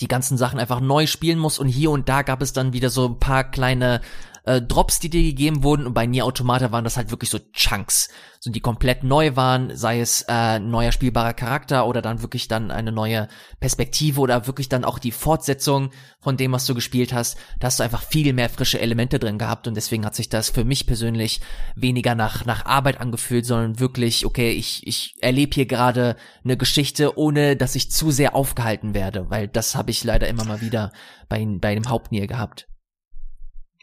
Speaker 2: die ganzen Sachen einfach neu spielen musst und hier und da gab es dann wieder so ein paar kleine äh, Drops, die dir gegeben wurden und bei Nier Automata waren das halt wirklich so Chunks, so die komplett neu waren, sei es äh, neuer spielbarer Charakter oder dann wirklich dann eine neue Perspektive oder wirklich dann auch die Fortsetzung von dem, was du gespielt hast. Da hast du einfach viel mehr frische Elemente drin gehabt und deswegen hat sich das für mich persönlich weniger nach nach Arbeit angefühlt, sondern wirklich, okay, ich ich erlebe hier gerade eine Geschichte, ohne dass ich zu sehr aufgehalten werde, weil das habe ich leider immer mal wieder bei bei dem Hauptnier gehabt.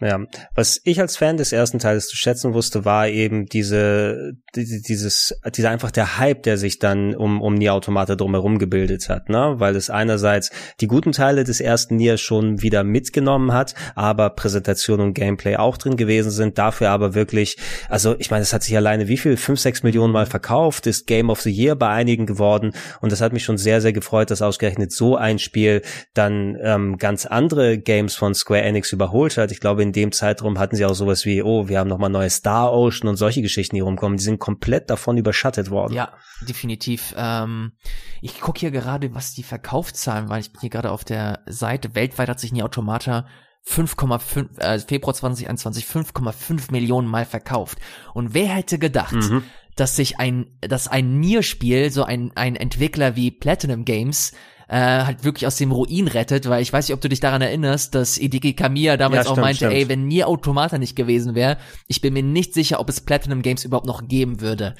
Speaker 1: Ja, was ich als Fan des ersten Teils zu schätzen wusste, war eben diese, dieses, dieser einfach der Hype, der sich dann um, um Nier Automata drumherum gebildet hat, ne? Weil es einerseits die guten Teile des ersten Nier schon wieder mitgenommen hat, aber Präsentation und Gameplay auch drin gewesen sind, dafür aber wirklich, also ich meine, es hat sich alleine wie viel, fünf, sechs Millionen Mal verkauft, ist Game of the Year bei einigen geworden und das hat mich schon sehr, sehr gefreut, dass ausgerechnet so ein Spiel dann ähm, ganz andere Games von Square Enix überholt hat. Ich glaube, in dem Zeitraum hatten sie auch sowas wie, oh, wir haben nochmal neue Star Ocean und solche Geschichten, die rumkommen. Die sind komplett davon überschattet worden.
Speaker 2: Ja, definitiv. Ähm, ich gucke hier gerade, was die Verkaufszahlen waren. Ich bin hier gerade auf der Seite. Weltweit hat sich nie Automata 5,5, äh, Februar 2021 5,5 Millionen Mal verkauft. Und wer hätte gedacht, mhm. dass sich ein, dass ein Nier-Spiel, so ein, ein Entwickler wie Platinum Games, äh, halt wirklich aus dem Ruin rettet, weil ich weiß nicht, ob du dich daran erinnerst, dass Idiki Kamiya damals ja, stimmt, auch meinte, stimmt. ey, wenn Nier Automata nicht gewesen wäre, ich bin mir nicht sicher, ob es Platinum Games überhaupt noch geben würde.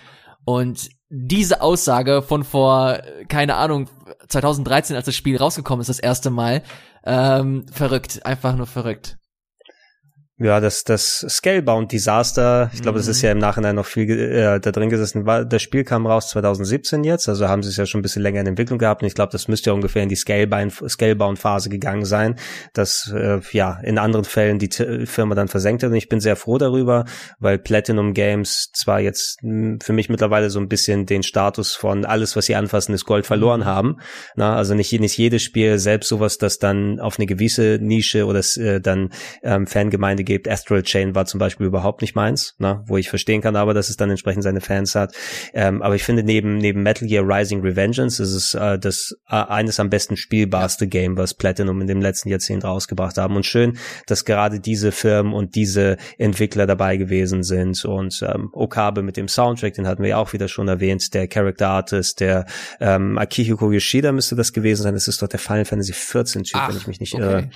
Speaker 2: Und diese Aussage von vor, keine Ahnung, 2013, als das Spiel rausgekommen ist, das erste Mal, ähm, verrückt, einfach nur verrückt.
Speaker 1: Ja, das, das Scalebound Disaster, ich glaube, mhm. das ist ja im Nachhinein noch viel äh, da drin gesessen. War, das Spiel kam raus 2017 jetzt, also haben sie es ja schon ein bisschen länger in Entwicklung gehabt und ich glaube, das müsste ja ungefähr in die Scalebound-Phase gegangen sein, dass äh, ja in anderen Fällen die T Firma dann versenkt hat und ich bin sehr froh darüber, weil Platinum Games zwar jetzt mh, hm, für mich mittlerweile so ein bisschen den Status von alles, was sie anfassen, ist Gold verloren mhm. haben. Na, also nicht, nicht jedes Spiel, selbst sowas, das dann auf eine gewisse Nische oder äh, dann ähm, Fangemeinde gibt. Astral Chain war zum Beispiel überhaupt nicht meins, ne? wo ich verstehen kann, aber dass es dann entsprechend seine Fans hat. Ähm, aber ich finde neben neben Metal Gear Rising Revengeance ist es äh, das äh, eines am besten spielbarste Game, was Platinum in dem letzten Jahrzehnt rausgebracht haben. Und schön, dass gerade diese Firmen und diese Entwickler dabei gewesen sind. Und ähm, Okabe mit dem Soundtrack, den hatten wir ja auch wieder schon erwähnt, der Character Artist, der ähm, Akihiko Yoshida müsste das gewesen sein. Das ist doch der Final Fantasy 14 Typ, Ach, wenn ich mich nicht okay. irre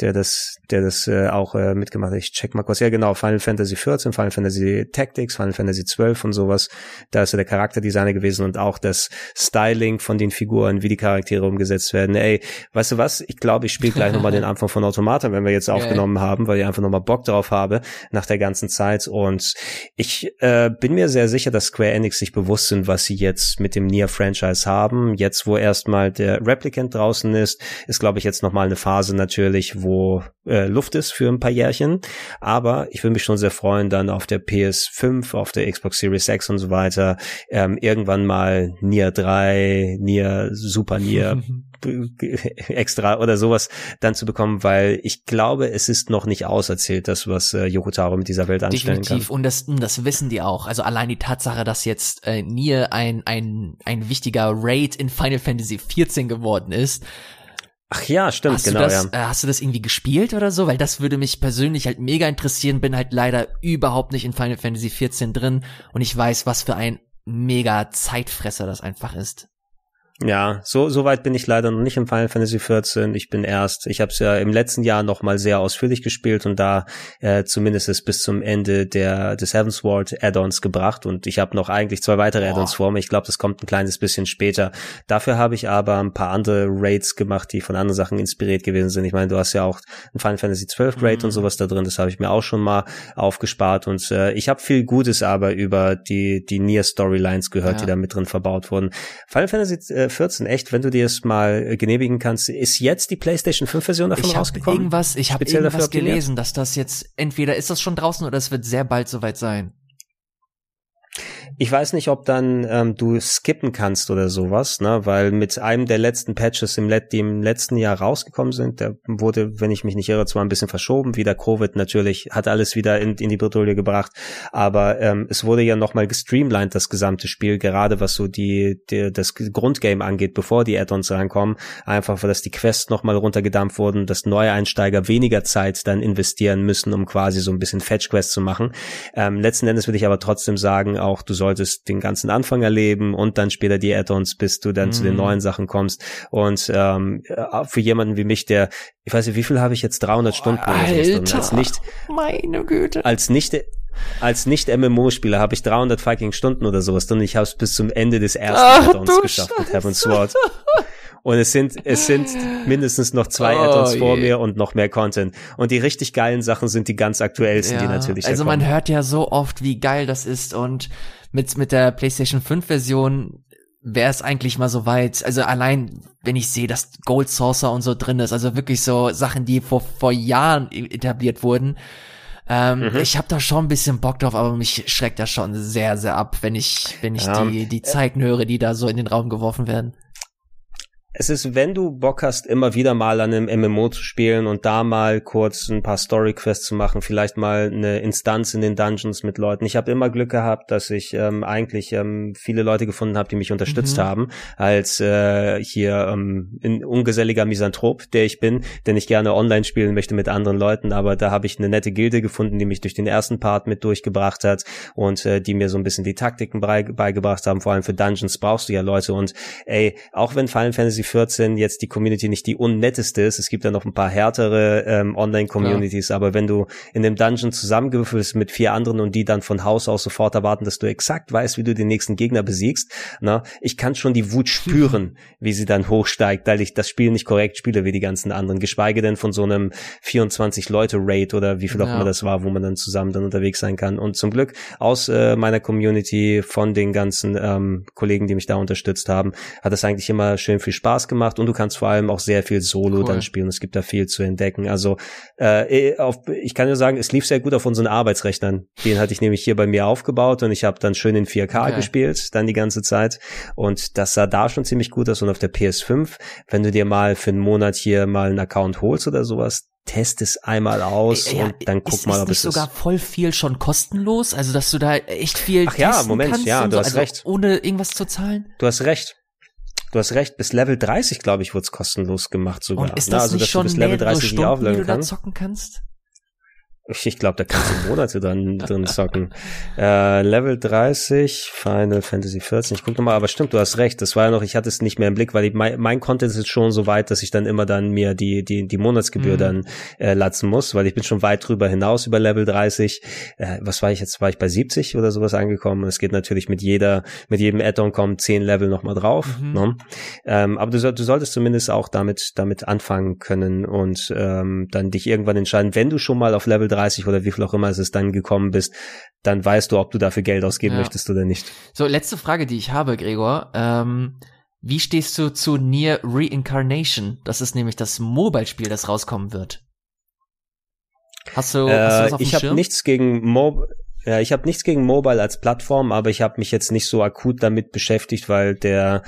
Speaker 1: der das, der das äh, auch äh, mitgemacht hat. Ich check mal kurz. Ja, genau. Final Fantasy 14, Final Fantasy Tactics, Final Fantasy 12 und sowas. Da ist er der Charakterdesigner gewesen und auch das Styling von den Figuren, wie die Charaktere umgesetzt werden. Ey, weißt du was? Ich glaube, ich spiele gleich nochmal den Anfang von Automata, wenn wir jetzt aufgenommen yeah. haben, weil ich einfach nochmal Bock drauf habe nach der ganzen Zeit. Und ich äh, bin mir sehr sicher, dass Square Enix sich bewusst sind, was sie jetzt mit dem Nier-Franchise haben. Jetzt, wo erstmal der Replicant draußen ist, ist, glaube ich, jetzt nochmal eine Phase natürlich, wo wo äh, Luft ist für ein paar Jährchen. Aber ich würde mich schon sehr freuen, dann auf der PS5, auf der Xbox Series X und so weiter, ähm, irgendwann mal Nier 3, Nier, Super Nier, extra oder sowas dann zu bekommen, weil ich glaube, es ist noch nicht auserzählt, das, was äh, Yoko Taro mit dieser Welt anstellen Definitiv.
Speaker 2: kann. Und das, das wissen die auch. Also allein die Tatsache, dass jetzt äh, Nier ein, ein, ein wichtiger Raid in Final Fantasy 14 geworden ist,
Speaker 1: Ach ja, stimmt,
Speaker 2: hast
Speaker 1: genau.
Speaker 2: Du das,
Speaker 1: ja.
Speaker 2: äh, hast du das irgendwie gespielt oder so? Weil das würde mich persönlich halt mega interessieren, bin halt leider überhaupt nicht in Final Fantasy 14 drin und ich weiß, was für ein mega Zeitfresser das einfach ist.
Speaker 1: Ja, so so weit bin ich leider noch nicht im Final Fantasy 14. Ich bin erst, ich habe es ja im letzten Jahr noch mal sehr ausführlich gespielt und da äh, zumindest es bis zum Ende der des Heavensward Add-ons gebracht und ich habe noch eigentlich zwei weitere Add-ons vor mir. Ich glaube, das kommt ein kleines bisschen später. Dafür habe ich aber ein paar andere Raids gemacht, die von anderen Sachen inspiriert gewesen sind. Ich meine, du hast ja auch ein Final Fantasy 12 Raid mhm. und sowas da drin. Das habe ich mir auch schon mal aufgespart und äh, ich habe viel Gutes aber über die die Nier Storylines gehört, ja. die da mit drin verbaut wurden. Final Fantasy äh, 14, echt, wenn du dir es mal äh, genehmigen kannst, ist jetzt die PlayStation 5 Version davon
Speaker 2: ich
Speaker 1: rausgekommen?
Speaker 2: Irgendwas, ich habe irgendwas gelesen, dass das jetzt entweder ist das schon draußen oder es wird sehr bald soweit sein.
Speaker 1: Ich weiß nicht, ob dann ähm, du skippen kannst oder sowas, ne? Weil mit einem der letzten Patches, im Let die im letzten Jahr rausgekommen sind, der wurde, wenn ich mich nicht irre, zwar ein bisschen verschoben, wieder Covid natürlich, hat alles wieder in, in die Bredouille gebracht, aber ähm, es wurde ja nochmal gestreamlined, das gesamte Spiel, gerade was so die, die das Grundgame angeht, bevor die Add-ons reinkommen, einfach, dass die Quests nochmal runtergedampft wurden, dass neue Einsteiger weniger Zeit dann investieren müssen, um quasi so ein bisschen Fetch-Quests zu machen. Ähm, letzten Endes würde ich aber trotzdem sagen, auch du sollst solltest den ganzen Anfang erleben und dann später die Add-ons, bis du dann mhm. zu den mhm. neuen Sachen kommst. Und ähm, für jemanden wie mich, der, ich weiß nicht, wie viel habe ich jetzt 300 Stunden
Speaker 2: Alter,
Speaker 1: als nicht,
Speaker 2: meine Güte,
Speaker 1: als nicht als nicht MMO-Spieler habe ich 300 fucking Stunden oder sowas drin. Ich habe es bis zum Ende des ersten Add-ons geschafft mit Heaven's Sword. Und es sind, es sind mindestens noch zwei oh, Add-ons vor mir und noch mehr Content. Und die richtig geilen Sachen sind die ganz aktuellsten, ja, die natürlich
Speaker 2: Also man hört ja so oft, wie geil das ist. Und mit, mit der PlayStation 5 Version wäre es eigentlich mal so weit, also allein, wenn ich sehe, dass Gold Saucer und so drin ist, also wirklich so Sachen, die vor, vor Jahren etabliert wurden, ähm, mhm. Ich habe da schon ein bisschen Bock drauf, aber mich schreckt das schon sehr, sehr ab, wenn ich, wenn ich ja. die, die Zeiten höre, die da so in den Raum geworfen werden
Speaker 1: es ist, wenn du Bock hast, immer wieder mal an einem MMO zu spielen und da mal kurz ein paar Story-Quests zu machen, vielleicht mal eine Instanz in den Dungeons mit Leuten. Ich habe immer Glück gehabt, dass ich ähm, eigentlich ähm, viele Leute gefunden habe, die mich unterstützt mhm. haben, als äh, hier ähm, ein ungeselliger Misanthrop, der ich bin, denn ich gerne online spielen möchte mit anderen Leuten, aber da habe ich eine nette Gilde gefunden, die mich durch den ersten Part mit durchgebracht hat und äh, die mir so ein bisschen die Taktiken beigebracht haben. Vor allem für Dungeons brauchst du ja Leute und ey, auch wenn Final Fantasy 14 jetzt die Community nicht die unnetteste ist. Es gibt ja noch ein paar härtere ähm, Online-Communities, aber wenn du in dem Dungeon zusammengewürfelt bist mit vier anderen und die dann von Haus aus sofort erwarten, dass du exakt weißt, wie du den nächsten Gegner besiegst, na, ich kann schon die Wut spüren, wie sie dann hochsteigt, weil ich das Spiel nicht korrekt spiele wie die ganzen anderen, geschweige denn von so einem 24-Leute-Raid oder wie viel auch ja. immer das war, wo man dann zusammen dann unterwegs sein kann. Und zum Glück aus äh, meiner Community, von den ganzen ähm, Kollegen, die mich da unterstützt haben, hat es eigentlich immer schön viel Spaß Spaß gemacht und du kannst vor allem auch sehr viel Solo cool. dann spielen. Es gibt da viel zu entdecken. Also äh, eh, auf, ich kann nur sagen, es lief sehr gut auf unseren Arbeitsrechnern. Den hatte ich nämlich hier bei mir aufgebaut und ich habe dann schön in 4K okay. gespielt, dann die ganze Zeit. Und das sah da schon ziemlich gut aus. Und auf der PS5, wenn du dir mal für einen Monat hier mal einen Account holst oder sowas, test es einmal aus ja, und dann guck ist, mal, ob
Speaker 2: ist es sogar voll viel schon kostenlos, also dass du da echt viel
Speaker 1: Ach ja, Moment, ja, du so, hast
Speaker 2: also
Speaker 1: recht.
Speaker 2: Ohne irgendwas zu zahlen?
Speaker 1: Du hast recht. Du hast recht, bis Level 30, glaube ich, wurde es kostenlos gemacht sogar.
Speaker 2: Und ist das Na, also, nicht schon bis Level 30 Stunden, die du da zocken kannst?
Speaker 1: Ich glaube, da kannst du Monate dran drin zocken. Äh, Level 30, Final Fantasy 14. Ich guck nochmal, aber stimmt, du hast recht. Das war ja noch, ich hatte es nicht mehr im Blick, weil ich, mein, mein Content ist schon so weit, dass ich dann immer dann mir die die die Monatsgebühr mhm. dann äh, latzen muss, weil ich bin schon weit drüber hinaus über Level 30. Äh, was war ich jetzt? War ich bei 70 oder sowas angekommen? Es geht natürlich mit jeder mit jedem Add-on kommen 10 Level nochmal drauf. Mhm. Ne? Ähm, aber du, du solltest zumindest auch damit damit anfangen können und ähm, dann dich irgendwann entscheiden, wenn du schon mal auf Level 30 30 oder wie viel auch immer es ist dann gekommen bist, dann weißt du, ob du dafür Geld ausgeben ja. möchtest oder nicht.
Speaker 2: So, letzte Frage, die ich habe, Gregor. Ähm, wie stehst du zu Near Reincarnation? Das ist nämlich das Mobile-Spiel, das rauskommen wird. Hast du,
Speaker 1: äh, hast du das auf Ich habe nichts gegen Mobile. Ja, ich habe nichts gegen Mobile als Plattform, aber ich habe mich jetzt nicht so akut damit beschäftigt, weil der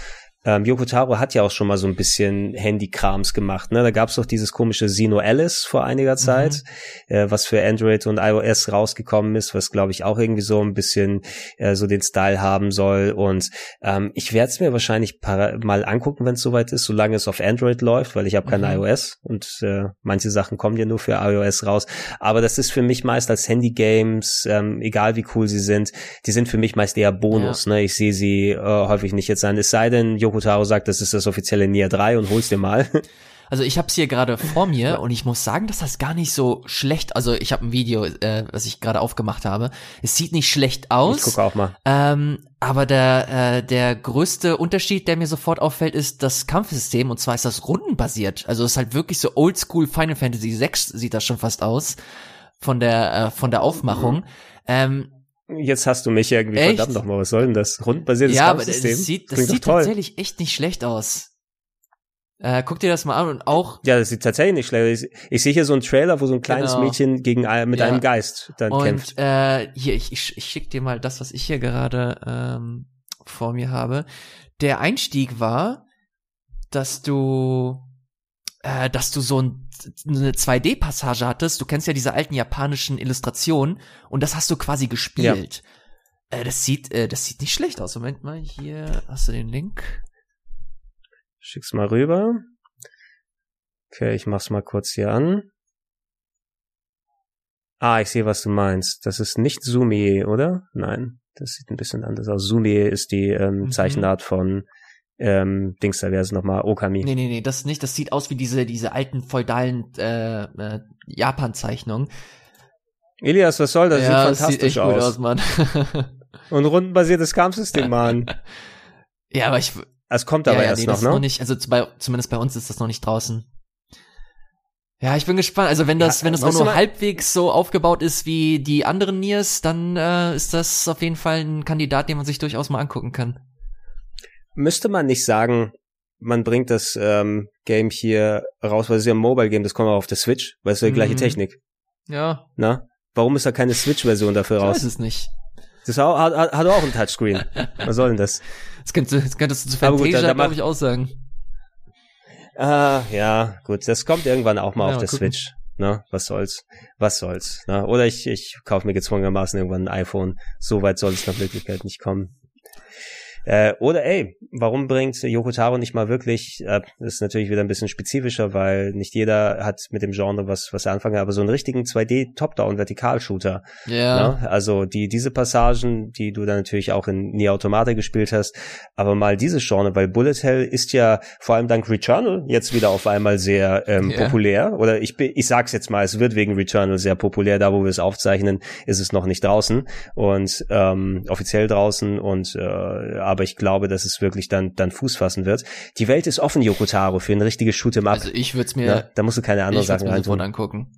Speaker 1: ähm, Yoko Taro hat ja auch schon mal so ein bisschen Handykrams gemacht. Ne? Da gab es doch dieses komische Sino Alice vor einiger Zeit, mhm. äh, was für Android und iOS rausgekommen ist, was glaube ich auch irgendwie so ein bisschen äh, so den Style haben soll. Und ähm, ich werde es mir wahrscheinlich mal angucken, wenn es soweit ist, solange es auf Android läuft, weil ich habe kein mhm. iOS und äh, manche Sachen kommen ja nur für iOS raus. Aber das ist für mich meist als Handy-Games, ähm, egal wie cool sie sind, die sind für mich meist eher Bonus. Ja. Ne? Ich sehe sie äh, häufig nicht jetzt an. Es sei denn, Yoko Yoko sagt, das ist das offizielle Nier 3 und hol's dir mal.
Speaker 2: Also ich habe es hier gerade vor mir und ich muss sagen, dass das gar nicht so schlecht. Also ich habe ein Video, äh, was ich gerade aufgemacht habe. Es sieht nicht schlecht aus. Ich
Speaker 1: gucke auch mal.
Speaker 2: Ähm, aber der äh, der größte Unterschied, der mir sofort auffällt, ist das Kampfsystem und zwar ist das rundenbasiert. Also es ist halt wirklich so Oldschool Final Fantasy 6 sieht das schon fast aus von der äh, von der Aufmachung. Ähm,
Speaker 1: Jetzt hast du mich irgendwie, echt? verdammt nochmal, was soll denn das? Rundenbasiertes
Speaker 2: ja,
Speaker 1: Kampfsystem?
Speaker 2: Ja, das sieht, das sieht tatsächlich echt nicht schlecht aus. Äh, guck dir das mal an und auch.
Speaker 1: Ja, das sieht tatsächlich nicht schlecht. Ich, ich sehe hier so einen Trailer, wo so ein kleines genau. Mädchen gegen mit ja. einem Geist dann
Speaker 2: und,
Speaker 1: kämpft.
Speaker 2: Äh, hier, ich, ich, ich schick dir mal das, was ich hier gerade ähm, vor mir habe. Der Einstieg war, dass du, äh, dass du so ein, eine 2D-Passage hattest. Du kennst ja diese alten japanischen Illustrationen und das hast du quasi gespielt. Ja. Äh, das sieht, äh, das sieht nicht schlecht aus. Moment mal, hier hast du den Link.
Speaker 1: Schick's mal rüber. Okay, ich mach's mal kurz hier an. Ah, ich sehe, was du meinst. Das ist nicht Sumi, oder? Nein, das sieht ein bisschen anders aus. Sumi ist die ähm, mhm. Zeichenart von ähm, Dings, da wäre es nochmal Okami.
Speaker 2: Nee, nee, nee, das nicht. Das sieht aus wie diese, diese alten feudalen äh, äh, Japan-Zeichnungen.
Speaker 1: Elias, was soll das? Ja, sieht fantastisch sieht aus. aus Mann. Und rundenbasiertes Kampfsystem, Mann.
Speaker 2: Ja, aber ich,
Speaker 1: es kommt aber ja, ja, erst nee, noch, ne?
Speaker 2: Noch nicht, also bei, zumindest bei uns ist das noch nicht draußen. Ja, ich bin gespannt. Also wenn das, ja, wenn das auch nur halbwegs so aufgebaut ist wie die anderen Niers, dann äh, ist das auf jeden Fall ein Kandidat, den man sich durchaus mal angucken kann.
Speaker 1: Müsste man nicht sagen, man bringt das ähm, Game hier raus, weil es ist ja ein Mobile-Game, das kommt auch auf der Switch, weil es ist ja die gleiche mhm. Technik.
Speaker 2: Ja.
Speaker 1: Na? Warum ist da keine Switch-Version dafür raus?
Speaker 2: Ich weiß es nicht.
Speaker 1: Das hat, hat, hat auch ein Touchscreen. Was soll denn das?
Speaker 2: Das könntest, das könntest du zu Fantasia, glaube ich, aussagen.
Speaker 1: Ah, ja, gut. Das kommt irgendwann auch mal ja, auf der gucken. Switch. Ne? Was soll's? Was soll's? Ne? Oder ich, ich kaufe mir gezwungenermaßen irgendwann ein iPhone. So weit soll es nach Wirklichkeit nicht kommen. Äh, oder ey, warum bringt Yoko Taro nicht mal wirklich, äh, das ist natürlich wieder ein bisschen spezifischer, weil nicht jeder hat mit dem Genre was, was anfangen, aber so einen richtigen 2D Top-Down-Vertikalshooter.
Speaker 2: Ja.
Speaker 1: Ne? Also die, diese Passagen, die du dann natürlich auch in Nier Automata gespielt hast, aber mal dieses Genre, weil Bullet Hell ist ja vor allem dank Returnal jetzt wieder auf einmal sehr ähm, yeah. populär. Oder ich, ich sag's jetzt mal, es wird wegen Returnal sehr populär. Da, wo wir es aufzeichnen, ist es noch nicht draußen und ähm, offiziell draußen und äh, aber ich glaube, dass es wirklich dann, dann Fuß fassen wird. Die Welt ist offen, Yokotaro, für ein richtiges Shoot'em Up.
Speaker 2: Also ich würde es mir,
Speaker 1: ja, da musst du keine anderen Sachen
Speaker 2: reintun. angucken.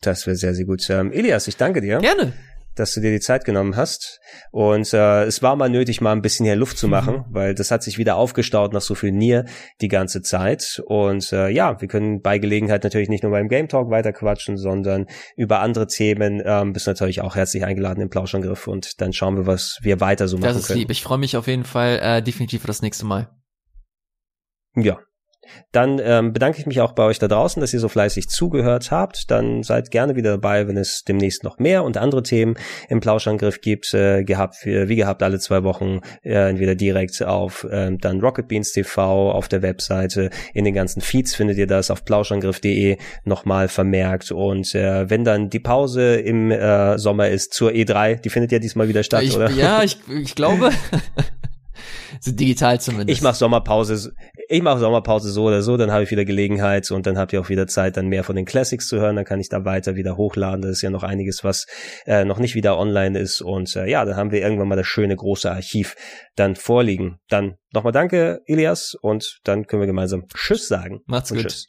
Speaker 1: Das wäre sehr, sehr gut. Ähm, Elias, ich danke dir.
Speaker 2: Gerne
Speaker 1: dass du dir die Zeit genommen hast. Und äh, es war mal nötig, mal ein bisschen hier Luft zu machen, mhm. weil das hat sich wieder aufgestaut nach so viel Nier die ganze Zeit. Und äh, ja, wir können bei Gelegenheit natürlich nicht nur beim Game Talk weiter quatschen, sondern über andere Themen. Ähm, bist natürlich auch herzlich eingeladen im Plauschangriff und dann schauen wir, was wir weiter so machen können. Das ist können. lieb.
Speaker 2: Ich freue mich auf jeden Fall äh, definitiv für das nächste Mal.
Speaker 1: Ja, dann ähm, bedanke ich mich auch bei euch da draußen, dass ihr so fleißig zugehört habt. Dann seid gerne wieder dabei, wenn es demnächst noch mehr und andere Themen im Plauschangriff gibt. Äh, gehabt, wie gehabt, alle zwei Wochen äh, entweder direkt auf äh, dann Rocket Beans TV auf der Webseite. In den ganzen Feeds findet ihr das auf plauschangriff.de nochmal vermerkt. Und äh, wenn dann die Pause im äh, Sommer ist zur E3, die findet ja diesmal wieder statt,
Speaker 2: ich,
Speaker 1: oder?
Speaker 2: Ja, ich, ich glaube. so digital zumindest.
Speaker 1: Ich mache Sommerpause, ich mache Sommerpause so oder so, dann habe ich wieder Gelegenheit und dann habt ihr auch wieder Zeit, dann mehr von den Classics zu hören. Dann kann ich da weiter wieder hochladen. Das ist ja noch einiges, was äh, noch nicht wieder online ist. Und äh, ja, dann haben wir irgendwann mal das schöne große Archiv dann vorliegen. Dann nochmal danke, Elias, und dann können wir gemeinsam Tschüss sagen.
Speaker 2: Macht's gut. Tschüss.